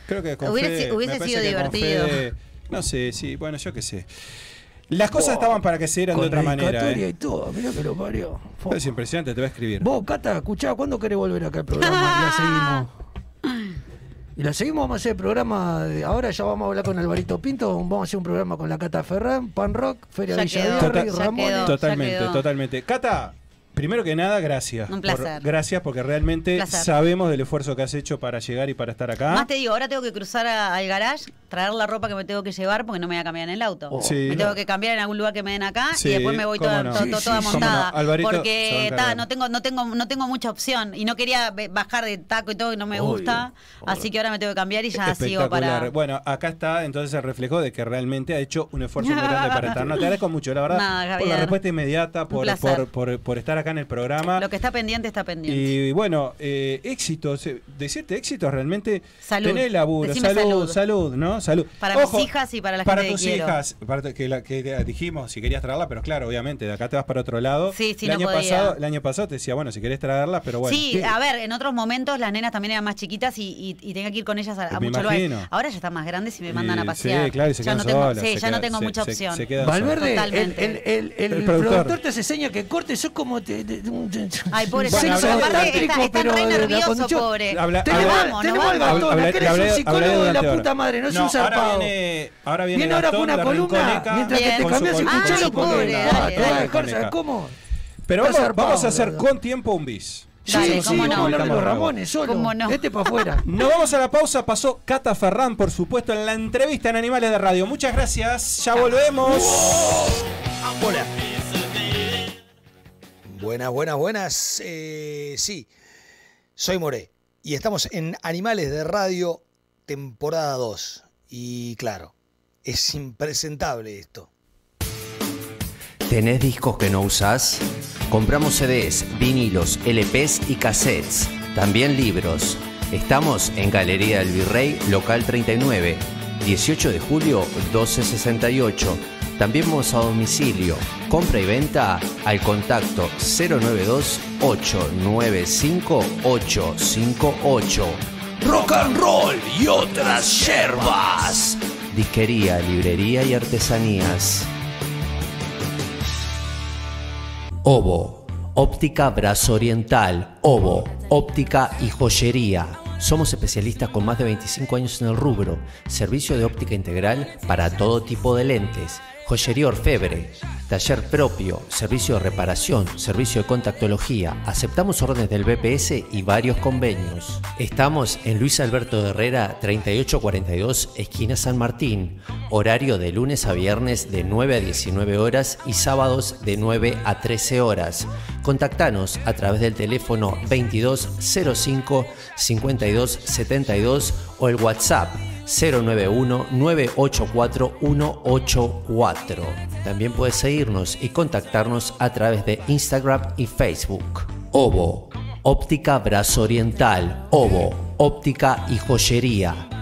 Creo que con Fede- hubiese sido que con divertido. Fede- no sé, sí, bueno, yo qué sé. Las cosas estaban para que se dieran de otra manera, ¿eh? y todo, mirá que lo parió. Es impresionante, te voy a escribir. Vos, Cata, escuchá, ¿cuándo querés volver acá al programa? *laughs* Y la seguimos. Y la seguimos, vamos a hacer el programa. de- ahora ya vamos a hablar con Alvarito Pinto. Vamos a hacer un programa con la Cata Ferrán, Pan Rock, Feria Ya Villa quedó, Ramón. quedó. Totalmente, totalmente. Cata, primero que nada, gracias. Un Por- placer. gracias porque realmente Placer. sabemos del esfuerzo que has hecho para llegar y para estar acá. Más te digo, ahora tengo que cruzar a- al garage, traer la ropa que me tengo que llevar porque no me voy a cambiar en el auto. Oh. Sí. Me tengo que cambiar en algún lugar que me den acá Sí, y después me voy toda, no. to- Sí, to- sí, toda sí. montada. No. Alvarito porque ta, no tengo, no tengo, no tengo mucha opción y no quería bajar de taco y todo y no me Obvio, gusta. Así que ahora me tengo que cambiar y ya sigo para. Bueno, acá está entonces el reflejo de que realmente ha hecho un esfuerzo muy grande para estar. No, te agradezco mucho, la verdad, *laughs* Nada, por la respuesta inmediata, por, por, por, por estar acá en el programa. Lo que está pendiente está pendiente. Y bueno, eh, éxitos, eh, decirte éxitos realmente. Salud. Tener laburo, salud, salud. salud, ¿no? Salud. Para Ojo, mis hijas y para la para gente tus que quiero. hijas, para que, la, que dijimos si querías traerlas, pero claro, obviamente, de acá te vas para otro lado. Sí, sí, el no año podía. pasado, el año pasado te decía, bueno, si querés traerlas, pero bueno. sí, a ver, en otros momentos las nenas también eran más chiquitas y, y, y tenía que ir con ellas a, a muchos lugares. Ahora ya están más grandes y me mandan a pasear. Sí, claro, y se ya quedan no tengo, solas, sí, se ya no tengo se- mucha se- opción. se Valverde, el, el, el, el El productor. te hace seña que corte, sos como te de- de- de un- de- Ay, pobre sexo aparte tántrico, está- está re nervioso, pobre. Habla- tenemos habla- tenemos nos al vamos. Gastón, Hablé- aquel es hablé- un psicólogo de la puta ahora. madre, no es un zarpado. Ahora viene, ahora viene, Viene ahora Gastón con una columna, mientras que te cambias el columna. cuchillo pobre, no, dale, te vas a dale. dejar, ¿sabes cómo? Pero vamos, a hacer con tiempo un bis. Sí, Dale, sí, cómo no. a hablar de los Estamos Ramones solo. ¿Cómo no? Este para afuera. *laughs* Nos vamos a la pausa. Pasó Cata Ferrán, por supuesto, en la entrevista en Animales de Radio. Muchas gracias. Ya volvemos. Hola. Buenas, buenas, buenas. Eh, sí, soy Moré y estamos en Animales de Radio, temporada 2. Y claro, es impresentable esto. ¿Tenés discos que no usás? Compramos CDs, vinilos, LPs y cassettes. También libros. Estamos en Galería del Virrey, local 39. 18 de julio, 1268. También vamos a domicilio. Compra y venta al contacto 092-895-858. Rock and roll y otras yerbas. Disquería, librería y artesanías. Obo, óptica brazo oriental, Obo, óptica y joyería. Somos especialistas con más de 25 años en el rubro, servicio de óptica integral para todo tipo de lentes, joyería orfebre, taller propio, servicio de reparación, servicio de contactología. Aceptamos órdenes del BPS y varios convenios. Estamos en Luis Alberto Herrera 3842, esquina San Martín. Horario de lunes a viernes de 9 a 19 horas y sábados de 9 a 13 horas. Contactanos a través del teléfono 2205 5272 o el WhatsApp 091-984-184. También puedes seguirnos y contactarnos a través de Instagram y Facebook. Obo, óptica brazo oriental, Obo, óptica y joyería.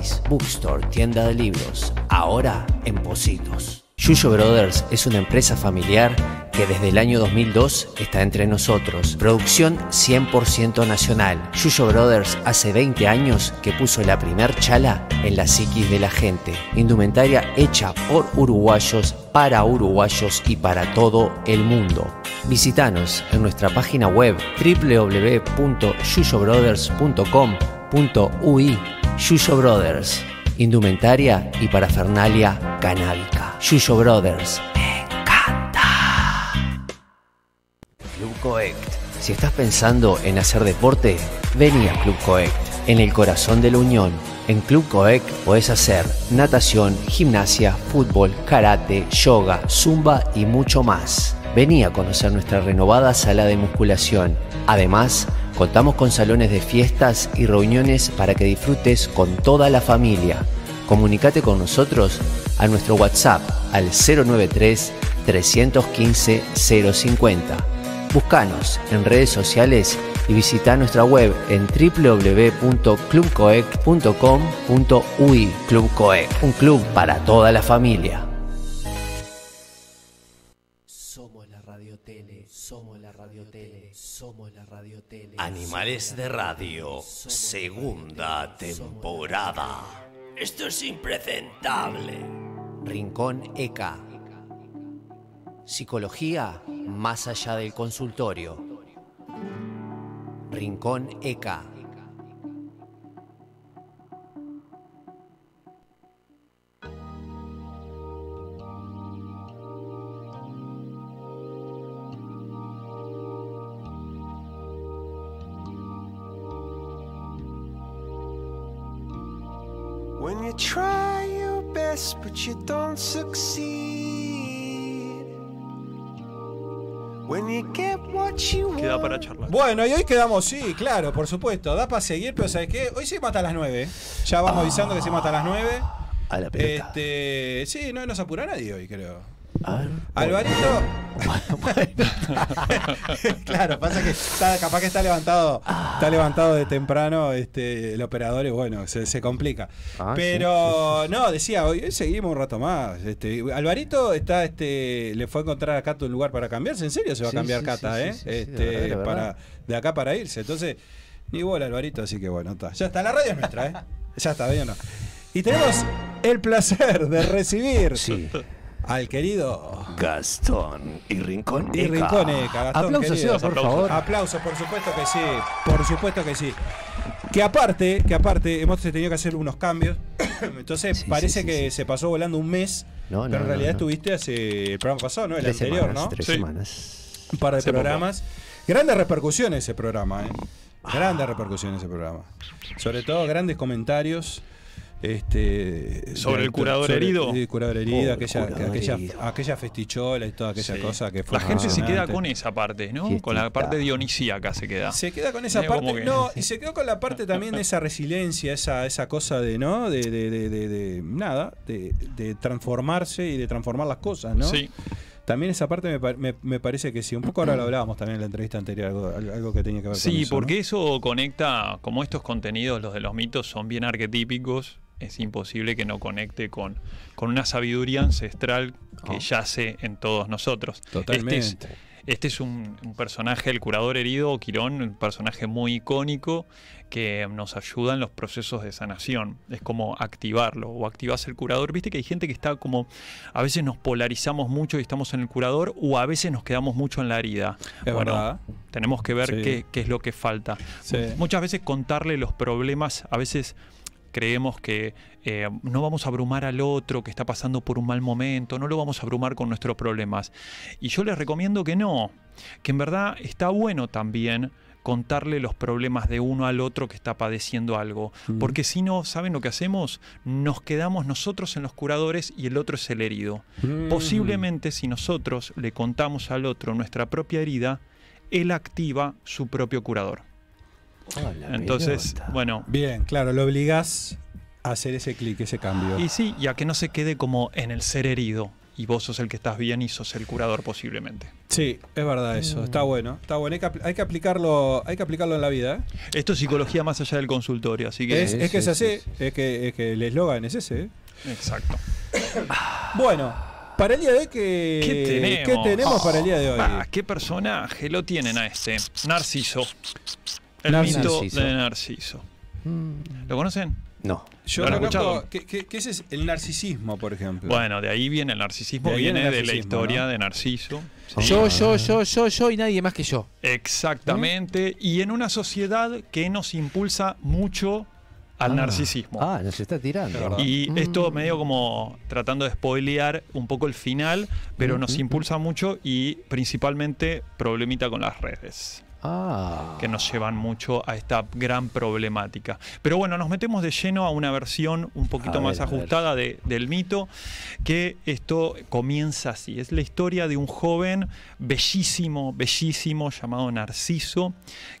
Bookstore, tienda de libros. Ahora en Positos. Yuyo Brothers es una empresa familiar que desde el año 2002 está entre nosotros. Producción 100% nacional. Yuyo Brothers hace 20 años que puso la primer chala en la psiquis de la gente. Indumentaria hecha por uruguayos, para uruguayos y para todo el mundo. Visítanos en nuestra página web www.yuyobrothers.com.ui Yuyo Brothers, indumentaria y parafernalia canábica. Yuyo Brothers, me encanta. Club Coect. Si estás pensando en hacer deporte, vení a Club Coect, en el corazón de la Unión. En Club Coect podés hacer natación, gimnasia, fútbol, karate, yoga, zumba y mucho más. Vení a conocer nuestra renovada sala de musculación. Además, contamos con salones de fiestas y reuniones para que disfrutes con toda la familia. Comunicate con nosotros a nuestro WhatsApp al 093 315 050. Búscanos en redes sociales y visita nuestra web en www.clubcoec.com.ui Club un club para toda la familia. Animales de Radio, segunda temporada. Esto es impresentable. Rincón ECA. Psicología más allá del consultorio. Rincón ECA. When you try your best but you don't succeed. When you get what you want. Queda para charlar. Bueno, y hoy quedamos, sí, claro, por supuesto. Da para seguir, pero ¿sabes qué? Hoy seguimos hasta las 9. Ya vamos avisando que seguimos hasta las 9. A la pelota. Este, sí, no nos apura nadie hoy, creo. Alvarito. *laughs* claro, pasa que está, capaz que está levantado, está levantado de temprano este, el operador y bueno, se, se complica. Ah, Pero no, decía, hoy seguimos un rato más. Este, Alvarito está, este, le fue a encontrar a Cata un lugar para cambiarse. ¿En serio se va a Sí, cambiar sí, Cata, sí, eh? sí, sí, este, de verdad, de verdad. para, de acá para irse. Entonces, ni bola Alvarito, así que bueno, está. Ya está, la radio es nuestra, ¿eh? Ya está, ¿bien o no? Y tenemos el placer de recibir al querido Gastón y Rincón. y Rinconeca. Gastón, Aplausos, querido. Por favor. Aplausos, por supuesto que sí. Por supuesto que sí. Que aparte, que aparte hemos tenido que hacer unos cambios. *coughs* Entonces parece que se pasó volando un mes. No, no, pero en realidad no. estuviste hace el programa pasado, ¿no? El Tres anterior, semanas, ¿no? tres Sí. semanas. Un par de programas. Grandes repercusiones ese programa, ¿eh? Grandes repercusiones ese programa. Sobre todo grandes comentarios. Este, Sobre de- el curador sobre herido. El curador herido, Oh, aquella, curador aquella, herido. aquella festichola y toda aquella Sí. cosa que fue La gente se queda con esa parte, ¿no? Con la parte dionisíaca se queda. Se queda con esa parte, que- no, y se quedó con la parte también de esa resiliencia, esa, esa cosa de, ¿no? De, de, de, de- de- nada, de, de transformarse y de transformar las cosas, ¿no? Sí. También esa parte me, me- me parece que sí. Un poco ahora lo hablábamos también en la entrevista anterior, algo, algo que tenía que ver con Sí, eso. porque eso conecta, como estos contenidos, los de los mitos, son bien arquetípicos, es imposible que no conecte con, con una sabiduría ancestral que yace en todos nosotros. Totalmente. Este es, este es un, un personaje, el curador herido, Quirón, un personaje muy icónico que nos ayuda en los procesos de sanación. Es como activarlo o activas el curador. Viste que hay gente que está como, a veces nos polarizamos mucho y estamos en el curador o a veces nos quedamos mucho en la herida. Es verdad. Tenemos que ver Sí. qué, qué es lo que falta. Sí. Muchas veces contarle los problemas, a veces creemos que eh, no vamos a abrumar al otro que está pasando por un mal momento, no lo vamos a abrumar con nuestros problemas. Y yo les recomiendo que no, que en verdad está bueno también contarle los problemas de uno al otro que está padeciendo algo. Porque si no, ¿saben lo que hacemos? Nos quedamos nosotros en los curadores y el otro es el herido. Mm. Posiblemente si nosotros le contamos al otro nuestra propia herida, él activa su propio curador. Entonces, bueno. Bien, claro, lo obligás a hacer ese clic, ese cambio. Y sí, y a que no se quede como en el ser herido. Y vos sos el que estás bien y sos el curador posiblemente. Sí, es verdad eso. Está bueno. Está bueno. Hay que, hay que aplicarlo, hay que aplicarlo en la vida. ¿eh? Esto es psicología más allá del consultorio, así que. es, es que es así. Es que, es que el eslogan es ese. ¿eh? Exacto. *coughs* Bueno, para el día de hoy, ¿qué, ¿Qué tenemos? ¿qué tenemos para el día de hoy? Ah, ¿Qué personaje lo tienen a este? Narciso. El Narciso. mito de Narciso. ¿Lo conocen? No. Yo ¿Lo escuchado? que, que- que ese es el narcisismo, por ejemplo. Bueno, de ahí viene el narcisismo, De viene de la historia ¿no? de Narciso. Yo, yo, yo, yo, yo y nadie más que yo. Exactamente. Y en una sociedad que nos impulsa mucho al Ah. narcisismo. Ah, nos está tirando. Y esto medio como tratando de spoilear un poco el final, pero nos impulsa mucho y principalmente problemita con las redes. Ah. que nos llevan mucho a esta gran problemática. Pero bueno, nos metemos de lleno a una versión un poquito A más ver, ajustada de- del mito, que esto comienza así. Es la historia de un joven bellísimo, bellísimo, llamado Narciso,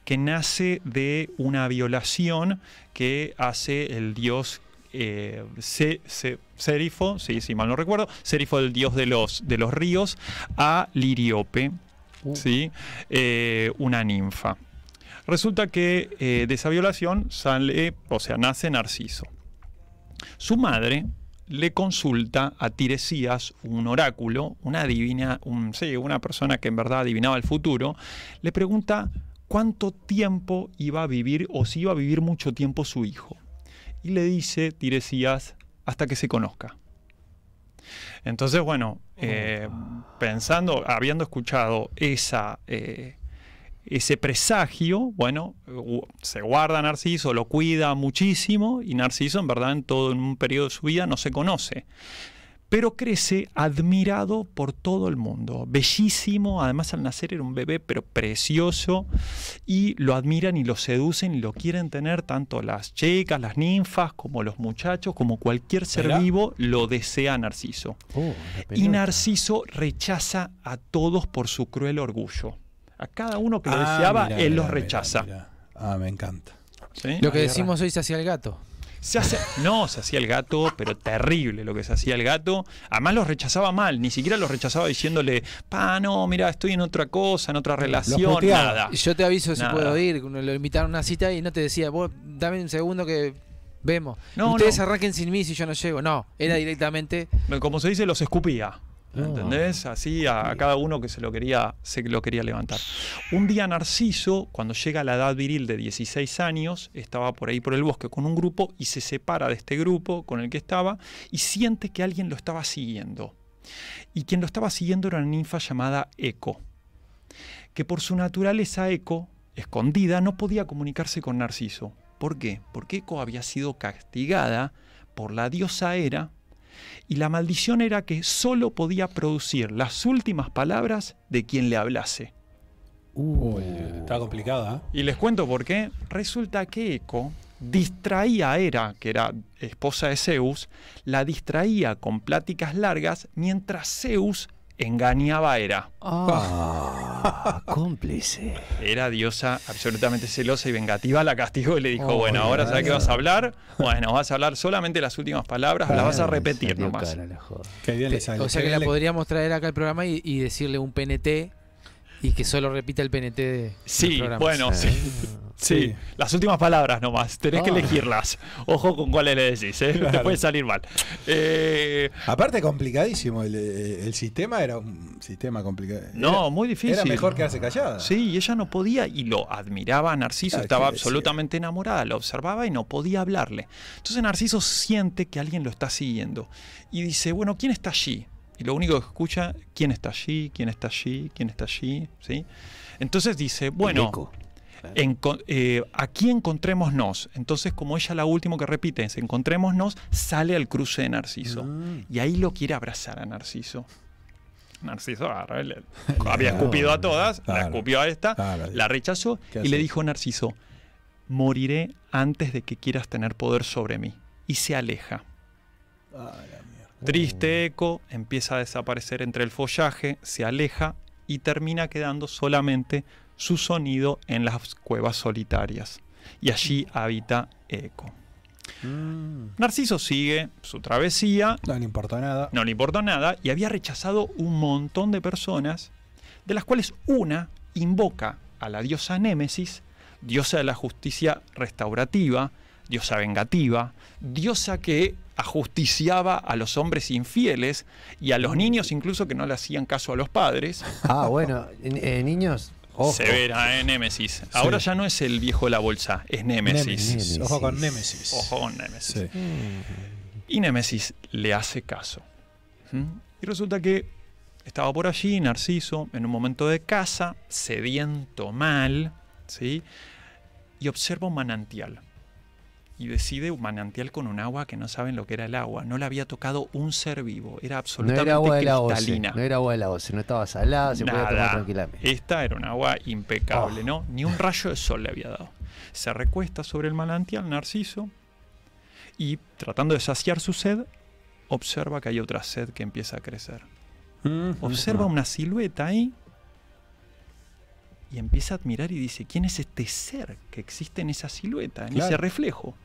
que nace de una violación que hace el dios eh, Se- Se- Serifo, sí, sí, mal no recuerdo, Serifo, el dios de los, de los ríos, a Liriope, ¿sí? Eh, una ninfa. Resulta que eh, de esa violación sale, o sea, nace Narciso. Su madre le consulta a Tiresías, un oráculo, una divina, un, una persona que en verdad adivinaba el futuro, le pregunta cuánto tiempo iba a vivir o si iba a vivir mucho tiempo su hijo. Y le dice Tiresías hasta que se conozca. Entonces, bueno, eh, pensando, habiendo escuchado esa, eh, ese presagio, bueno, se guarda Narciso, lo cuida muchísimo y Narciso en verdad en todo un periodo de su vida no se conoce. Pero crece admirado por todo el mundo, bellísimo, además al nacer era un bebé pero precioso y lo admiran y lo seducen y lo quieren tener tanto las chicas, las ninfas, como los muchachos, como cualquier ser vivo lo desea Narciso. Oh, Y Narciso rechaza a todos por su cruel orgullo. A cada uno que lo Ah, deseaba, mirá, él mirá, los rechaza. mirá. Ah, me encanta. ¿Sí? Lo que decimos hoy se hacía el gato. Se hace, no, se hacía el gato, pero terrible lo que se hacía el gato. Además los rechazaba mal, ni siquiera los rechazaba diciéndole, pa, no, mira, estoy en otra cosa, en otra relación, nada. Yo te aviso si puedo ir. Lo invitaron a una cita y no te decía, vos dame un segundo que vemos. No, Ustedes no. arranquen sin mí si yo no llego. No, era directamente. Como se dice, los escupía. ¿Entendés? Así a, a cada uno que se lo quería, se lo quería levantar. Un día Narciso, cuando llega a la edad viril de 16 años, estaba por ahí por el bosque con un grupo y se separa de este grupo con el que estaba y siente que alguien lo estaba siguiendo. Y quien lo estaba siguiendo era una ninfa llamada Eco, que por su naturaleza Eco, escondida, no podía comunicarse con Narciso. ¿Por qué? Porque Eco había sido castigada por la diosa Hera y la maldición era que solo podía producir las últimas palabras de quien le hablase. Uy, está complicada. Y les cuento por qué. Resulta que Eco distraía a Hera, que era esposa de Zeus, la distraía con pláticas largas mientras Zeus engañaba a Hera. Ah, *laughs* cómplice. Era diosa absolutamente celosa y vengativa, la castigó y le dijo, Oh, bueno, ahora ¿sabes qué vas a hablar? Bueno, vas a hablar solamente las últimas palabras, las vas a repetir nomás. cara. Qué bien le sale. O sea que la le- podríamos traer acá al programa y, y decirle un PNT y que solo repita el PNT de, Sí, bueno, sí. *laughs* Sí, las últimas palabras nomás, tenés que Ah. elegirlas. Ojo con cuáles le decís, ¿eh? Te Claro. puede salir mal. Eh, Aparte complicadísimo, el, el sistema era un sistema complicado. no, Era- muy difícil. Era mejor quedarse callada. Sí, y ella no podía, y lo admiraba a Narciso, Claro, estaba absolutamente enamorada, lo observaba y no podía hablarle. Entonces Narciso siente que alguien lo está siguiendo y dice, bueno, ¿quién está allí? Y lo único que escucha, ¿quién está allí? ¿Quién está allí? ¿Quién está allí? ¿Sí? Entonces dice, bueno, eh, aquí encontrémonos. Entonces, como ella la última que repite es encontrémonos, sale al cruce de Narciso. Mm. Y ahí lo quiere abrazar a Narciso. Narciso agarra, le- *laughs* había escupido a todas, la escupió a esta, la rechazó ¿Qué y le dijo Narciso, moriré antes de que quieras tener poder sobre mí. Y se aleja. Ah, la. Triste eco, empieza a desaparecer entre el follaje, se aleja y termina quedando solamente su sonido en las cuevas solitarias. Y allí habita Eco. Mm. Narciso sigue su travesía, No le importa nada. no le importó nada y había rechazado un montón de personas, de las cuales una invoca a la diosa Némesis, diosa de la justicia restaurativa, diosa vengativa, diosa que ajusticiaba a los hombres infieles y a los niños incluso que no le hacían caso a los padres. Ah, bueno, eh, niños, ojo. Severa, ¿eh? Némesis. Ahora ya no es el viejo de la bolsa, es Némesis. Némesis. Ojo con Némesis. Ojo con Némesis. Sí. Y Némesis le hace caso. ¿Mm? Y resulta que estaba por allí Narciso en un momento de caza, sediento mal, ¿sí? Y observa un manantial. Y decide un manantial con un agua que no saben lo que era el agua. No le había tocado un ser vivo. Era No absolutamente era agua de la OCE, cristalina. no era agua de la OCE, no estaba salada, se podía tomar Nada. tranquilamente. Esta era un agua impecable, Oh. ¿no? Ni un rayo de sol le había dado. Se recuesta sobre el manantial Narciso y tratando de saciar su sed, observa que hay otra sed que empieza a crecer. Mm, Observa una silueta ahí y empieza a admirar y dice, ¿quién es este ser que existe en esa silueta, en ese reflejo?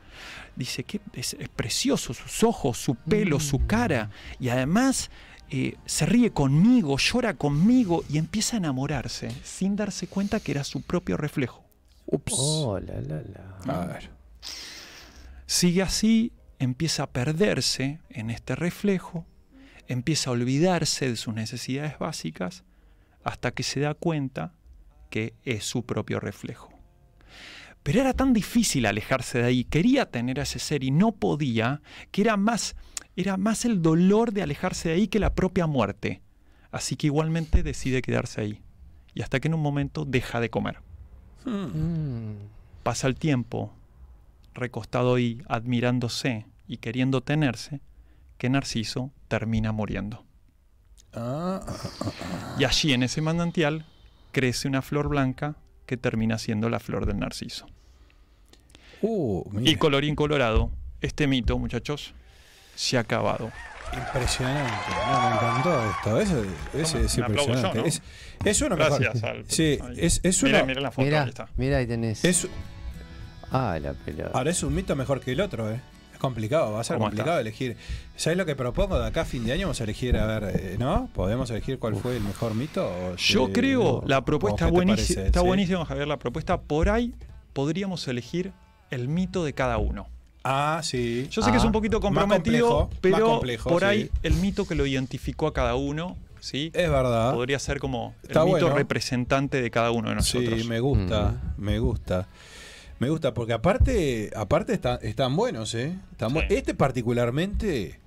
Dice que es, es precioso, sus ojos, su pelo, su cara, y además eh, se ríe conmigo, llora conmigo y empieza a enamorarse sin darse cuenta que era su propio reflejo. Ups. Oh, la, la, la. A ver. Sigue así, empieza a perderse en este reflejo, empieza a olvidarse de sus necesidades básicas, hasta que se da cuenta que es su propio reflejo. Pero era tan difícil alejarse de ahí, quería tener a ese ser y no podía, que era más, era más el dolor de alejarse de ahí que la propia muerte. Así que igualmente decide quedarse ahí. Y hasta que en un momento deja de comer. Mm. Pasa el tiempo, recostado ahí, admirándose y queriendo tenerse, que Narciso termina muriendo. Ah, ah, ah, ah. Y allí en ese manantial crece una flor blanca que termina siendo la flor del narciso. Uh, mira. Y colorín colorado, este mito, muchachos, se ha acabado. Impresionante. No, me encantó esto. Eso, es, es yo, impresionante. ¿no? Es, es uno Gracias mejor. al- Sí, ahí. es, es uno. mirá la foto, ahí Mira, está. mira ahí tenés. Es, Ah, la pelota. ahora es un mito mejor que el otro, ¿eh? Complicado, va a ser ¿Cómo complicado está? elegir. ¿Sabes lo que propongo? De acá a fin de año vamos a elegir, a ver, eh, ¿no? ¿Podemos elegir cuál fue el mejor mito? o Yo te- creo, o- la propuesta te buenísima, está Sí. buenísima, Javier, la propuesta. Por ahí podríamos elegir el mito de cada uno. Ah, sí. Yo sé que es un poquito comprometido, complejo, pero complejo, por sí. ahí el mito que lo identificó a cada uno, ¿sí? Es verdad. Podría ser como el Está mito bueno. representante de cada uno de nosotros. Sí, me gusta, me gusta. Me gusta, porque aparte, aparte está- están buenos, ¿eh? Están bu- Este particularmente.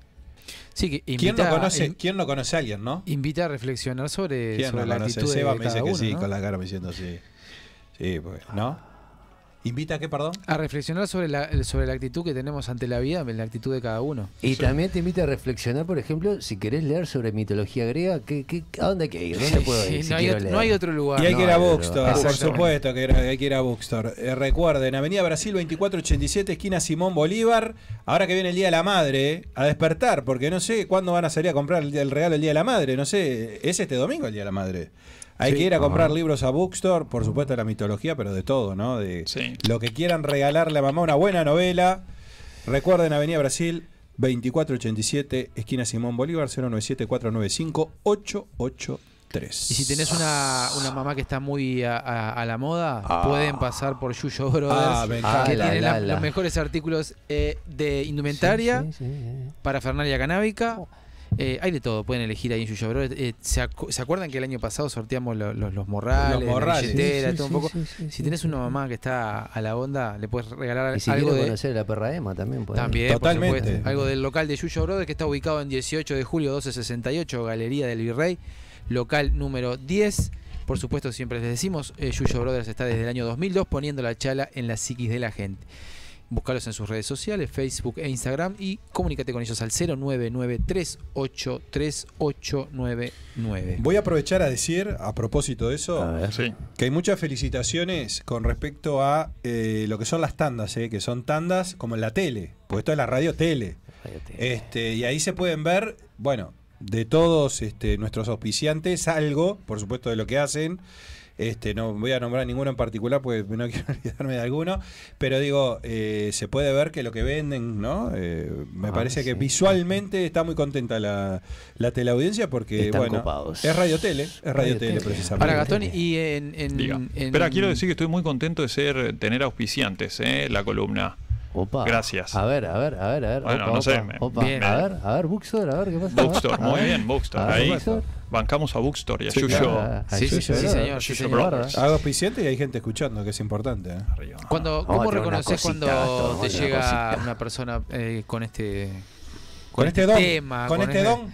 Sí, que ¿Quién no, invita- conoce, in- ¿Quién no conoce a alguien, no? Invita a reflexionar sobre, ¿Quién sobre no la conoce? actitud Seba de me dice que uno, sí, ¿no? con la cara me diciendo sí. Sí, pues, ¿no? ¿Invita a qué, perdón? A reflexionar sobre la, sobre la actitud que tenemos ante la vida, la actitud de cada uno. Y también te invita a reflexionar, por ejemplo, si querés leer sobre mitología griega, ¿qué, qué, ¿a dónde hay que ir? ¿Dónde puedo ir? Sí, si no hay quiero ot- leer? no hay otro lugar. Y hay que ir a Bookstore, por supuesto que hay que ir a Bookstore. Eh, recuerden, Avenida Brasil 2487, esquina Simón Bolívar. Ahora que viene el Día de la Madre, a despertar, porque no sé cuándo van a salir a comprar el, el regalo del Día de la Madre. No sé, es este domingo el Día de la Madre. Hay Sí. que ir a comprar libros a Bookstore, por supuesto la mitología, pero de todo, ¿no? De Sí. lo que quieran regalarle a mamá, una buena novela. Recuerden, Avenida Brasil 2487, esquina Simón Bolívar, 097-495-883. Y si tenés una, una mamá que está muy a, a- a la moda, Ah. pueden pasar por Yuyo Brothers, Ah, que Ah, la, tiene la, la- la. los mejores artículos eh, de indumentaria, para Fernalia canábica. Eh, hay de todo, pueden elegir ahí en Yuyo Brothers. Eh, ¿se, acu- se acuerdan que el año pasado sorteamos lo- lo- los morrales, Los morrales. la billetera, Sí, sí, todo un sí, poco? sí, sí, si tenés una mamá que está a la onda, le puedes regalar Y si algo de... conocer a la perra Emma también. puede. También, Totalmente. por supuesto. Algo del local de Yuyo Brothers que está ubicado en 18 de julio 1268, Galería del Virrey, local número 10. Por supuesto, siempre les decimos, eh, Yuyo Brothers está desde el año 2002 poniendo la chala en la psiquis de la gente. Búscalos en sus redes sociales, Facebook e Instagram y comunícate con ellos al 099-383899. Voy a aprovechar a decir, a propósito de eso, Sí. que hay muchas felicitaciones con respecto a eh, lo que son las tandas, eh, que son tandas como en la tele, porque esto es la radio tele. Este, y ahí se pueden ver, bueno, de todos este, nuestros auspiciantes, algo, por supuesto, de lo que hacen. Este, no voy a nombrar ninguno en particular porque no *laughs* quiero olvidarme de alguno, pero digo, eh, se puede ver que lo que venden, ¿no? Eh, me Ah, parece que visualmente está muy contenta la, la teleaudiencia porque, Están bueno, copados. es radio tele, es radio, Radio tele, tele. precisamente. Ahora, Gastón, y en... en- Espera, quiero decir que estoy muy contento de ser tener auspiciantes, ¿eh? La columna. Opa. Gracias. A ver, a ver, a ver, a ver. Bueno, opa, no sé, opa, me- opa. Bien. A ver, a ver, Bookstore, a ver qué pasa. Bookstore, A muy bien, Bookstore. Ver, Ahí Bookstore. bancamos a Bookstore y a Sí, Yuyo. claro. Sí, sí, sí, señor, sí. Hago auspiciante y hay gente escuchando, que es importante. ¿eh? Cuando, ¿Cómo reconoces cuando te llega cosita. una persona eh, con este Con este don, tema, con este don.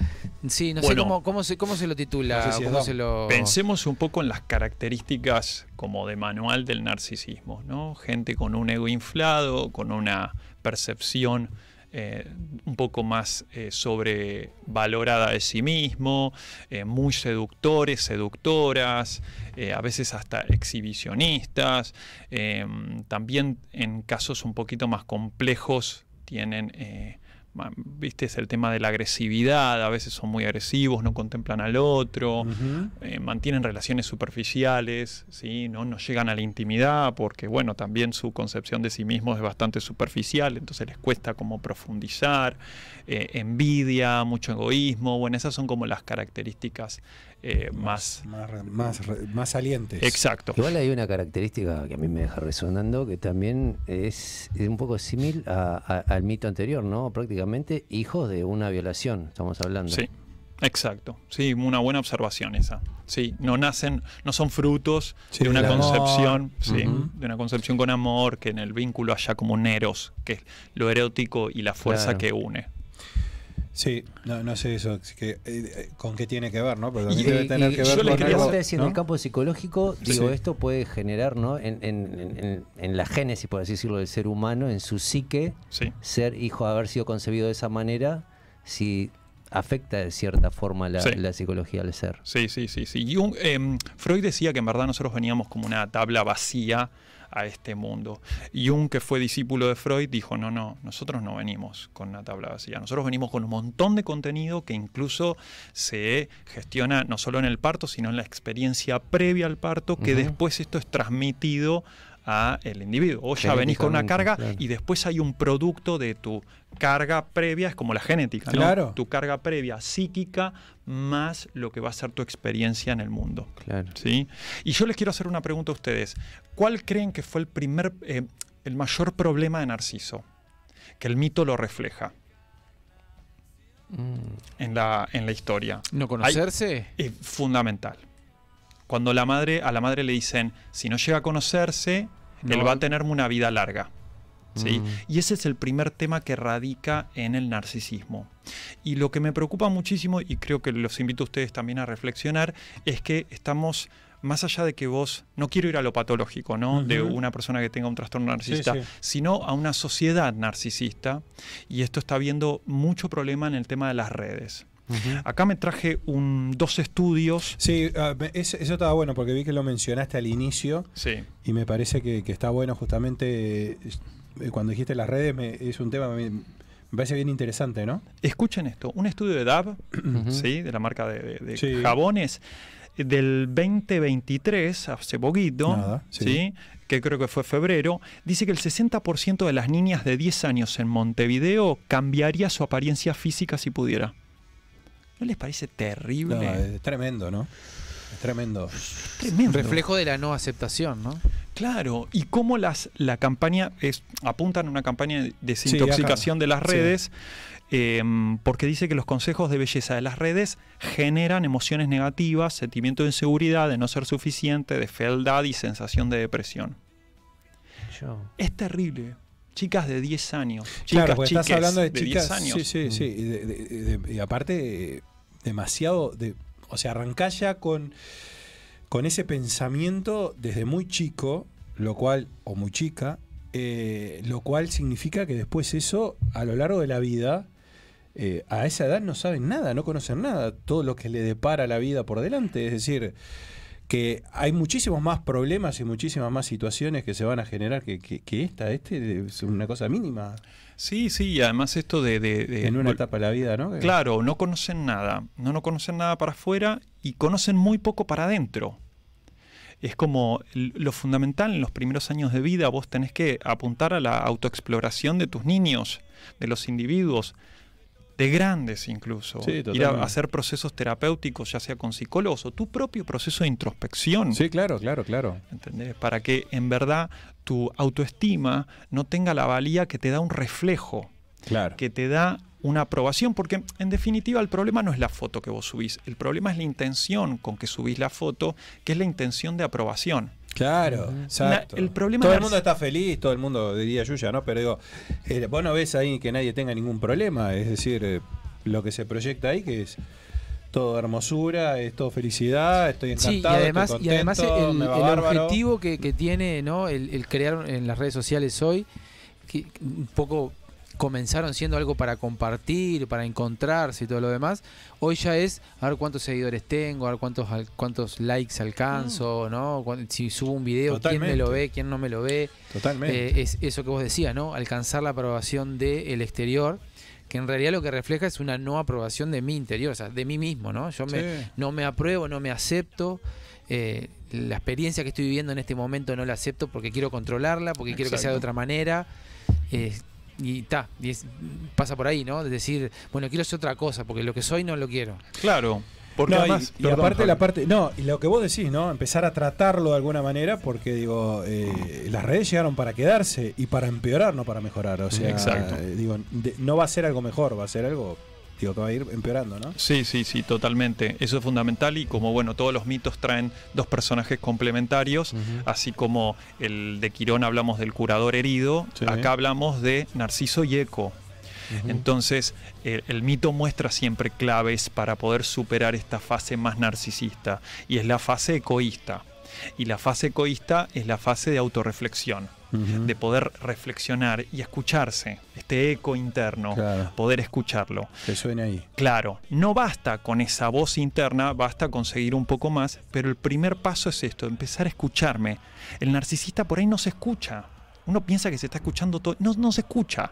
Sí, no sé Bueno. cómo, cómo, se, cómo se lo titula, No sé si es cómo don. se lo... Pensemos un poco en las características como de manual del narcisismo, ¿no? Gente con un ego inflado, con una percepción eh, un poco más eh, sobrevalorada de sí mismo, eh, muy seductores, seductoras, a veces hasta exhibicionistas. también en casos un poquito más complejos tienen... Viste, es el tema de la agresividad, a veces son muy agresivos, no contemplan al otro, eh, mantienen relaciones superficiales, ¿sí? ¿no? no llegan a la intimidad porque, bueno, también su concepción de sí mismos es bastante superficial, entonces les cuesta como profundizar, eh, envidia, mucho egoísmo, bueno, esas son como las características eh, más... Más, más, salientes. Exacto. Igual hay una característica que a mí me deja resonando que también es, es un poco similar a- a- al mito anterior, ¿no? Prácticamente hijos de una violación, estamos hablando. Sí, exacto. Sí, una buena observación esa. Sí, no nacen, no son frutos Sí, de una concepción, sí, de una concepción con amor, que en el vínculo haya como un eros, que es lo erótico y la fuerza Claro. que une. Sí, no, no sé eso, que, eh, eh, con qué tiene que ver, ¿no? Pero también Y- debe tener y- que y ver yo le con quería algo, preguntar si en ¿no? el campo psicológico, digo, Sí. esto puede generar, ¿no? En, en- en- en- la génesis, por así decirlo, del ser humano, en su psique, Sí. ser hijo, haber sido concebido de esa manera, si afecta de cierta forma la, Sí. la psicología al ser. Sí, sí, sí, sí. Jung- em, Freud decía que en verdad nosotros veníamos como una tabla vacía a este mundo. Jung, que fue discípulo de Freud, dijo, no, no, nosotros no venimos con una tabla vacía, nosotros venimos con un montón de contenido que incluso se gestiona no solo en el parto, sino en la experiencia previa al parto, que después esto es transmitido a el individuo. Vos ya venís con una carga claro. y después hay un producto de tu carga previa, es como la genética, ¿no? Claro. Tu carga previa psíquica más lo que va a ser tu experiencia en el mundo. Claro. ¿sí? Y yo les quiero hacer una pregunta a ustedes. ¿Cuál creen que fue el primer, eh, el mayor problema de Narciso? Que el mito lo refleja en la, en la historia. ¿No conocerse? Hay- es fundamental. Cuando la madre, a la madre le dicen, si no llega a conocerse, No. él va a tener una vida larga. ¿sí? Mm. Y ese es el primer tema que radica en el narcisismo. Y lo que me preocupa muchísimo, y creo que los invito a ustedes también a reflexionar, es que estamos, más allá de que vos, no quiero ir a lo patológico, ¿no? De una persona que tenga un trastorno narcisista, Sí, sí. sino a una sociedad narcisista. Y esto está viendo mucho problema en el tema de las redes. Acá me traje un, dos estudios. Sí, ah, eso estaba bueno porque vi que lo mencionaste al inicio. Sí. Y me parece que, que está bueno justamente eh, cuando dijiste las redes, me- es un tema me, me parece bien interesante, ¿no? Escuchen esto, un estudio de DAB, ¿sí? de la marca de, de- de Sí. jabones, del 2023, hace poquito, Nada, sí. ¿sí? que creo que fue febrero, dice que el 60% de las niñas de 10 años en Montevideo cambiaría su apariencia física si pudiera. ¿No les parece terrible? No, es tremendo, ¿no? Es tremendo. Tremendo. Reflejo de la no aceptación, ¿no? Claro, y cómo las, la campaña es, apuntan a una campaña de desintoxicación de las Sí. redes, eh, porque dice que los consejos de belleza de las redes generan emociones negativas, sentimiento de inseguridad, de no ser suficiente, de fealdad y sensación de depresión. Es terrible. Chicas de 10 años. Chicas, Claro, estás hablando de, 10 chicas. años. Sí, sí, sí. Y, de- de- de- y aparte, demasiado. De, o sea, arrancás ya con, con ese pensamiento desde muy chico, lo cual, o muy chica, eh, lo cual significa que después eso, a lo largo de la vida, eh, a esa edad no saben nada, no conocen nada, todo lo que le depara la vida por delante. Es decir, que hay muchísimos más problemas y muchísimas más situaciones que se van a generar que, que- que esta. Este es una cosa mínima. Sí, sí, y además esto de... de- de- En una etapa de la vida, ¿no? Claro, no conocen nada, no, no conocen nada para afuera y conocen muy poco para adentro. Es como lo fundamental en los primeros años de vida, vos tenés que apuntar a la autoexploración de tus niños, de los individuos, de grandes incluso. Sí, Ir a hacer procesos terapéuticos, ya sea con psicólogos o tu propio proceso de introspección. Sí, claro, claro, claro. ¿entendés? Para que en verdad tu autoestima no tenga la valía que te da un reflejo, Claro. que te da una aprobación, porque en definitiva el problema no es la foto que vos subís, el problema es la intención con que subís la foto, que es la intención de aprobación. Claro, exacto. el problema todo el mundo está feliz, todo el mundo diría Yuya, ¿no? Pero digo, eh, vos no ves ahí que nadie tenga ningún problema, es decir, eh, lo que se proyecta ahí que es todo hermosura, es todo felicidad, estoy encantado, Sí, y además, estoy y además el, me va el objetivo que, que tiene ¿no? el, el crear en las redes sociales hoy, que un poco comenzaron siendo algo para compartir, para encontrarse y todo lo demás, hoy ya es a ver cuántos seguidores tengo, a ver cuántos al- cuántos likes alcanzo, ¿no? Cuán- Si subo un video, quién me lo ve, quién no me lo ve. Totalmente. Eh, es eso que vos decías, ¿no? Alcanzar la aprobación del exterior, que en realidad lo que refleja es una no aprobación de mi interior, o sea, de mí mismo, ¿no? Yo me, no me apruebo, no me acepto. eh, la experiencia que estoy viviendo en este momento no la acepto porque quiero controlarla, porque quiero que sea de otra manera. eh, y ta, y es- pasa por ahí, ¿no? De decir, bueno, quiero ser otra cosa, porque lo que soy no lo quiero. Claro, porque No, y- además... y, perdón, aparte Javi. la parte, no, y lo que vos decís, ¿no? Empezar a tratarlo de alguna manera, porque digo, eh, las redes llegaron para quedarse y para empeorar, no para mejorar. O sea, Exacto. eh, digo, de- no va a ser algo mejor, va a ser algo, digo, que va a ir empeorando, ¿no? Sí, sí, sí, totalmente. Eso es fundamental y como bueno, todos los mitos traen dos personajes complementarios, así como el de Quirón hablamos del curador herido, Sí. acá hablamos de Narciso y Eco. Entonces, el, el mito muestra siempre claves para poder superar esta fase más narcisista y es la fase egoísta. Y la fase egoísta es la fase de autorreflexión, de poder reflexionar y escucharse, este eco interno, Claro. poder escucharlo. Que suene ahí. Claro, no basta con esa voz interna, basta conseguir un poco más, pero el primer paso es esto, empezar a escucharme. El narcisista por ahí no se escucha. Uno piensa que se está escuchando todo, no, no se escucha.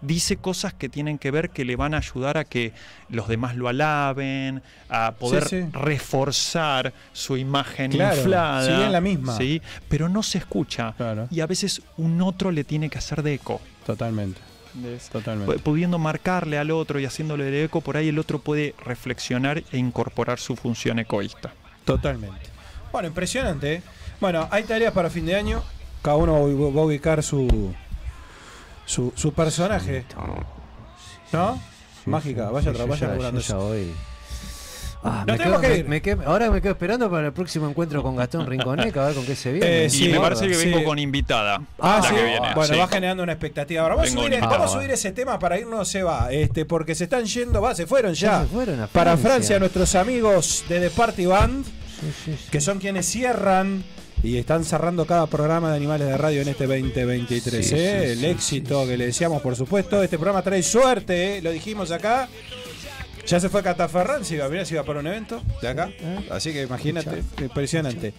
Dice cosas que tienen que ver que le van a ayudar a que los demás lo alaben, a poder Sí, sí. reforzar su imagen Claro, inflada. sigue en la misma. ¿sí? Pero no se escucha. Y a veces un otro le tiene que hacer de eco. Totalmente. Totalmente. Pu- Pudiendo marcarle al otro y haciéndole de eco, por ahí el otro puede reflexionar e incorporar su función egoísta. Totalmente. Bueno, impresionante. ¿eh? Bueno, hay tareas para fin de año. Cada uno va a ubicar su, su, su personaje. ¿No? Mágica, vaya, Sí, tra- vaya ya- laburando eso. voy. Ah, Nos me tenemos quedo- que me- ir. me quedo- ahora me quedo esperando para el próximo encuentro con Gastón Rinconeca, a ver con qué se viene. Eh, sí, y me parece que sí. vengo con invitada. Ah, la sí. que viene, bueno, sí. va generando una expectativa. Ahora, vamos, a subir, vamos a subir ese tema para irnos, se va. Este, porque se están yendo, va, se fueron ya. Ya se fueron a para Francia. Francia, nuestros amigos de The Party Band, que son quienes cierran y están cerrando cada programa de Animales de Radio en este 2023. Sí, ¿eh? sí, El sí, éxito que le deseamos, por supuesto. Este programa trae suerte, ¿eh? lo dijimos acá. Ya se fue Cata Ferran, se iba, mirá, se iba para un evento de acá. Así que imagínate, impresionante.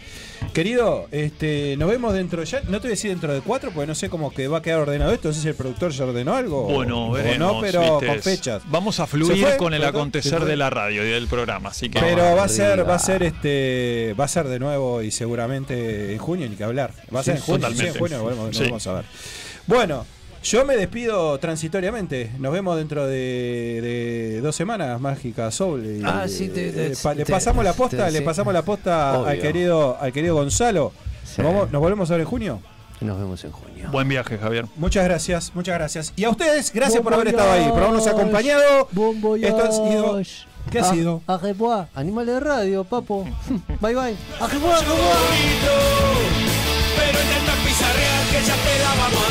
Querido, este, nos vemos dentro ya. No te voy a decir dentro de cuatro, porque no sé cómo que va a quedar ordenado esto. No sé si el productor ya ordenó algo. o- Bueno, o veremos, no, pero ¿viste? con fechas. Vamos a ¿Se fluir fue, con el acontecer de la radio y del programa, así que Pero va a ser, va a ser este, va a ser de nuevo y seguramente en junio ni que hablar. Va a ser en Sí, junio, sí, totalmente. en junio nos vamos a ver. Bueno, yo me despido transitoriamente. Nos vemos dentro de, de dos semanas, Mágica Soul. Ah, sí, te- te- eh, pa- le te- pasamos la posta, te- le pasamos la posta al querido, al querido Gonzalo. Sí. Nos, vamos- nos volvemos a ver en junio. Nos vemos en junio. buen viaje, Javier. Muchas gracias, muchas gracias. Y a ustedes, gracias Bon por haber estado ahí, por habernos acompañado. Bon. Esto ha sido. ¿Qué ha sido? A revoir. Animales de radio, papo. *laughs* bye bye. A revoir, a revoir. Pero intenta pizarrear que ya te la vamos